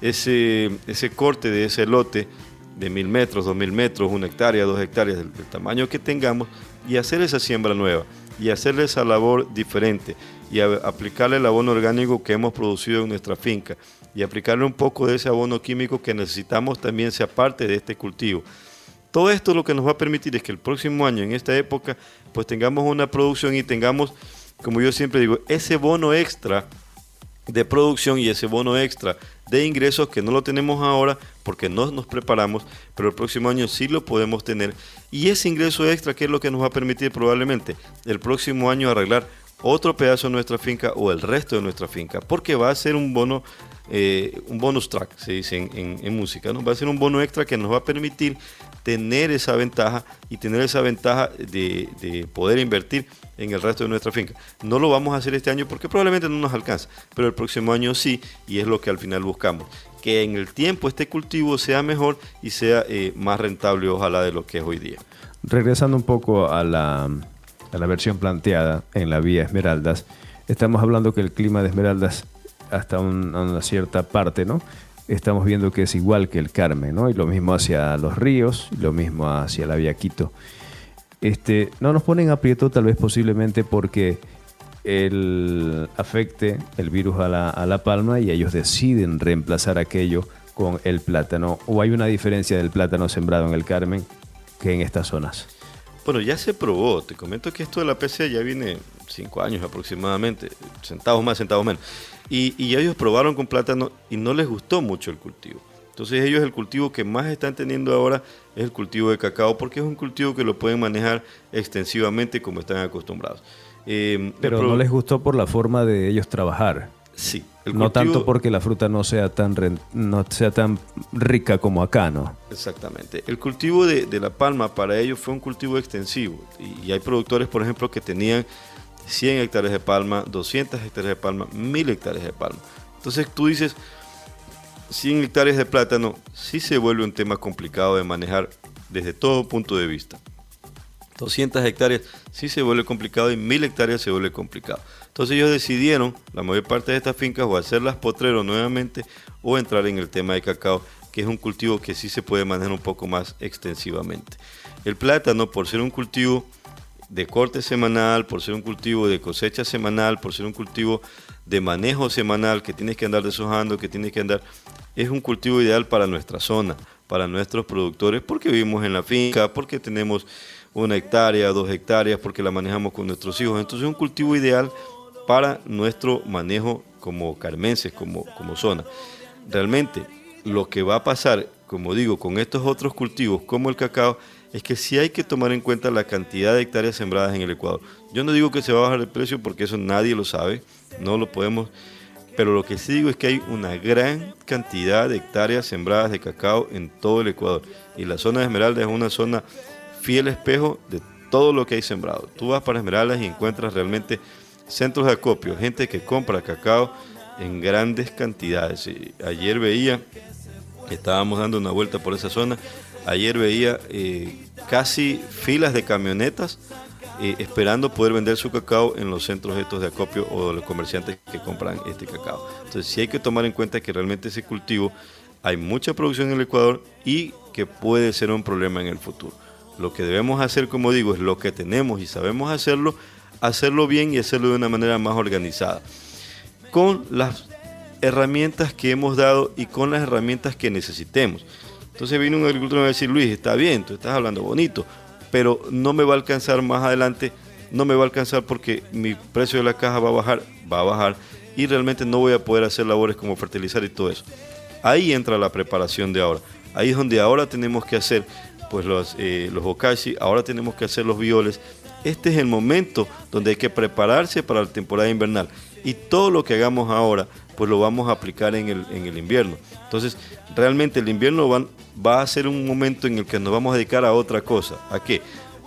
ese, ese corte de ese lote de mil metros, dos mil metros, una hectárea, dos hectáreas, del, tamaño que tengamos, y hacer esa siembra nueva, y hacerle esa labor diferente, y aplicarle el abono orgánico que hemos producido en nuestra finca, y aplicarle un poco de ese abono químico que necesitamos también sea parte de este cultivo. Todo esto lo que nos va a permitir es que el próximo año, en esta época, pues tengamos una producción y tengamos, como yo siempre digo, ese bono extra de producción y ese bono extra de ingresos que no lo tenemos ahora porque no nos preparamos, pero el próximo año sí lo podemos tener. Y ese ingreso extra, que es lo que nos va a permitir probablemente el próximo año arreglar otro pedazo de nuestra finca o el resto de nuestra finca, porque va a ser un bono, eh, un bonus track, se dice en, música, ¿no? va a ser un bono extra que nos va a permitir tener esa ventaja y tener esa ventaja de, de poder invertir en el resto de nuestra finca. No lo vamos a hacer este año porque probablemente no nos alcanza, pero el próximo año sí, y es lo que al final buscamos. Que en el tiempo este cultivo sea mejor y sea eh, más rentable, ojalá, de lo que es hoy día. Regresando un poco a la, a la versión planteada en la vía Esmeraldas, estamos hablando que el clima de Esmeraldas hasta una cierta parte, ¿no? Estamos viendo que es igual que el Carmen, ¿no? Y lo mismo hacia los ríos, lo mismo hacia la vía Quito este, no nos ponen aprieto tal vez posiblemente porque el afecte el virus a la, palma y ellos deciden reemplazar aquello con el plátano. ¿O hay una diferencia del plátano sembrado en el Carmen que en estas zonas? Bueno, ya se probó. Te comento que esto de la PCA ya viene cinco años aproximadamente, centavos más, centavos menos. Y, y ellos probaron con plátano y no les gustó mucho el cultivo. Entonces ellos el cultivo que más están teniendo ahora es el cultivo de cacao porque es un cultivo que lo pueden manejar extensivamente como están acostumbrados. Eh, Pero no les gustó por la forma de ellos trabajar. Sí. no tanto porque la fruta no sea tan no sea tan rica como acá, ¿no? Exactamente. El cultivo de, la palma para ellos fue un cultivo extensivo y, y hay productores, por ejemplo, que tenían 100 hectáreas de palma, 200 hectáreas de palma, 1000 hectáreas de palma. Entonces tú dices, 100 hectáreas de plátano sí se vuelve un tema complicado de manejar desde todo punto de vista. 200 hectáreas sí se vuelve complicado y 1000 hectáreas se vuelve complicado. Entonces ellos decidieron, la mayor parte de estas fincas, o hacerlas potrero nuevamente o entrar en el tema de cacao, que es un cultivo que sí se puede manejar un poco más extensivamente. El plátano, por ser un cultivo de corte semanal, por ser un cultivo de cosecha semanal, por ser un cultivo de manejo semanal que tienes que andar deshojando, que tienes que andar es un cultivo ideal para nuestra zona, para nuestros productores, porque vivimos en la finca, porque tenemos una hectárea, dos hectáreas, porque la manejamos con nuestros hijos. Entonces es un cultivo ideal para nuestro manejo como carmenses, como, como zona. Realmente lo que va a pasar, como digo, con estos otros cultivos como el cacao, es que sí hay que tomar en cuenta la cantidad de hectáreas sembradas en el Ecuador. Yo no digo que se va a bajar el precio porque eso nadie lo sabe, no lo podemos pero lo que sí digo es que hay una gran cantidad de hectáreas sembradas de cacao en todo el Ecuador. Y la zona de Esmeralda es una zona fiel espejo de todo lo que hay sembrado. Tú vas para Esmeraldas y encuentras realmente centros de acopio, gente que compra cacao en grandes cantidades. ayer veía, estábamos dando una vuelta por esa zona, ayer veía eh, casi filas de camionetas eh, esperando poder vender su cacao en los centros estos de acopio o los comerciantes que compran este cacao. Entonces sí hay que tomar en cuenta que realmente ese cultivo hay mucha producción en el Ecuador y que puede ser un problema en el futuro. Lo que debemos hacer, como digo, es lo que tenemos y sabemos hacerlo, hacerlo bien y hacerlo de una manera más organizada. Con las herramientas que hemos dado y con las herramientas que necesitemos. Entonces viene un agricultor y va a decir, Luis, está bien, tú estás hablando bonito, pero no me va a alcanzar más adelante, no me va a alcanzar porque mi precio de la caja va a bajar, va a bajar y realmente no voy a poder hacer labores como fertilizar y todo eso. Ahí entra la preparación de ahora. Ahí es donde ahora tenemos que hacer pues los, eh, los ahora tenemos que hacer los violes. Este es el momento donde hay que prepararse para la temporada invernal. Y todo lo que hagamos ahora, pues lo vamos a aplicar en el, en el invierno. Entonces, realmente el invierno va, a ser un momento en el que nos vamos a dedicar a otra cosa. ¿A qué?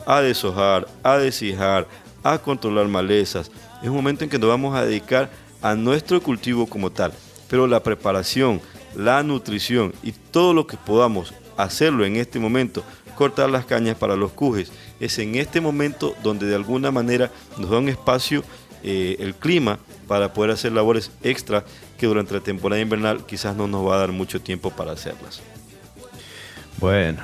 A deshojar, a deshijar, a controlar malezas. Es un momento en que nos vamos a dedicar a nuestro cultivo como tal. Pero la preparación, la nutrición y todo lo que podamos hacerlo en este momento, cortar las cañas para los cujes, es en este momento donde de alguna manera nos da un espacio eh, el clima para poder hacer labores extra que durante la temporada invernal quizás no nos va a dar mucho tiempo para hacerlas. Bueno,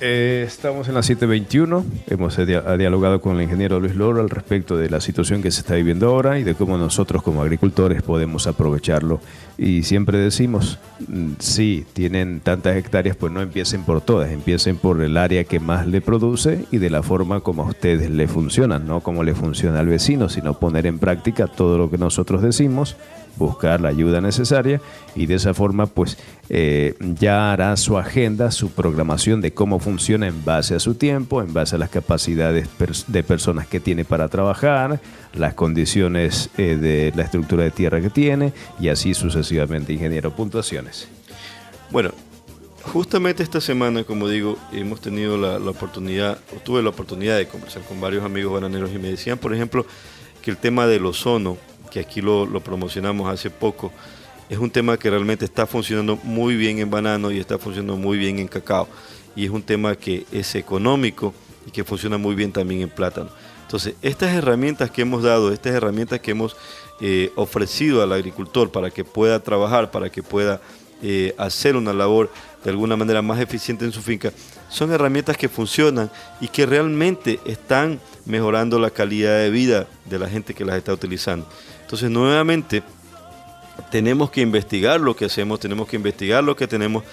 eh, estamos en la 721. Hemos dialogado con el ingeniero Luis Loro al respecto de la situación que se está viviendo ahora y de cómo nosotros como agricultores podemos aprovecharlo. Y siempre decimos, mm, si tienen tantas hectáreas, pues no empiecen por todas, empiecen por el área que más le produce y de la forma como a ustedes le funcionan, no como le funciona al vecino, sino poner en práctica todo lo que nosotros decimos buscar la ayuda necesaria y de esa forma pues eh, ya hará su agenda, su programación de cómo funciona en base a su tiempo, en base a las capacidades de personas que tiene para trabajar, las condiciones eh, de la estructura de tierra que tiene y así sucesivamente, ingeniero. Puntuaciones. Bueno, justamente esta semana, como digo, hemos tenido la, la oportunidad, o tuve la oportunidad de conversar con varios amigos bananeros y me decían, por ejemplo, que el tema del ozono que aquí lo, promocionamos hace poco, es un tema que realmente está funcionando muy bien en banano y está funcionando muy bien en cacao. Y es un tema que es económico y que funciona muy bien también en plátano. Entonces, estas herramientas que hemos dado, estas herramientas que hemos eh, ofrecido al agricultor para que pueda trabajar, para que pueda eh, hacer una labor de alguna manera más eficiente en su finca, son herramientas que funcionan y que realmente están mejorando la calidad de vida de la gente que las está utilizando. Entonces, nuevamente, tenemos que investigar lo que hacemos, tenemos que investigar lo que tenemos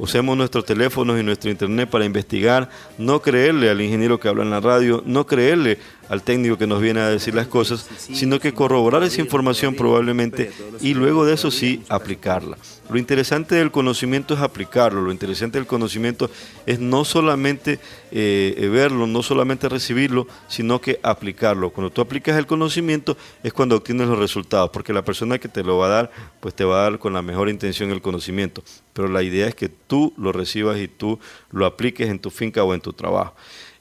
Usemos nuestros teléfonos y nuestro internet para investigar, no creerle al ingeniero que habla en la radio, no creerle al técnico que nos viene a decir las cosas, sino que corroborar esa información probablemente y luego de eso sí aplicarla. Lo interesante del conocimiento es aplicarlo, lo interesante del conocimiento es no solamente eh, verlo, no solamente recibirlo, sino que aplicarlo. Cuando tú aplicas el conocimiento es cuando obtienes los resultados, porque la persona que te lo va a dar, pues te va a dar con la mejor intención el conocimiento. Pero la idea es que tú lo recibas y tú lo apliques en tu finca o en tu trabajo.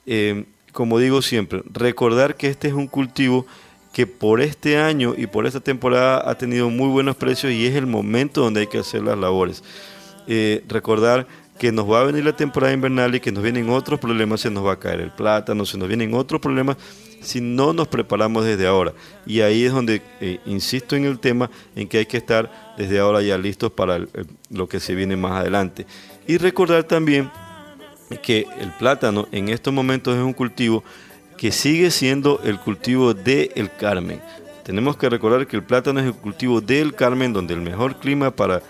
Eh, como digo siempre, recordar que este es un cultivo que por este año y por esta temporada ha tenido muy buenos precios y es el momento donde hay que hacer las labores. Eh, recordar que nos va a venir la temporada invernal y que nos vienen otros problemas, se nos va a caer el plátano, se nos vienen otros problemas si no nos preparamos desde ahora. Y ahí es donde eh, insisto en el tema en que hay que estar desde ahora ya listos para lo que se viene más adelante. Y recordar también que el plátano en estos momentos es un cultivo que sigue siendo el cultivo del el Carmen. Tenemos que recordar que el plátano es el cultivo del Carmen, donde el mejor clima para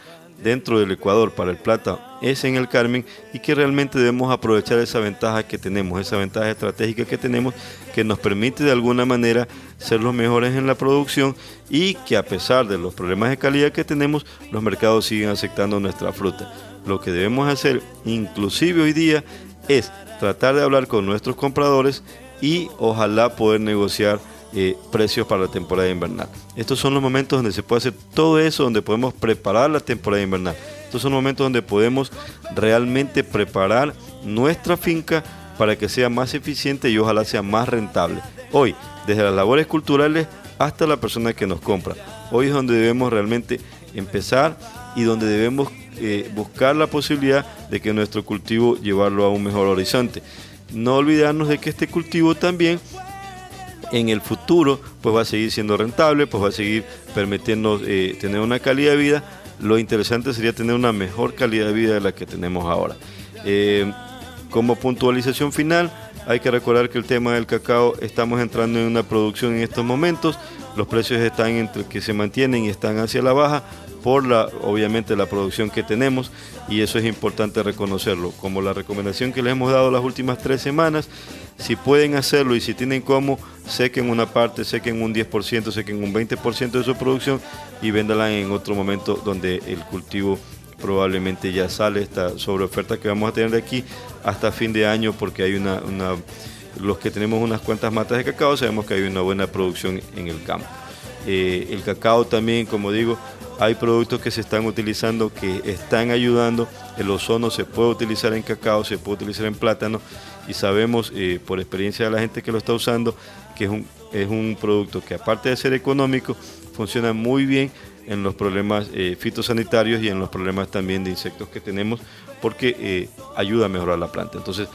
dentro del Ecuador para el plátano es en el Carmen y que realmente debemos aprovechar esa ventaja que tenemos, esa ventaja estratégica que tenemos que nos permite de alguna manera ser los mejores en la producción y que a pesar de los problemas de calidad que tenemos, los mercados siguen aceptando nuestra fruta. Lo que debemos hacer, inclusive hoy día, es tratar de hablar con nuestros compradores y ojalá poder negociar eh, precios para la temporada invernal. Estos son los momentos donde se puede hacer todo eso, donde podemos preparar la temporada invernal. Estos son los momentos donde podemos realmente preparar nuestra finca para que sea más eficiente y ojalá sea más rentable. Hoy, desde las labores culturales hasta la persona que nos compra. Hoy es donde debemos realmente empezar y donde debemos eh, buscar la posibilidad de que nuestro cultivo llevarlo a un mejor horizonte. No olvidarnos de que este cultivo también en el futuro pues va a seguir siendo rentable, pues va a seguir permitiendo eh, tener una calidad de vida. Lo interesante sería tener una mejor calidad de vida de la que tenemos ahora. Eh, como puntualización final, hay que recordar que el tema del cacao, estamos entrando en una producción en estos momentos, los precios están entre que se mantienen y están hacia la baja por la obviamente la producción que tenemos y eso es importante reconocerlo. Como la recomendación que les hemos dado las últimas tres semanas, si pueden hacerlo y si tienen cómo, sequen una parte, sequen un 10%, sequen un 20% de su producción y véndalan en otro momento donde el cultivo probablemente ya sale esta sobre oferta que vamos a tener de aquí hasta fin de año porque hay una, los que tenemos unas cuantas matas de cacao sabemos que hay una buena producción en el campo. Eh, el cacao también, como digo, hay productos que se están utilizando que están ayudando. El ozono se puede utilizar en cacao, se puede utilizar en plátano y sabemos eh, por experiencia de la gente que lo está usando que es un, es un producto que aparte de ser económico, funciona muy bien en los problemas eh, fitosanitarios y en los problemas también de insectos que tenemos porque eh, ayuda a mejorar la planta. Entonces,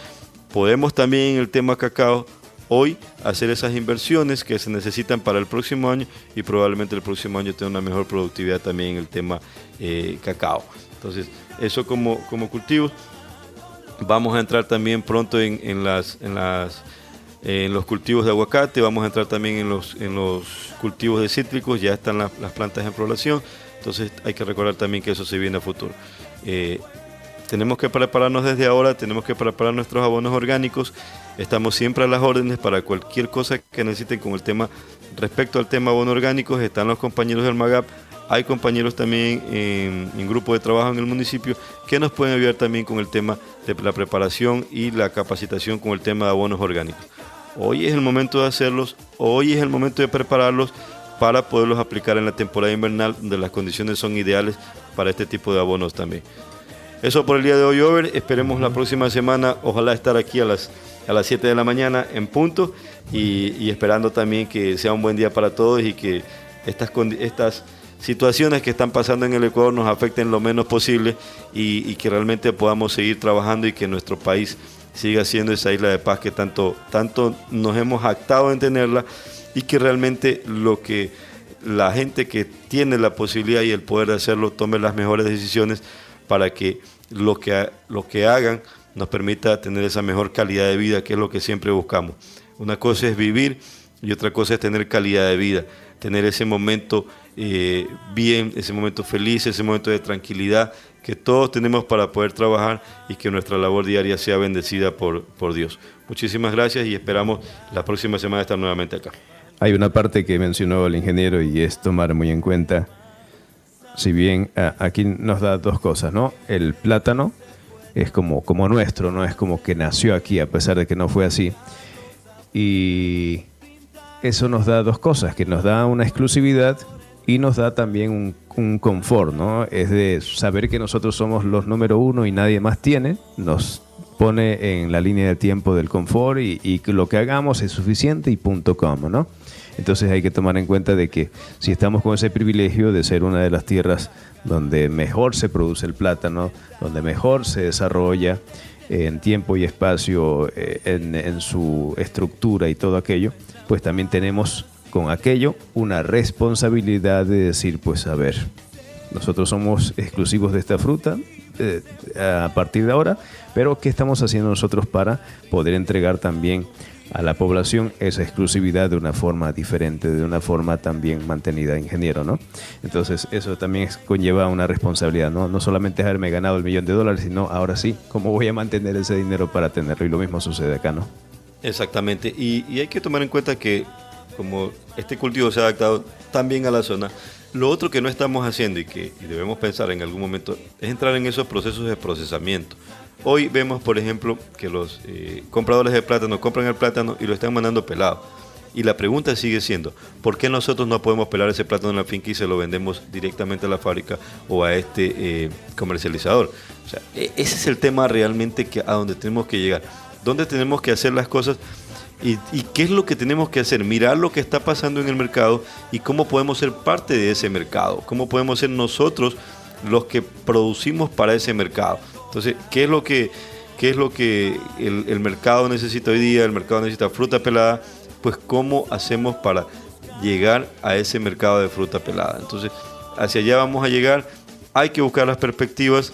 podemos también en el tema cacao hoy hacer esas inversiones que se necesitan para el próximo año y probablemente el próximo año tener una mejor productividad también en el tema eh, cacao. Entonces, eso como, como cultivos. Vamos a entrar también pronto en, las, en, las, en los cultivos de aguacate, vamos a entrar también en los, en los cultivos de cítricos, ya están las, plantas en población, entonces hay que recordar también que eso se viene a futuro. Eh, tenemos que prepararnos desde ahora, tenemos que preparar nuestros abonos orgánicos Estamos siempre a las órdenes para cualquier cosa que necesiten con el tema respecto al tema bono orgánicos. Están los compañeros del MAGAP, hay compañeros también en, grupo de trabajo en el municipio que nos pueden ayudar también con el tema de la preparación y la capacitación con el tema de abonos orgánicos. Hoy es el momento de hacerlos, hoy es el momento de prepararlos para poderlos aplicar en la temporada invernal donde las condiciones son ideales para este tipo de abonos también. Eso por el día de hoy, Over. Esperemos la próxima semana, ojalá estar aquí a las a las 7 de la mañana en punto y, esperando también que sea un buen día para todos y que estas, estas situaciones que están pasando en el Ecuador nos afecten lo menos posible y, que realmente podamos seguir trabajando y que nuestro país siga siendo esa isla de paz que tanto, tanto nos hemos jactado en tenerla y que realmente lo que la gente que tiene la posibilidad y el poder de hacerlo tome las mejores decisiones para que lo que, lo que hagan nos permita tener esa mejor calidad de vida, que es lo que siempre buscamos. Una cosa es vivir y otra cosa es tener calidad de vida, tener ese momento eh, bien, ese momento feliz, ese momento de tranquilidad que todos tenemos para poder trabajar y que nuestra labor diaria sea bendecida por, por Dios. Muchísimas gracias y esperamos la próxima semana estar nuevamente acá. Hay una parte que mencionó el ingeniero y es tomar muy en cuenta, si bien aquí nos da dos cosas, ¿no? El plátano, es como, como nuestro, no es como que nació aquí, a pesar de que no fue así. Y eso nos da dos cosas, que nos da una exclusividad y nos da también un, un, confort, ¿no? Es de saber que nosotros somos los número uno y nadie más tiene, nos pone en la línea de tiempo del confort y, lo que hagamos es suficiente y punto com, ¿no? Entonces hay que tomar en cuenta de que si estamos con ese privilegio de ser una de las tierras donde mejor se produce el plátano, donde mejor se desarrolla en tiempo y espacio, eh, en, su estructura y todo aquello, pues también tenemos con aquello una responsabilidad de decir, pues a ver, nosotros somos exclusivos de esta fruta eh, a partir de ahora, pero ¿qué estamos haciendo nosotros para poder entregar también a la población esa exclusividad de una forma diferente, de una forma también mantenida, ingeniero, ¿no? Entonces, eso también conlleva una responsabilidad, ¿no? No solamente haberme ganado el millón de dólares, sino ahora sí, ¿cómo voy a mantener ese dinero para tenerlo? Y lo mismo sucede acá, ¿no? Exactamente, y, y hay que tomar en cuenta que como este cultivo se ha adaptado tan bien a la zona, lo otro que no estamos haciendo y que debemos pensar en algún momento es entrar en esos procesos de procesamiento. Hoy vemos, por ejemplo, que los eh, compradores de plátano compran el plátano y lo están mandando pelado. Y la pregunta sigue siendo, ¿por qué nosotros no podemos pelar ese plátano en la finca y se lo vendemos directamente a la fábrica o a este eh, comercializador? O sea, e-, ese es el tema realmente que, a donde tenemos que llegar. dónde tenemos que hacer las cosas y, y, qué es lo que tenemos que hacer, mirar lo que está pasando en el mercado y cómo podemos ser parte de ese mercado, cómo podemos ser nosotros los que producimos para ese mercado. Entonces, ¿qué es lo que, qué es lo que el, mercado necesita hoy día? El mercado necesita fruta pelada, pues cómo hacemos para llegar a ese mercado de fruta pelada. Entonces, hacia allá vamos a llegar, hay que buscar las perspectivas,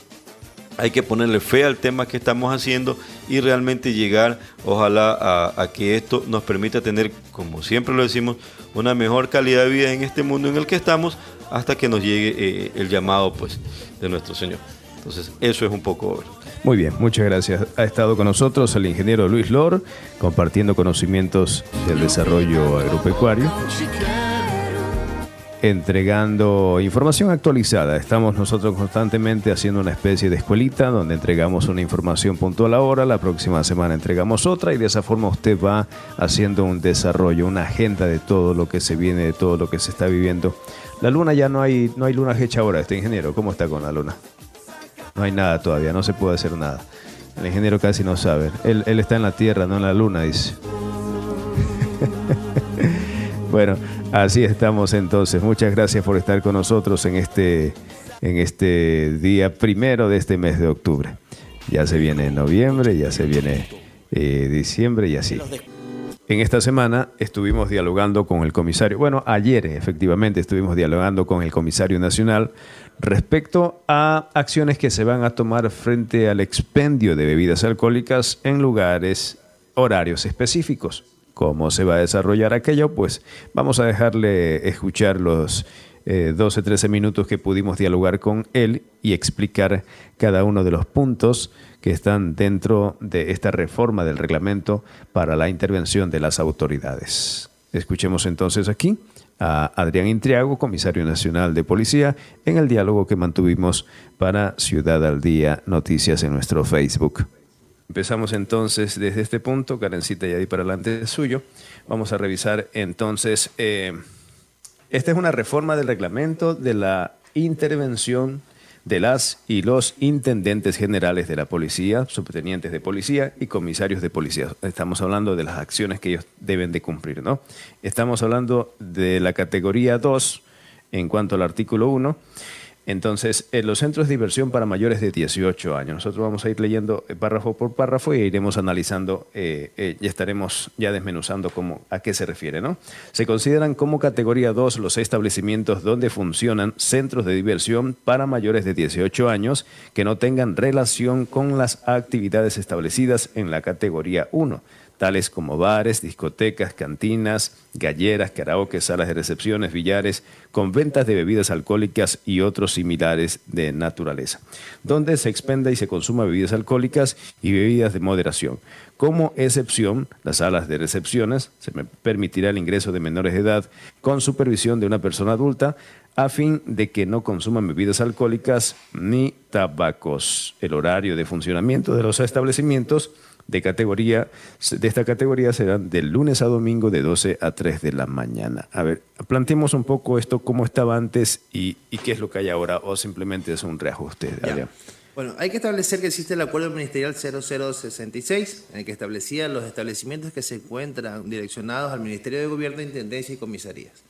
hay que ponerle fe al tema que estamos haciendo y realmente llegar, ojalá, a, que esto nos permita tener, como siempre lo decimos, una mejor calidad de vida en este mundo en el que estamos hasta que nos llegue eh, el llamado pues, de nuestro Señor. Entonces, eso es un poco... Muy bien, muchas gracias. Ha estado con nosotros el ingeniero Luis Lor, compartiendo conocimientos del desarrollo agropecuario entregando información actualizada. Estamos nosotros constantemente haciendo una especie de escuelita donde entregamos una información puntual ahora, la próxima semana entregamos otra y de esa forma usted va haciendo un desarrollo, una agenda de todo lo que se viene, de todo lo que se está viviendo. La luna ya no hay, no hay luna hecha ahora, este ingeniero, ¿cómo está con la luna? No hay nada todavía, no se puede hacer nada. El ingeniero casi no sabe. Él, él está en la Tierra, no en la luna, dice. bueno, Así estamos entonces. Muchas gracias por estar con nosotros en este, en este día primero de este mes de octubre. Ya se viene noviembre, ya se viene eh, diciembre y así. En esta semana estuvimos dialogando con el comisario, bueno, ayer efectivamente estuvimos dialogando con el comisario nacional respecto a acciones que se van a tomar frente al expendio de bebidas alcohólicas en lugares, horarios específicos cómo se va a desarrollar aquello, pues vamos a dejarle escuchar los 12, eh, 13 minutos que pudimos dialogar con él y explicar cada uno de los puntos que están dentro de esta reforma del reglamento para la intervención de las autoridades. Escuchemos entonces aquí a Adrián Intriago, comisario nacional de policía, en el diálogo que mantuvimos para Ciudad al Día Noticias en nuestro Facebook. Empezamos entonces desde este punto, Karencita y ahí para adelante es suyo. Vamos a revisar entonces, eh, esta es una reforma del reglamento de la intervención de las y los intendentes generales de la policía, subtenientes de policía y comisarios de policía. Estamos hablando de las acciones que ellos deben de cumplir, ¿no? Estamos hablando de la categoría 2 en cuanto al artículo 1 entonces, en los centros de diversión para mayores de 18 años, nosotros vamos a ir leyendo eh, párrafo por párrafo y iremos analizando eh, eh, y estaremos ya desmenuzando cómo, a qué se refiere. ¿no? Se consideran como categoría 2 los establecimientos donde funcionan centros de diversión para mayores de 18 años que no tengan relación con las actividades establecidas en la categoría 1 tales como bares, discotecas, cantinas, galleras, karaoke, salas de recepciones, billares, con ventas de bebidas alcohólicas y otros similares de naturaleza, donde se expenda y se consuma bebidas alcohólicas y bebidas de moderación. Como excepción, las salas de recepciones se permitirá el ingreso de menores de edad con supervisión de una persona adulta a fin de que no consuman bebidas alcohólicas ni tabacos. El horario de funcionamiento de los establecimientos de categoría, de esta categoría serán de lunes a domingo de 12 a 3 de la mañana. A ver, planteemos un poco esto, cómo estaba antes y, qué es lo que hay ahora, o simplemente es un reajuste. Bueno, hay que establecer que existe el acuerdo ministerial 0066, en el que establecía los establecimientos que se encuentran direccionados al Ministerio de Gobierno, Intendencia y Comisarías.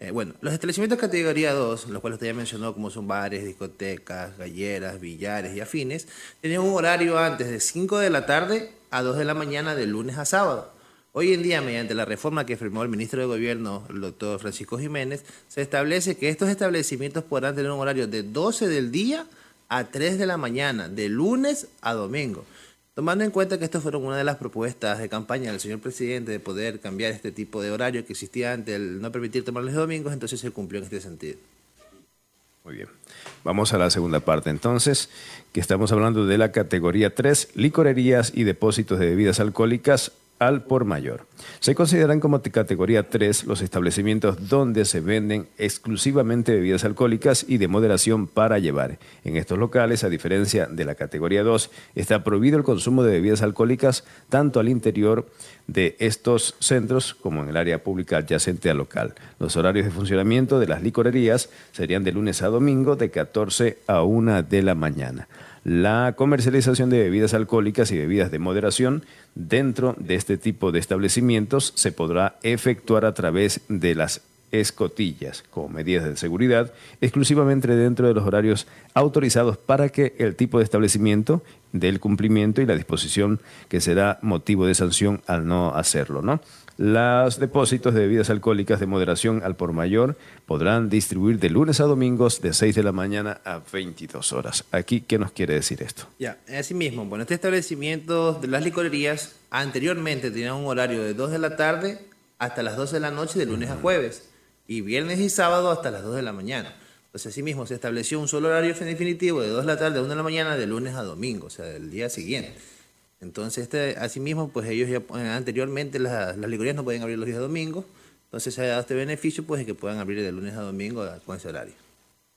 Eh, bueno, los establecimientos categoría 2, los cuales usted ya mencionó, como son bares, discotecas, galleras, billares y afines, tenían un horario antes de 5 de la tarde a 2 de la mañana de lunes a sábado. Hoy en día, mediante la reforma que firmó el ministro de Gobierno, el doctor Francisco Jiménez, se establece que estos establecimientos podrán tener un horario de 12 del día a 3 de la mañana, de lunes a domingo. Tomando en cuenta que estas fueron una de las propuestas de campaña del señor presidente de poder cambiar este tipo de horario que existía antes, el no permitir tomar los domingos, entonces se cumplió en este sentido. Muy bien. Vamos a la segunda parte entonces, que estamos hablando de la categoría 3, licorerías y depósitos de bebidas alcohólicas al por mayor. Se consideran como categoría 3 los establecimientos donde se venden exclusivamente bebidas alcohólicas y de moderación para llevar. En estos locales, a diferencia de la categoría 2, está prohibido el consumo de bebidas alcohólicas tanto al interior de estos centros como en el área pública adyacente al local. Los horarios de funcionamiento de las licorerías serían de lunes a domingo de 14 a 1 de la mañana. La comercialización de bebidas alcohólicas y bebidas de moderación dentro de este tipo de establecimientos se podrá efectuar a través de las escotillas como medidas de seguridad exclusivamente dentro de los horarios autorizados para que el tipo de establecimiento del cumplimiento y la disposición que será motivo de sanción al no hacerlo, ¿no? Los depósitos de bebidas alcohólicas de moderación al por mayor podrán distribuir de lunes a domingos de 6 de la mañana a 22 horas. Aquí, ¿qué nos quiere decir esto? Ya, así mismo, bueno, este establecimiento de las licorerías anteriormente tenía un horario de 2 de la tarde hasta las 12 de la noche de lunes a jueves y viernes y sábado hasta las 2 de la mañana. Entonces, asimismo, se estableció un solo horario definitivo de 2 de la tarde a 1 de la mañana de lunes a domingo, o sea, del día siguiente. Entonces, este, asimismo, pues ellos ya anteriormente las, las licorerías no pueden abrir los días domingos, entonces se ha dado este beneficio pues de que puedan abrir de lunes a domingo con ese horario.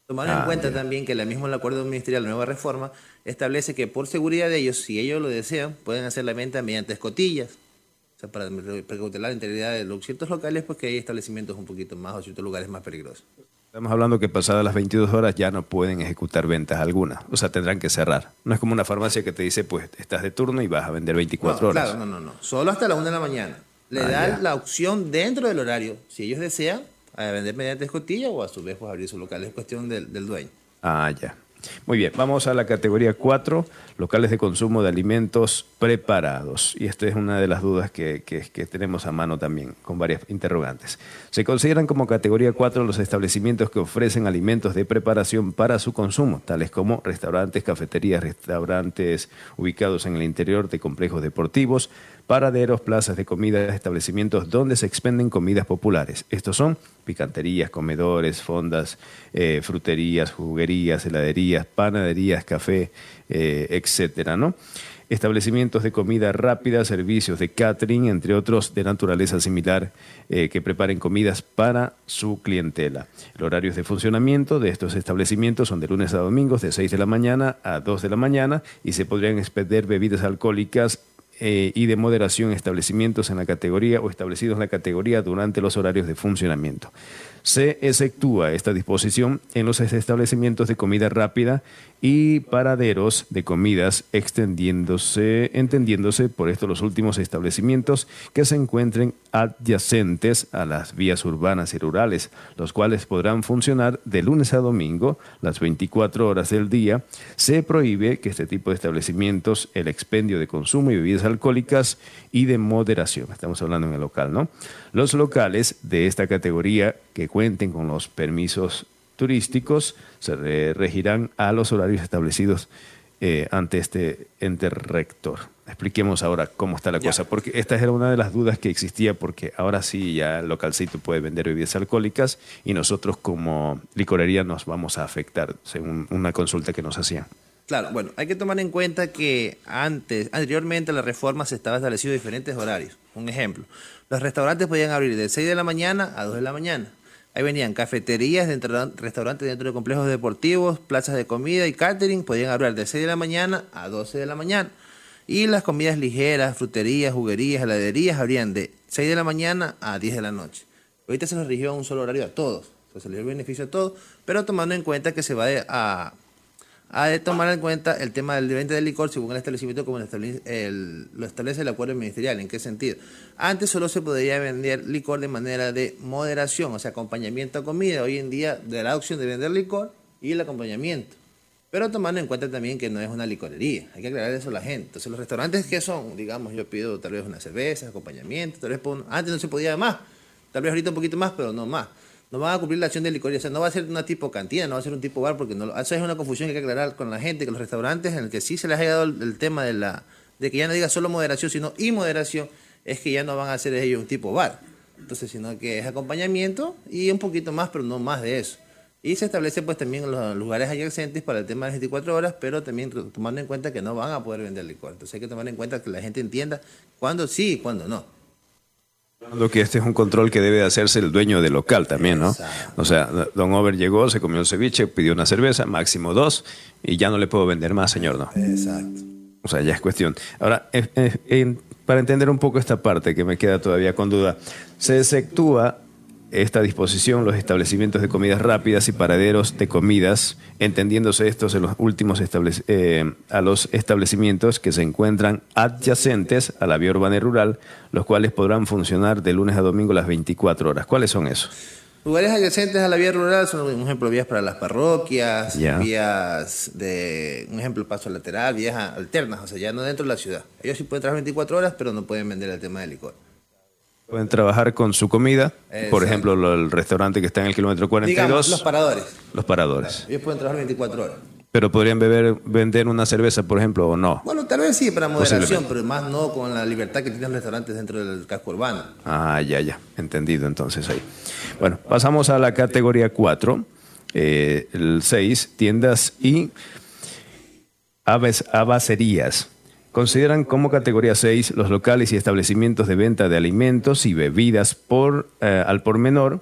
Tomar en Ah, cuenta también que la mismo el acuerdo ministerial, la nueva reforma, establece que por seguridad de ellos, si ellos lo desean, pueden hacer la venta mediante escotillas. O sea, para precautelar la integridad de los ciertos locales, pues que hay establecimientos un poquito más o ciertos lugares más peligrosos. Estamos hablando que pasadas las 22 horas ya no pueden ejecutar ventas alguna, o sea, tendrán que cerrar. No es como una farmacia que te dice, pues estás de turno y vas a vender 24 No, horas. Claro, no, no, no. Solo hasta la una de la mañana. Le Ah, dan ya. la opción dentro del horario, si ellos desean, a vender mediante escotilla o a su vez pues, abrir su local. Es cuestión del, del dueño. Ah, ya. Muy bien, vamos a la categoría 4, locales de consumo de alimentos preparados. Y esta es una de las dudas que, que- tenemos a mano también, con varias interrogantes. Se consideran como categoría 4 los establecimientos que ofrecen alimentos de preparación para su consumo, tales como restaurantes, cafeterías, restaurantes ubicados en el interior de complejos deportivos, paraderos, plazas de comida, establecimientos donde se expenden comidas populares. Estos son picanterías, comedores, fondas, eh, fruterías, juguerías, heladerías, panaderías, café, eh, etcétera, ¿no? Establecimientos de comida rápida, servicios de catering, entre otros de naturaleza similar, eh, que preparen comidas para su clientela. Los horarios de funcionamiento de estos establecimientos son de lunes a domingos, de 6 de la mañana a 2 de la mañana, y se podrían expender bebidas alcohólicas eh, y de moderación establecimientos en la categoría o establecidos en la categoría durante los horarios de funcionamiento. Se exceptúa esta disposición en los establecimientos de comida rápida y paraderos de comidas extendiéndose, entendiéndose por esto los últimos establecimientos que se encuentren adyacentes a las vías urbanas y rurales, los cuales podrán funcionar de lunes a domingo las 24 horas del día. Se prohíbe que este tipo de establecimientos el expendio de consumo y bebidas alcohólicas y de moderación. Estamos hablando en el local, ¿no? Los locales de esta categoría que cuenten con los permisos turísticos se re- regirán a los horarios establecidos eh, ante este ente rector. Expliquemos ahora cómo está la cosa, porque esta era una de las dudas que existía, porque ahora sí ya el localcito puede vender bebidas alcohólicas y nosotros como licorería nos vamos a afectar, según una consulta que nos hacían. Claro, bueno, hay que tomar en cuenta que antes, anteriormente a la reforma se estaba establecido diferentes horarios. Un ejemplo, los restaurantes podían abrir de 6 de la mañana a 2 de la mañana. Ahí venían cafeterías, dentro, restaurantes dentro de complejos deportivos, plazas de comida y catering, podían abrir de 6 de la mañana a 12 de la mañana. Y las comidas ligeras, fruterías, juguerías, heladerías abrían de 6 de la mañana a 10 de la noche. Ahorita se nos rigió un solo horario a todos, se les dio el beneficio a todos, pero tomando en cuenta que se va a, ha de tomar en cuenta el tema del venta del licor según el establecimiento como lo establece el, lo establece el acuerdo ministerial. ¿En qué sentido? Antes solo se podía vender licor de manera de moderación, o sea, acompañamiento a comida. Hoy en día da la opción de vender licor y el acompañamiento. Pero tomando en cuenta también que no es una licorería, hay que aclarar eso a la gente. Entonces, los restaurantes que son, digamos, yo pido tal vez una cerveza, acompañamiento, tal vez antes no se podía más, tal vez ahorita un poquito más, pero no más. No van a cumplir la acción de licorería, o sea, no va a ser una tipo cantina, no va a ser un tipo bar, porque no, eso es una confusión que hay que aclarar con la gente, que los restaurantes en el que sí se les ha llegado el, tema de la de que ya no diga solo moderación, sino inmoderación, es que ya no van a ser ellos un tipo bar. Entonces, sino que es acompañamiento y un poquito más, pero no más de eso. Y se establece pues también los lugares adyacentes para el tema de las 24 horas, pero también to- tomando en cuenta que no van a poder vender licor. Entonces hay que tomar en cuenta que la gente entienda cuándo sí y cuándo no. Lo que este es un control que debe de hacerse el dueño del local también, ¿no? O sea, Don Over llegó, se comió el ceviche, pidió una cerveza, máximo dos, y ya no le puedo vender más, señor, ¿no? Exacto. O sea, ya es cuestión. Ahora, eh, eh, en- para entender un poco esta parte que me queda todavía con duda, se exceptúa esta disposición los establecimientos de comidas rápidas y paraderos de comidas, entendiéndose estos en los últimos eh, a los establecimientos que se encuentran adyacentes a la vía urbana y rural, los cuales podrán funcionar de lunes a domingo las 24 horas. ¿Cuáles son esos? Lugares adyacentes a la vía rural son, un ejemplo, vías para las parroquias, vías de, un ejemplo, paso lateral, vías alternas, o sea, ya no dentro de la ciudad. Ellos sí pueden trabajar 24 horas, pero no pueden vender el tema de licor. Pueden trabajar con su comida, por ejemplo, lo- el restaurante que está en el kilómetro 42, Digamos, los paradores. los paradores. Ellos pueden trabajar 24 horas. Pero podrían beber, vender una cerveza, por ejemplo, o no. Bueno, tal vez sí, para moderación, Posiblemente. pero más no con la libertad que tienen los restaurantes dentro del casco urbano. Ah, ya, ya. Entendido entonces ahí. Bueno, pasamos a la categoría 4. eh, el 6, tiendas y aves, abacerías. Consideran como categoría 6 los locales y establecimientos de venta de alimentos y bebidas por, eh, al por menor,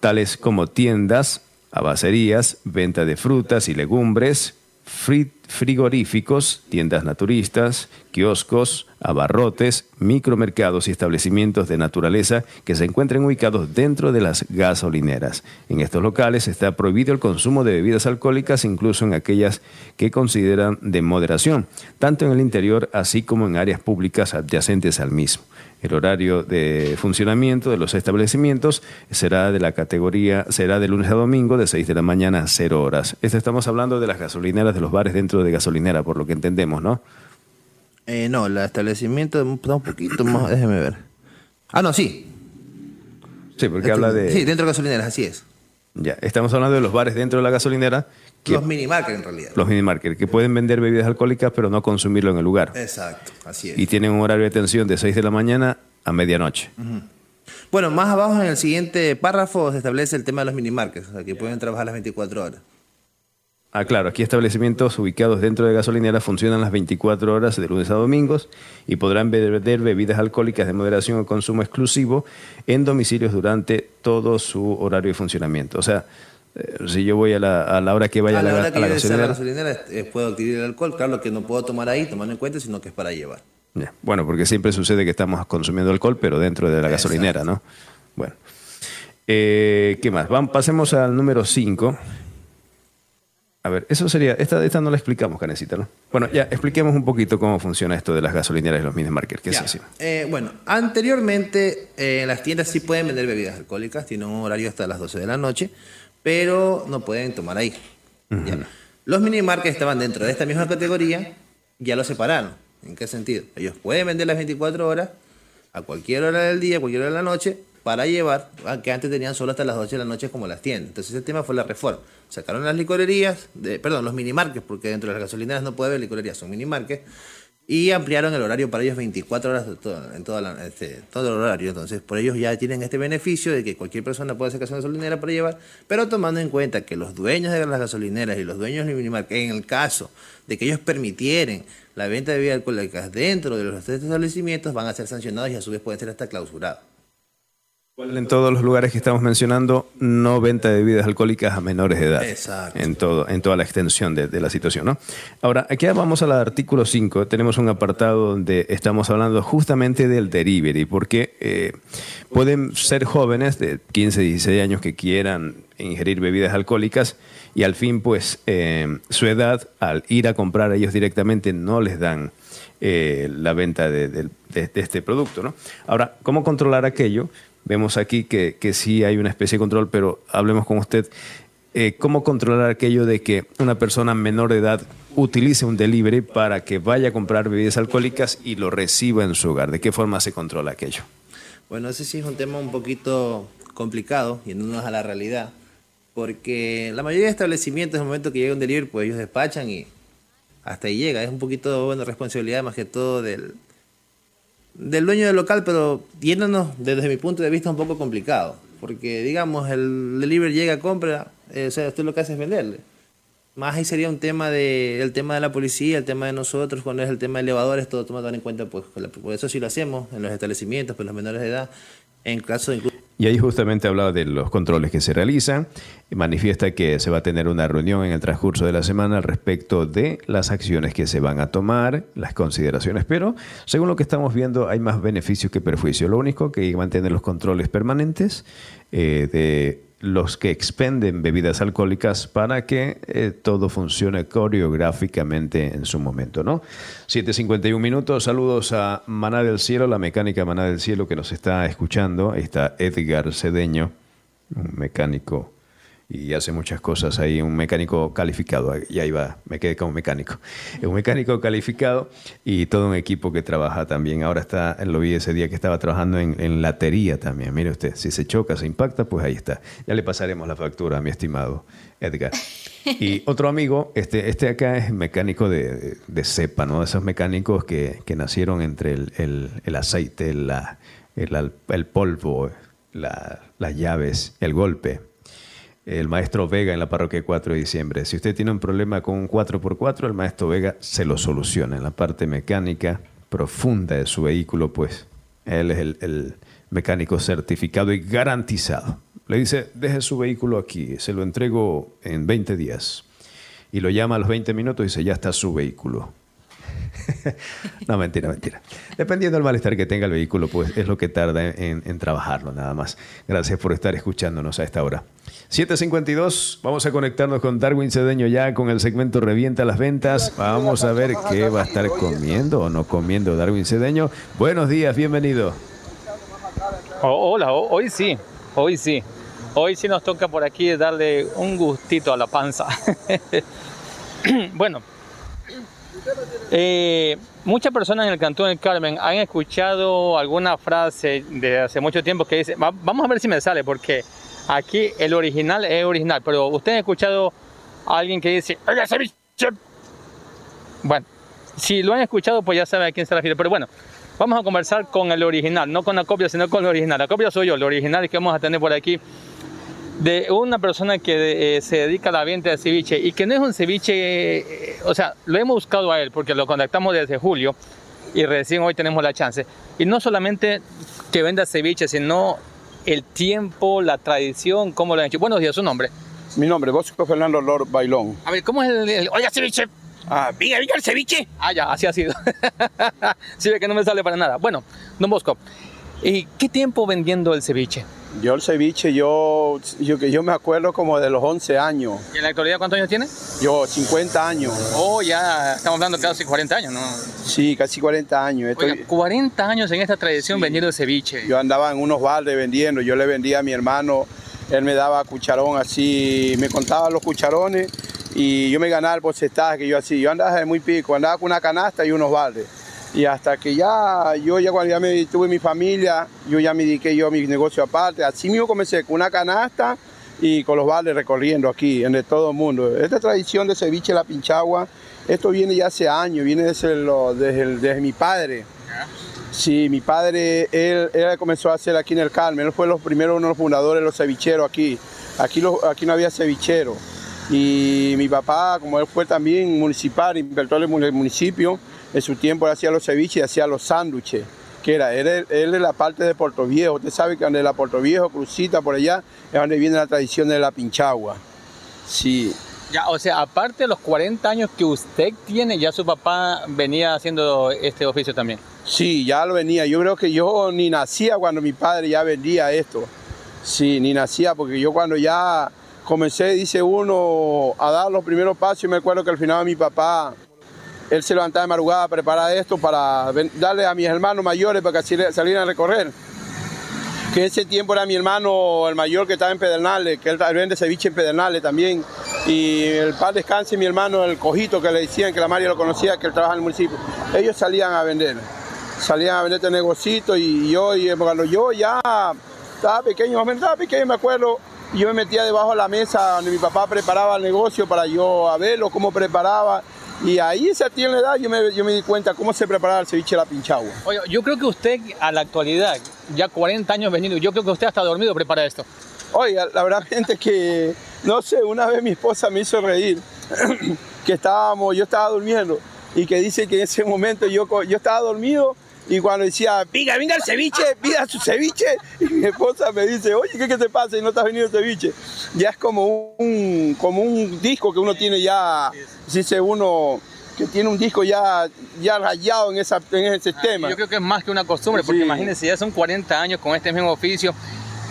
tales como tiendas, abacerías, venta de frutas y legumbres, frigoríficos, tiendas naturistas, kioscos, abarrotes, micromercados y establecimientos de naturaleza que se encuentren ubicados dentro de las gasolineras. En estos locales está prohibido el consumo de bebidas alcohólicas, incluso en aquellas que consideran de moderación, tanto en el interior así como en áreas públicas adyacentes al mismo. El horario de funcionamiento de los establecimientos será de la categoría, será de lunes a domingo de 6 de la mañana a 0 horas. Esto estamos hablando de las gasolineras, de los bares dentro de gasolinera, por lo que entendemos, ¿no? Eh, no, el establecimiento un poquito más, déjeme ver. Ah, no, sí. Sí, porque habla de... Sí, dentro de gasolineras, así es. Ya, estamos hablando de los bares dentro de la gasolinera, que, Los minimarkets en realidad. los minimarkets, que pueden vender bebidas alcohólicas pero no consumirlo en el lugar. Exacto, así es. Y tienen un horario de atención de 6 de la mañana a medianoche. Bueno, más abajo en el siguiente párrafo se establece el tema de los minimarkets, o sea, que pueden trabajar las 24 horas. Ah, claro, aquí establecimientos ubicados dentro de gasolineras funcionan las 24 horas de lunes a domingos y podrán vender bebidas alcohólicas de moderación o consumo exclusivo en domicilios durante todo su horario de funcionamiento. O sea, si yo voy a la, a la hora que vaya a la a la, hora a que la yo desee a la gasolinera. gasolinera eh, puedo adquirir el alcohol, claro que no puedo tomar ahí, tomando en cuenta, sino que es para llevar. Ya, Bueno, porque siempre sucede que estamos consumiendo alcohol, pero dentro de la gasolinera, ¿no? Bueno. Eh, ¿Qué más? Vamos, pasemos al número 5. A ver, eso sería, esta, esta no la explicamos, Canecita, ¿no? Bueno, ya, expliquemos un poquito cómo funciona esto de las gasolineras y los minimarkets. ¿Qué Ya. es? Eh, bueno, anteriormente eh, las tiendas sí pueden vender bebidas alcohólicas, tienen un horario hasta las 12 de la noche, pero no pueden tomar ahí. Ya. Los minimarkets estaban dentro de esta misma categoría, ya los separaron. ¿En qué sentido? Ellos pueden vender las 24 horas, a cualquier hora del día, a cualquier hora de la noche, para llevar, a que antes tenían solo hasta las 12 de la noche como las tiendas. Entonces ese tema fue la reforma. Sacaron las licorerías, de, perdón, los minimarkets, porque dentro de las gasolineras no puede haber licorerías, son minimarkets, y ampliaron el horario para ellos 24 horas en toda la- este, todo el horario. Entonces, por ellos ya tienen este beneficio de que cualquier persona puede hacer una gasolinera para llevar, pero tomando en cuenta que los dueños de las gasolineras y los dueños de minimarket, en el caso de que ellos permitieran la venta de bebidas alcohólicas dentro de los establecimientos, van a ser sancionados y a su vez pueden ser hasta clausurados. En todos los lugares que estamos mencionando, no venta de bebidas alcohólicas a menores de edad. Exacto. En, todo, en toda la extensión de, de la situación, ¿no? Ahora, aquí vamos al artículo 5. Tenemos un apartado donde estamos hablando justamente del delivery, porque eh, pueden ser jóvenes de 15, 16 años que quieran ingerir bebidas alcohólicas y al fin, pues, eh, su edad, al ir a comprar ellos directamente, no les dan eh, la venta de, de- de- de este producto. ¿no? Ahora, ¿cómo controlar aquello? Vemos aquí que, que sí hay una especie de control, pero hablemos con usted. eh, ¿Cómo controlar aquello de que una persona menor de edad utilice un delivery para que vaya a comprar bebidas alcohólicas y lo reciba en su hogar? ¿De qué forma se controla aquello? Bueno, ese sí es un tema un poquito complicado, yéndonos a la realidad, porque la mayoría de establecimientos, en el momento que llega un delivery, pues ellos despachan y hasta ahí llega. Es un poquito, bueno, responsabilidad más que todo del, del dueño del local, pero yéndonos desde mi punto de vista un poco complicado, porque digamos, el delivery llega, compra, eh, o sea, usted lo que hace es venderle. Más ahí sería un tema de, el tema de la policía, el tema de nosotros, cuando es el tema de elevadores, todo tomado en cuenta, pues por eso sí lo hacemos en los establecimientos, pues los menores de edad. En caso de y ahí justamente hablaba de los controles que se realizan. Manifiesta que se va a tener una reunión en el transcurso de la semana respecto de las acciones que se van a tomar, las consideraciones. Pero según lo que estamos viendo, hay más beneficios que perjuicios. Lo único que hay que mantener los controles permanentes eh, de los que expenden bebidas alcohólicas para que eh, todo funcione coreográficamente en su momento, ¿no? 7.51 minutos, saludos a Maná del Cielo, la mecánica Maná del Cielo que nos está escuchando. Está Edgar Cedeño, un mecánico y hace muchas cosas ahí, un mecánico calificado, y ahí va, me quedé como mecánico, un mecánico calificado y todo un equipo que trabaja también, ahora está, lo vi ese día que estaba trabajando en, en latería también, mire usted, si se choca, se impacta, pues ahí está, ya le pasaremos la factura a mi estimado Edgar. Y otro amigo, este, este acá es mecánico de, de cepa, ¿no? Esos mecánicos que, que nacieron entre el, el, el aceite, la, el, el polvo, la, las llaves, el golpe el maestro Vega en la parroquia 4 de diciembre. Si usted tiene un problema con un 4x4, el maestro Vega se lo soluciona en la parte mecánica profunda de su vehículo, pues él es el, mecánico certificado y garantizado. Le dice, deje su vehículo aquí, se lo entrego en 20 días. Y lo llama a los 20 minutos y dice, ya está su vehículo. no, mentira, mentira. Dependiendo del malestar que tenga el vehículo, pues es lo que tarda en, trabajarlo, nada más. Gracias por estar escuchándonos a esta hora. 752, vamos a conectarnos con Darwin Cedeño ya con el segmento Revienta las Ventas. Vamos a ver qué va a estar comiendo o no comiendo Darwin Cedeño. Buenos días, bienvenido. Oh, hola, hoy sí, hoy sí. Hoy sí nos toca por aquí darle un gustito a la panza. bueno, eh, muchas personas en el Cantón del Carmen han escuchado alguna frase de hace mucho tiempo que dice, vamos a ver si me sale, porque Aquí el original es original, pero usted ha escuchado a alguien que dice. Bueno, si lo han escuchado, pues ya sabe a quién se refiere. Pero bueno, vamos a conversar con el original, no con la copia, sino con el original. La copia soy yo, el original que vamos a tener por aquí de una persona que eh, se dedica a la venta de ceviche y que no es un ceviche, eh, o sea, lo hemos buscado a él porque lo contactamos desde julio y recién hoy tenemos la chance. Y no solamente que venda ceviche, sino el tiempo, la tradición, cómo lo han hecho. Buenos días, su nombre. Mi nombre, Bosco Fernando Lord Bailón. A ver, ¿cómo es el, oiga ceviche? Ah, venga, venga el ceviche. Ah, ya, así ha sido. sí, ve que no me sale para nada. Bueno, don Bosco, ¿y qué tiempo vendiendo el ceviche? Yo el ceviche, yo, yo, yo me acuerdo como de los 11 años. ¿Y en la actualidad cuántos años tiene? Yo, 50 años. Oh, ya estamos hablando de casi 40 años, ¿no? Sí, casi 40 años. Estoy... 40 años en esta tradición vendiendo ceviche. Yo andaba en unos baldes vendiendo, yo le vendía a mi hermano, él me daba cucharón así, me contaba los cucharones y yo me ganaba el porcentaje que yo hacía. Yo andaba de muy pico, andaba con una canasta y unos baldes. Y hasta que ya, yo ya cuando ya me tuve mi familia, yo ya me dediqué yo a mi negocio aparte. Así mismo comencé con una canasta y con los baldes recorriendo aquí, en todo el mundo. Esta tradición de ceviche la pinchagua, esto viene ya hace años, viene desde, desde, desde, mi padre. Sí, mi padre, él, comenzó a hacer aquí en el Carmen, él fue los primeros, uno de los fundadores los cevicheros aquí. Aquí, aquí no había cevichero. Y mi papá, como él fue también municipal, inventor del municipio, en su tiempo él hacía los ceviches y hacía los sándwiches, que era, él, él de la parte de Puerto Viejo, usted sabe que donde la Puerto Viejo, Crucita, por allá, es donde viene la tradición de la pinchagua. Sí. Ya, o sea, aparte de los 40 años que usted tiene, ya su papá venía haciendo este oficio también. Sí, ya lo venía. Yo creo que yo ni nacía cuando mi padre ya vendía esto. Sí, ni nacía, porque yo cuando ya comencé, dice uno, a dar los primeros pasos, y me acuerdo que al final mi papá él se levantaba de madrugada a preparar esto para darle a mis hermanos mayores para que salieran a recorrer. Que ese tiempo era mi hermano, el mayor que estaba en Pedernales, que él vende ceviche en Pedernales también. Y el padre descanse, mi hermano, el cojito que le decían que la María lo conocía, que él trabaja en el municipio. Ellos salían a vender, salían a vender este negocito y yo, y yo ya estaba pequeño, estaba pequeño, me acuerdo, yo me metía debajo de la mesa donde mi papá preparaba el negocio para yo a verlo, cómo preparaba y ahí, esa tiene la edad, yo me, yo me di cuenta cómo se preparaba el ceviche de la pinchagua. Oye, yo creo que usted a la actualidad, ya 40 años venido, yo creo que usted hasta dormido prepara esto. Oiga, la verdad es que, no sé, una vez mi esposa me hizo reír, que estábamos, yo estaba durmiendo, y que dice que en ese momento yo, yo estaba dormido Y cuando decía, venga, venga el ceviche, pida su ceviche, y mi esposa me dice, oye, ¿qué, qué te pasa y no te has venido el ceviche? Ya es como un, como un disco que uno tiene ya, dice uno, que tiene un disco ya, ya rayado en, esa, en ese sistema. Yo creo que es más que una costumbre, porque imagínense, ya son 40 años con este mismo oficio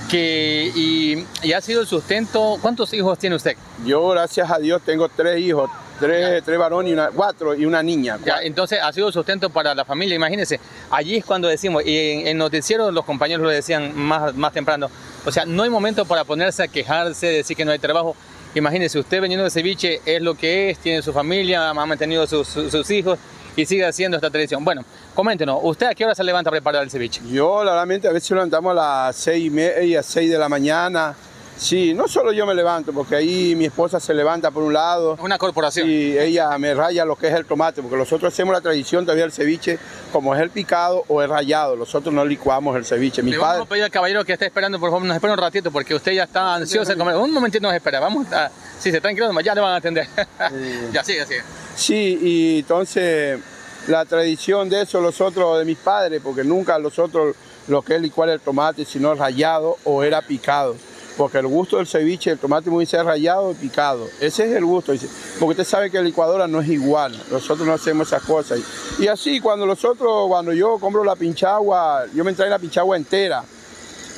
que, y, y ha sido el sustento. ¿Cuántos hijos tiene usted? Yo, gracias a Dios, tengo tres hijos, tres, tres varones y una, cuatro y una niña. Ya, entonces ha sido sustento para la familia. Imagínense, allí es cuando decimos, y en el noticiero los compañeros lo decían más, más temprano, o sea, no hay momento para ponerse a quejarse, decir que no hay trabajo. Imagínese, usted veniendo de ceviche es lo que es, tiene su familia, ha mantenido sus, sus- sus hijos y sigue haciendo esta tradición. Bueno, coméntenos, ¿usted a qué hora se levanta a preparar el ceviche? Yo, realmente, a veces levantamos a las seis y media, seis de la mañana. Sí, no solo yo me levanto, porque ahí mi esposa se levanta por un lado. Una corporación. Y ella me raya lo que es el tomate, porque nosotros hacemos la tradición todavía del ceviche, como es el picado o el rayado. Nosotros no licuamos el ceviche. Mi Le padre. vamos a pedir al caballero que esté esperando, por favor, nos espera un ratito, porque usted ya está ansioso de comer. Un momentito nos espera, vamos a... Sí, se tranquilo, ya le van a atender. ya sigue, sigue. Sí, y entonces la tradición de eso, los otros de mis padres, porque nunca los otros lo que es licuar el tomate, sino rayado o era picado. Porque el gusto del ceviche, el tomate muy ser rayado y picado. Ese es el gusto. Porque usted sabe que la licuadora no es igual. Nosotros no hacemos esas cosas. Y así, cuando nosotros, cuando yo compro la pinchagua, yo me trae la pinchagua entera.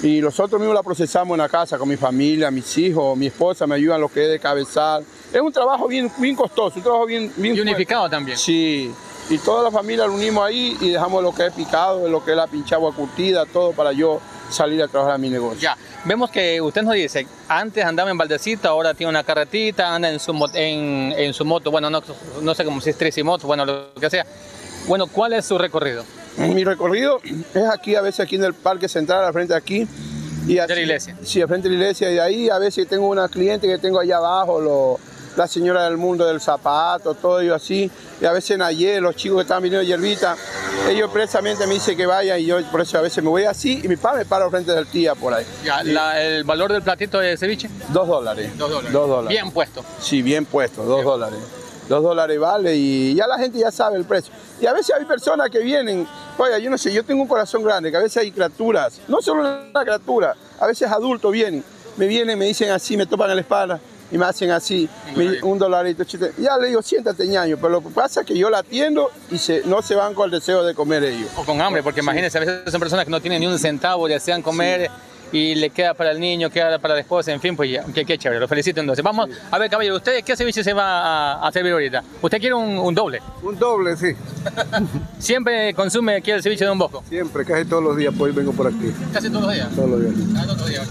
Y nosotros mismos la procesamos en la casa con mi familia, mis hijos, mi esposa me ayudan lo que es de cabezal. Es un trabajo bien, bien costoso, un trabajo bien, bien Y unificado también. Sí. Y toda la familia lo unimos ahí y dejamos lo que es picado, lo que es la pinchagua curtida, todo para yo salir a trabajar a mi negocio. Ya, vemos que usted nos dice, antes andaba en baldecita, ahora tiene una carretita, anda en su, en, en su moto, bueno, no, no sé cómo si es tricimoto, bueno, lo que sea. Bueno, ¿cuál es su recorrido? Mi recorrido es aquí, a veces aquí en el Parque Central, al frente de aquí. Y así, la iglesia. Sí, al frente de la iglesia. Y de ahí a veces tengo una cliente que tengo allá abajo, lo- la señora del mundo del zapato, todo ello así. Y a veces en ayer, los chicos que están viniendo de hierbita, ellos precisamente me dicen que vaya y yo por eso a veces me voy así y mi padre me para frente del tía por ahí. Ya, la- el valor del platito de ceviche. Dos dólares. Dos dólares. Dos dólares. Bien puesto. Sí, bien puesto, dos dólares. Dos dólares vale y ya la gente ya sabe el precio. Y a veces hay personas que vienen, oiga, yo no sé, yo tengo un corazón grande, que a veces hay criaturas, no solo una criatura, a veces adultos vienen, me vienen, me dicen así, me topan en la espalda y me hacen así, un dolarito. chiste. Ya le digo, siéntate ñaño, pero lo que pasa es que yo la atiendo y se, no se van con el deseo de comer ellos. O con hambre, porque imagínense, a veces son personas que no tienen ni un centavo, desean comer y le queda para el niño, queda para la esposa, en fin, pues ya, qué, qué chévere, lo felicito entonces. Vamos, a ver, caballero, ¿usted qué ceviche se va a, a servir ahorita? ¿Usted quiere un, un doble? Un doble, sí. ¿Siempre consume aquí el ceviche de un bosco? Siempre, casi todos los días, pues vengo por aquí. Casi todos los días. Todos los días.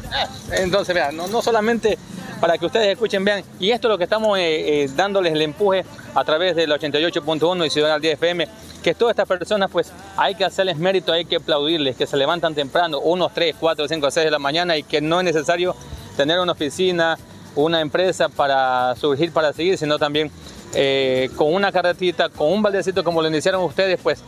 Entonces, vean, no, no solamente para que ustedes escuchen, vean, y esto es lo que estamos eh, eh, dándoles el empuje a través del 88.1 y Ciudad al 10 FM, que todas estas personas, pues hay que hacerles mérito, hay que aplaudirles, que se levantan temprano, unos 3, 4, 5, 6 de la mañana y que no es necesario tener una oficina, una empresa para surgir, para seguir, sino también eh, con una carretita, con un baldecito como lo iniciaron ustedes, pues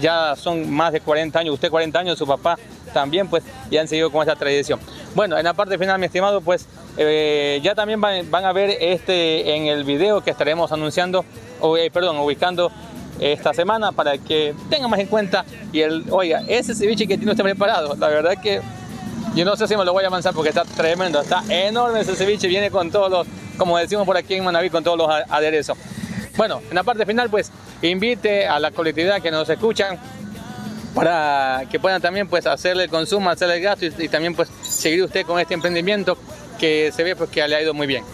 ya son más de 40 años, usted 40 años, su papá también, pues ya han seguido con esta tradición. Bueno, en la parte final, mi estimado, pues eh, ya también van, a ver este en el video que estaremos anunciando, o, eh, perdón, ubicando esta semana para que tengan más en cuenta y el, oiga, ese ceviche que tiene usted preparado, la verdad que yo no sé si me lo voy a avanzar porque está tremendo, está enorme ese ceviche, viene con todos los, como decimos por aquí en Manaví, con todos los aderezos. Bueno, en la parte final, pues invite a la colectividad que nos escuchan para que puedan también pues hacerle el consumo, hacerle el gasto y, y también pues seguir usted con este emprendimiento que se ve pues que le ha ido muy bien.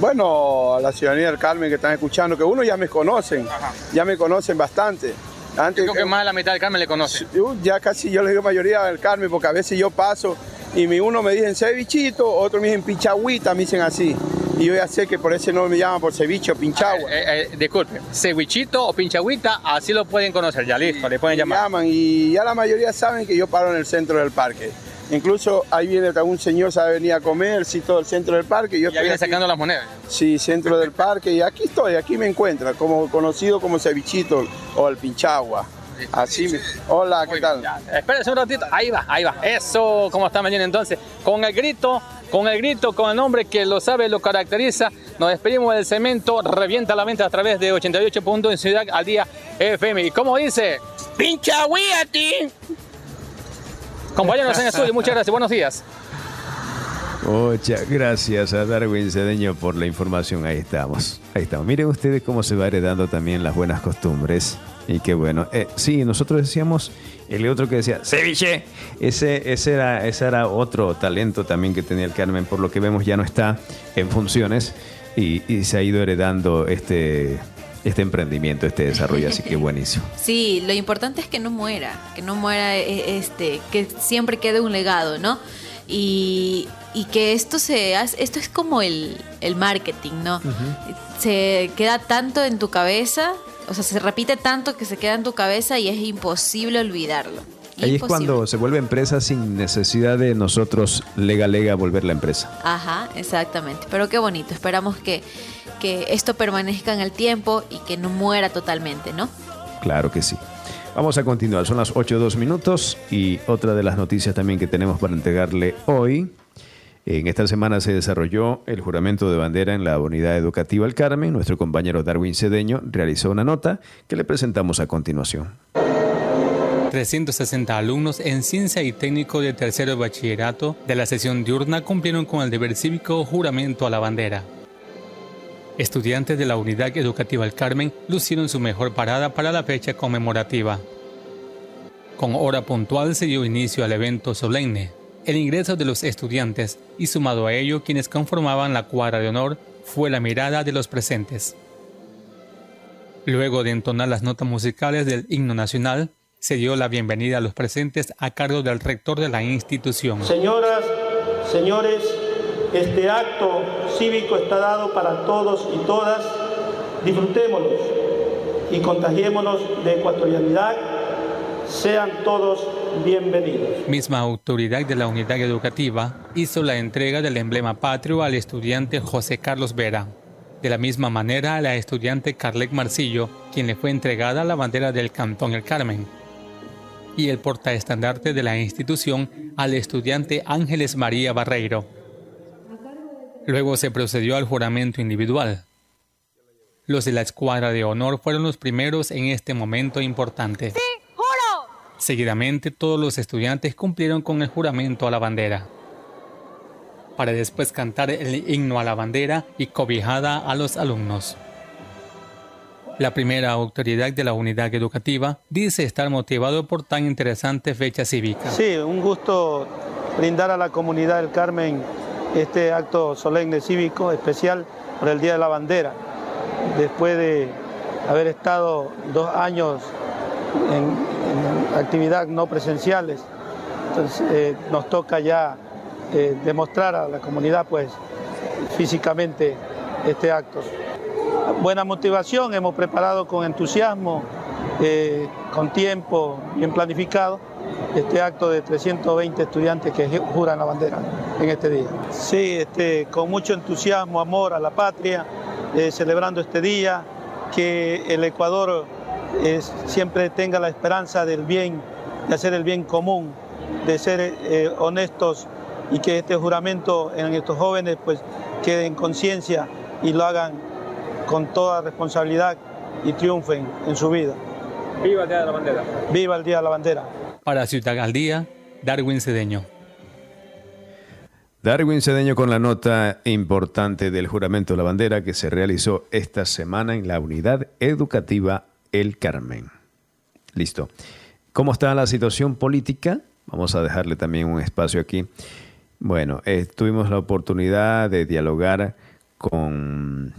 Bueno, a la ciudadanía del Carmen que están escuchando, que uno ya me conocen, ya me conocen bastante. Antes Creo que más de la mitad del Carmen le conoce. Yo ya casi yo le digo mayoría del Carmen, porque a veces yo paso y mi uno me dicen cevichito, otro me dicen pinchagüita, me dicen así. Y yo ya sé que por ese nombre me llaman por ceviche o pinchagua. Eh, eh, disculpe, cevichito o pinchagüita, así lo pueden conocer, ya listo, le pueden Me llamar. llaman y ya la mayoría saben que yo paro en el centro del parque. Incluso ahí viene un señor, sabe venir a comer, sí, todo el centro del parque. Yo Ya viene aquí. sacando las monedas. Sí, centro del parque y aquí estoy, aquí me encuentra, como conocido como cevichito o el pinchagua. Así me... Hola, ¿qué tal? Espérese un ratito, ahí va, ahí va. Eso, ¿cómo está mañana entonces? Con el grito, con el grito, con el nombre que lo sabe, lo caracteriza, nos despedimos del cemento, revienta la venta a través de 88 puntos en Ciudad al Día FM. ¿Y cómo dice? ¡Pincha ti! Compañeros en estudio, muchas gracias. Buenos días. Muchas gracias a Darwin Cedeño por la información. Ahí estamos. Ahí estamos. Miren ustedes cómo se va heredando también las buenas costumbres. Y qué bueno. Eh, sí, nosotros decíamos, el otro que decía, ceviche. Ese, ese, era, ese era otro talento también que tenía el Carmen. Por lo que vemos ya no está en funciones y, y se ha ido heredando este, este emprendimiento, este desarrollo, así que buenísimo. Sí, lo importante es que no muera, que no muera, eh, este, que siempre quede un legado, ¿no? Y, y que esto se hace, esto es como el, el marketing, ¿no? Se queda tanto en tu cabeza, o sea, se repite tanto que se queda en tu cabeza y es imposible olvidarlo. Ahí es cuando se vuelve empresa sin necesidad de nosotros lega lega volver la empresa. Ajá, exactamente. Pero qué bonito. Esperamos que, que esto permanezca en el tiempo y que no muera totalmente, ¿no? Claro que sí. Vamos a continuar, son las 8 2 minutos y otra de las noticias también que tenemos para entregarle hoy. En esta semana se desarrolló el juramento de bandera en la unidad educativa El Carmen. Nuestro compañero Darwin Cedeño realizó una nota que le presentamos a continuación. 360 alumnos en ciencia y técnico de tercero bachillerato de la sesión diurna cumplieron con el deber cívico juramento a la bandera. Estudiantes de la unidad educativa El Carmen lucieron su mejor parada para la fecha conmemorativa. Con hora puntual se dio inicio al evento solemne. El ingreso de los estudiantes y sumado a ello quienes conformaban la cuadra de honor fue la mirada de los presentes. Luego de entonar las notas musicales del himno nacional, se dio la bienvenida a los presentes a cargo del rector de la institución. Señoras, señores, este acto cívico está dado para todos y todas. Disfrutémoslo y contagiémonos de ecuatorianidad. Sean todos bienvenidos. Misma autoridad de la unidad educativa hizo la entrega del emblema patrio al estudiante José Carlos Vera. De la misma manera a la estudiante Carlet Marcillo, quien le fue entregada la bandera del Cantón El Carmen. Y el portaestandarte de la institución al estudiante Ángeles María Barreiro. Luego se procedió al juramento individual. Los de la escuadra de honor fueron los primeros en este momento importante. Seguidamente todos los estudiantes cumplieron con el juramento a la bandera, para después cantar el himno a la bandera y cobijada a los alumnos. La primera autoridad de la unidad educativa dice estar motivado por tan interesante fecha cívica. Sí, un gusto brindar a la comunidad del Carmen este acto solemne cívico especial por el Día de la Bandera. Después de haber estado dos años en, en actividad no presenciales, entonces eh, nos toca ya eh, demostrar a la comunidad pues físicamente este acto. Buena motivación, hemos preparado con entusiasmo, eh, con tiempo bien planificado este acto de 320 estudiantes que juran la bandera en este día. Sí, este, con mucho entusiasmo, amor a la patria, eh, celebrando este día, que el Ecuador eh, siempre tenga la esperanza del bien, de hacer el bien común, de ser honestos y que este juramento en estos jóvenes pues quede en conciencia y lo hagan con toda responsabilidad y triunfen en su vida. Viva el Día de la Bandera. Viva el Día de la Bandera. Para Ciudad al Día, Darwin Cedeño. Darwin Cedeño con la nota importante del juramento de la bandera que se realizó esta semana en la unidad educativa El Carmen. Listo. ¿Cómo está la situación política? Vamos a dejarle también un espacio aquí. Bueno, eh, tuvimos la oportunidad de dialogar con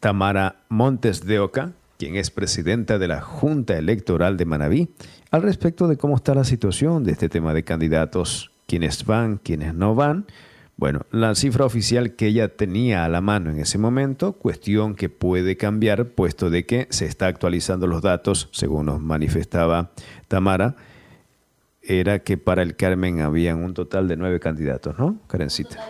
Tamara Montes de Oca, quien es presidenta de la Junta Electoral de Manabí, al respecto de cómo está la situación de este tema de candidatos, quienes van, quienes no van. Bueno, la cifra oficial que ella tenía a la mano en ese momento, cuestión que puede cambiar, puesto de que se está actualizando los datos, según nos manifestaba Tamara, era que para el Carmen habían un total de nueve candidatos, ¿no, Karencita?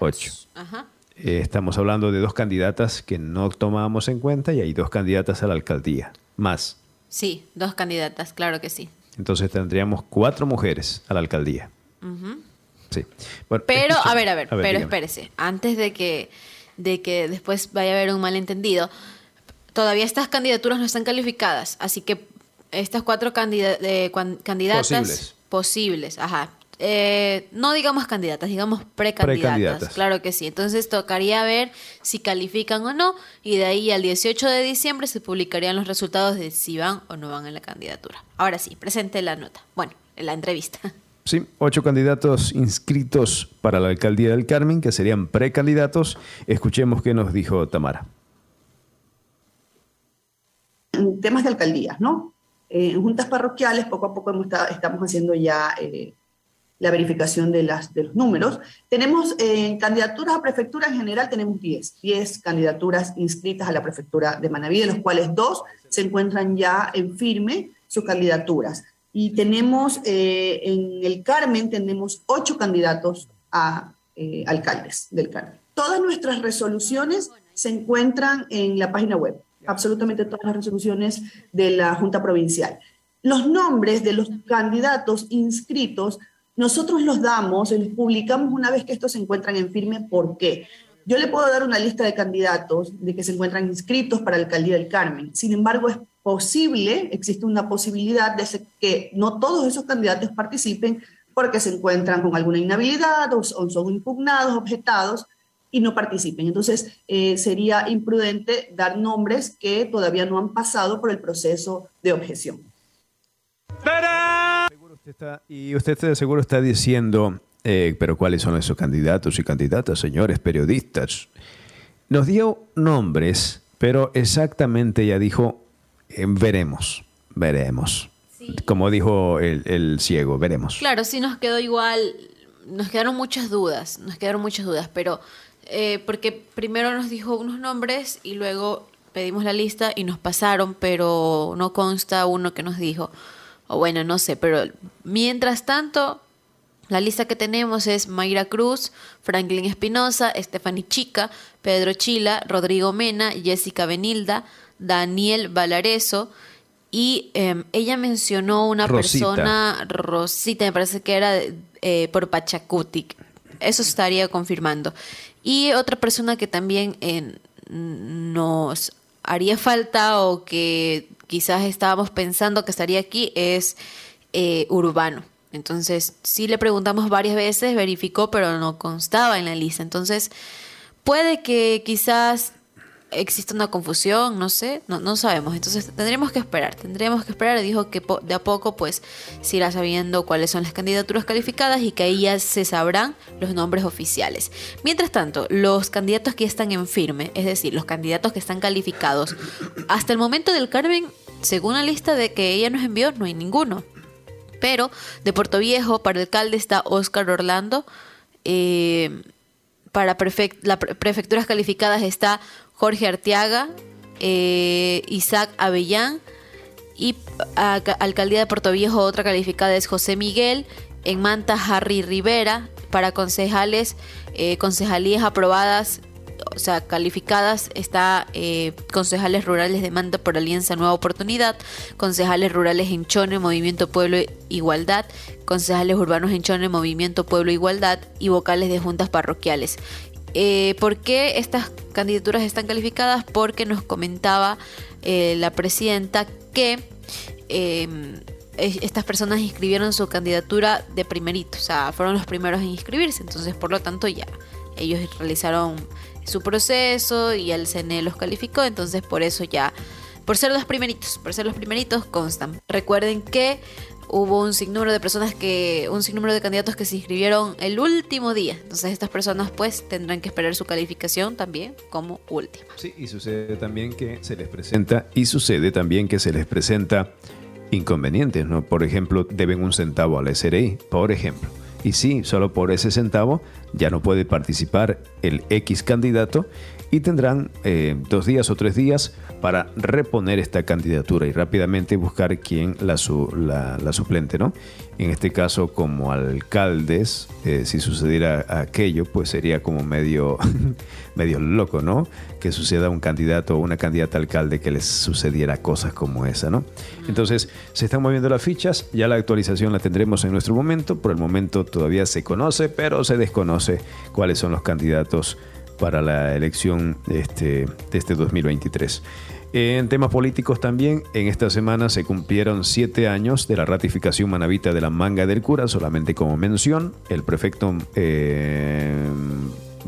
Ocho. Ajá. Eh, estamos hablando de dos candidatas que no tomábamos en cuenta y hay dos candidatas a la alcaldía, más. Sí, dos candidatas, claro que sí. Entonces tendríamos cuatro mujeres a la alcaldía. Sí. Bueno, Pero, escucha- a ver, a ver, pero dígame. espérese, antes de que, de que después vaya a haber un malentendido, todavía estas candidaturas no están calificadas, así que Estas cuatro candida- eh, candidatas Posibles. posibles, ajá. Eh, no digamos candidatas, digamos precandidatas. Precandidatas. Claro que sí. Entonces tocaría ver si califican o no y de ahí al 18 de diciembre se publicarían los resultados de si van o no van en la candidatura. Ahora sí, presente la nota. Bueno, la entrevista. Sí, ocho candidatos inscritos para la alcaldía del Carmen, que serían precandidatos. Escuchemos qué nos dijo Tamara. en temas de alcaldías, ¿no? Eh, en juntas parroquiales, poco a poco hemos estado- estamos haciendo ya eh, la verificación de, las, los números. Tenemos eh, candidaturas a prefectura en general, tenemos 10, 10 candidaturas inscritas a la prefectura de Manaví, de los cuales dos se encuentran ya en firme sus candidaturas. Y tenemos eh, en el Carmen, tenemos ocho candidatos a eh, alcaldes del Carmen. Todas nuestras resoluciones se encuentran en la página web, absolutamente todas las resoluciones de la Junta Provincial. Los nombres de los candidatos inscritos, nosotros los damos, los publicamos una vez que estos se encuentran en firme. ¿Por qué? Yo le puedo dar una lista de candidatos de que se encuentran inscritos para la alcaldía del Carmen. Sin embargo, es posible, existe una posibilidad de que no todos esos candidatos participen porque se encuentran con alguna inhabilidad o, son impugnados, objetados y no participen. Entonces, eh, sería imprudente dar nombres que todavía no han pasado por el proceso de objeción. Y usted de seguro está diciendo, eh, pero ¿cuáles son esos candidatos y candidatas, señores periodistas? Nos dio nombres, pero exactamente ya dijo, eh, veremos, veremos. Como dijo el, el ciego, veremos. Claro, sí nos quedó igual, nos quedaron muchas dudas, nos quedaron muchas dudas, pero eh, porque primero nos dijo unos nombres y luego pedimos la lista y nos pasaron, pero no consta uno que nos dijo, o bueno, no sé, pero mientras tanto, la lista que tenemos es Mayra Cruz, Franklin Espinosa, Stephanie Chica, Pedro Chila, Rodrigo Mena, Jessica Benilda, Daniel Valareso, y em, ella mencionó una Rosita. persona, Rosita, me parece que era eh, por Pachacuti. Eso estaría confirmando. Y otra persona que también eh, nos haría falta o que quizás estábamos pensando que estaría aquí es eh, Urbano. Entonces, sí le preguntamos varias veces, verificó, pero no constaba en la lista. Entonces, puede que quizás exista una confusión, no sé, no, no sabemos. Entonces tendremos que esperar, tendremos que esperar. Dijo que de a poco pues se irá sabiendo cuáles son las candidaturas calificadas y que ahí ya se sabrán los nombres oficiales. Mientras tanto, los candidatos que están en firme, es decir, los candidatos que están calificados, hasta el momento del Carmen, según la lista de que ella nos envió, no hay ninguno. Pero de Puerto Viejo, para alcalde está Oscar Orlando. eh, para prefect- las pre- prefecturas calificadas está Jorge Arteaga, eh, Isaac Avellán y alcaldía de Puerto Viejo otra calificada es José Miguel, en Manta Harry Rivera, para concejales, eh, concejalías aprobadas, o sea, calificadas, está eh, concejales rurales de Manta por Alianza Nueva Oportunidad, concejales rurales en Chone, Movimiento Pueblo Igualdad, concejales urbanos en Chone, Movimiento Pueblo Igualdad y vocales de juntas parroquiales. Eh, ¿Por qué estas candidaturas están calificadas? Porque nos comentaba eh, la presidenta que es- estas personas inscribieron su candidatura de primerito, o sea, fueron los primeros en inscribirse, entonces por lo tanto ya ellos realizaron su proceso y el CNE los calificó, entonces por eso ya, por ser los primeritos, por ser los primeritos constan. Recuerden que hubo un sinnúmero de personas que, un sinnúmero de candidatos que se inscribieron el último día, entonces estas personas pues tendrán que esperar su calificación también como última. Sí, y sucede también que se les presenta, y sucede también que se les presenta inconvenientes, ¿no? Por ejemplo, deben un centavo a la SRI, por ejemplo. Y sí, solo por ese centavo ya no puede participar el X candidato y tendrán eh, dos días o tres días para reponer esta candidatura y rápidamente buscar quién la, su- la, suplente, ¿no? En este caso, como alcaldes, eh, si sucediera aquello, pues sería como medio, medio loco, ¿no? Que suceda un candidato o una candidata alcalde que les sucediera cosas como esa, ¿no? Entonces, se están moviendo las fichas, ya la actualización la tendremos en nuestro momento, por el momento todavía se conoce, pero se desconoce cuáles son los candidatos para la elección este, de este 2023. En temas políticos también, en esta semana se cumplieron siete años de la ratificación manavita de la manga del cura, solamente como mención, el prefecto eh,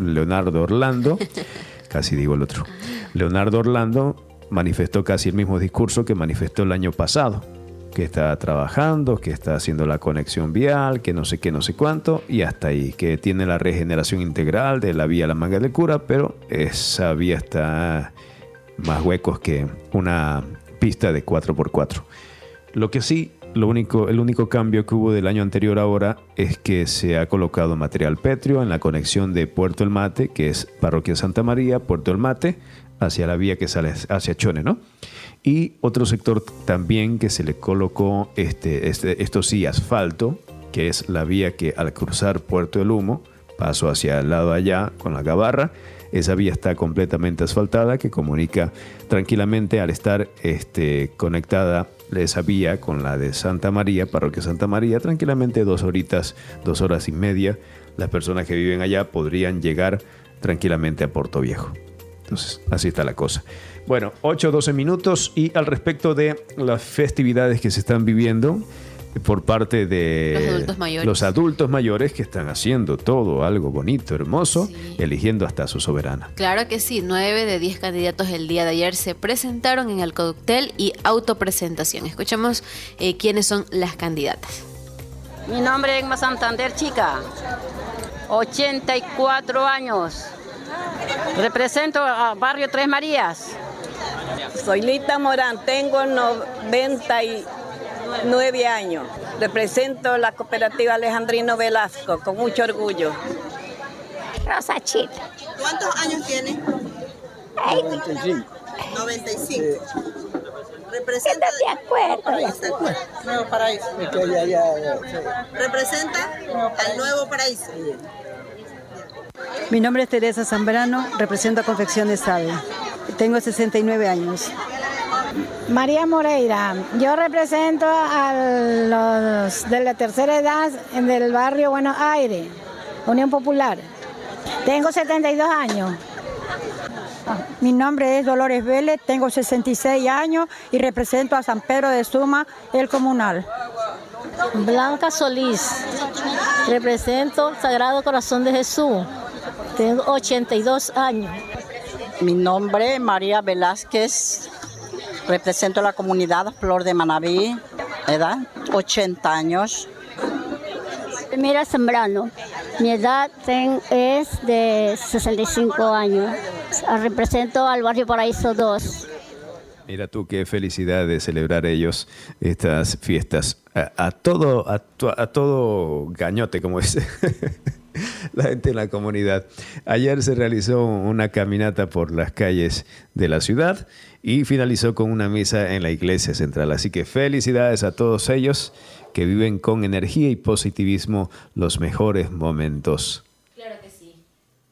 Leonardo Orlando, casi digo el otro, Leonardo Orlando manifestó casi el mismo discurso que manifestó el año pasado, que está trabajando, que está haciendo la conexión vial, que no sé qué, no sé cuánto, y hasta ahí, que tiene la regeneración integral de la vía La Manga del Cura, pero esa vía está más huecos que una pista de 4x4. Lo que sí, lo único, el único cambio que hubo del año anterior ahora es que se ha colocado material pétreo en la conexión de Puerto El Mate, que es Parroquia Santa María, Puerto El Mate, hacia la vía que sale hacia Chone, ¿no? Y otro sector también que se le colocó, este, este, esto sí, asfalto, que es la vía que al cruzar Puerto El Humo, paso hacia el lado allá con la gabarra, esa vía está completamente asfaltada que comunica tranquilamente al estar este, conectada esa vía con la de Santa María, Parroquia Santa María, tranquilamente dos horitas, dos horas y media, las personas que viven allá podrían llegar tranquilamente a Puerto Viejo. Entonces, así está la cosa. Bueno, 8 12 minutos y al respecto de las festividades que se están viviendo por parte de Los adultos mayores. los adultos mayores que están haciendo todo algo bonito, hermoso, eligiendo hasta su soberana. Claro que sí, nueve de 10 candidatos el día de ayer se presentaron en el cóctel y autopresentación. Escuchamos eh, quiénes son las candidatas. Mi nombre es Emma Santander, chica. 84 años. Represento a Barrio Tres Marías. Soy Lita Morán, tengo 99 años. Represento la cooperativa Alejandrino Velasco con mucho orgullo. Rosa Chita. ¿Cuántos años tiene? 95. 95. Representa de acuerdo. Nuevo Paraíso. Representa al Nuevo Paraíso. Mi nombre es Teresa Zambrano, represento a Confecciones Sabe. Tengo 69 años. María Moreira, yo represento a los de la tercera edad del barrio Buenos Aires, Unión Popular. Tengo 72 años. Mi nombre es Dolores Vélez, tengo 66 años y represento a San Pedro de Suma, el comunal. Blanca Solís, represento Sagrado Corazón de Jesús. Tengo 82 años. Mi nombre es María Velázquez, represento la comunidad Flor de Manaví, edad 80 años. Mira Zambrano, mi edad ten- es de 65 años. Represento al barrio Paraíso 2. Mira tú qué felicidad de celebrar ellos estas fiestas a, a todo a, a todo gañote como dice la gente en la comunidad. Ayer se realizó una caminata por las calles de la ciudad y finalizó con una misa en la iglesia central. Así que felicidades a todos ellos que viven con energía y positivismo los mejores momentos. Claro que sí.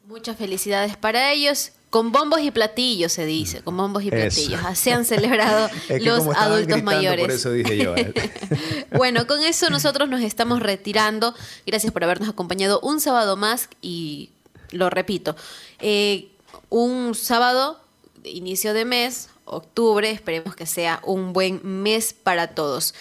Muchas felicidades para ellos. Con bombos y platillos se dice, con bombos y Eso. platillos. Así han celebrado Es que los adultos mayores. Por eso dije yo. eh. Bueno, con eso nosotros nos estamos retirando. Gracias por habernos acompañado un sábado más y lo repito, eh, un sábado inicio de mes, octubre, esperemos que sea un buen mes para todos.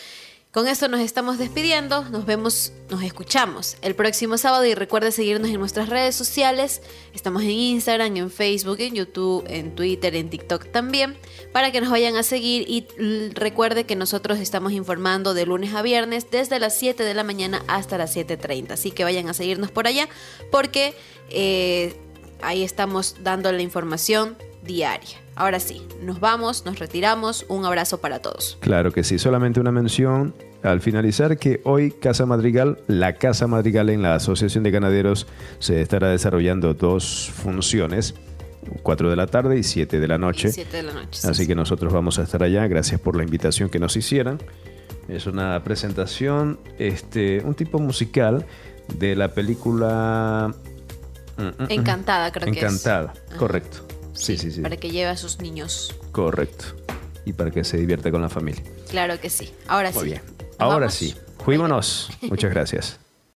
Con esto nos estamos despidiendo, nos vemos, nos escuchamos el próximo sábado y recuerde seguirnos en nuestras redes sociales. Estamos en Instagram, en Facebook, en YouTube, en Twitter, en TikTok también, para que nos vayan a seguir y recuerde que nosotros estamos informando de lunes a viernes desde las 7 de la mañana hasta las 7.30. Así que vayan a seguirnos por allá porque eh, ahí estamos dando la información diaria. Ahora sí, nos vamos, nos retiramos. Un abrazo para todos. Claro que sí, solamente una mención al finalizar que hoy Casa Madrigal, la Casa Madrigal en la Asociación de Ganaderos se estará desarrollando dos funciones, 4 de la tarde y 7 de la noche. 7 de la noche. sí, Así sí. que nosotros vamos a estar allá, gracias por la invitación que nos hicieran. Es una presentación, este, un tipo musical de la película... Mm, mm, mm. Encantada, creo que es. Encantada, correcto. Sí, sí, sí. Para que lleve a sus niños. Correcto. Y para que se divierta con la familia. Claro que sí. Ahora Muy sí. bien. ¿Nos Ahora vamos? sí. Fuímonos. Muchas gracias.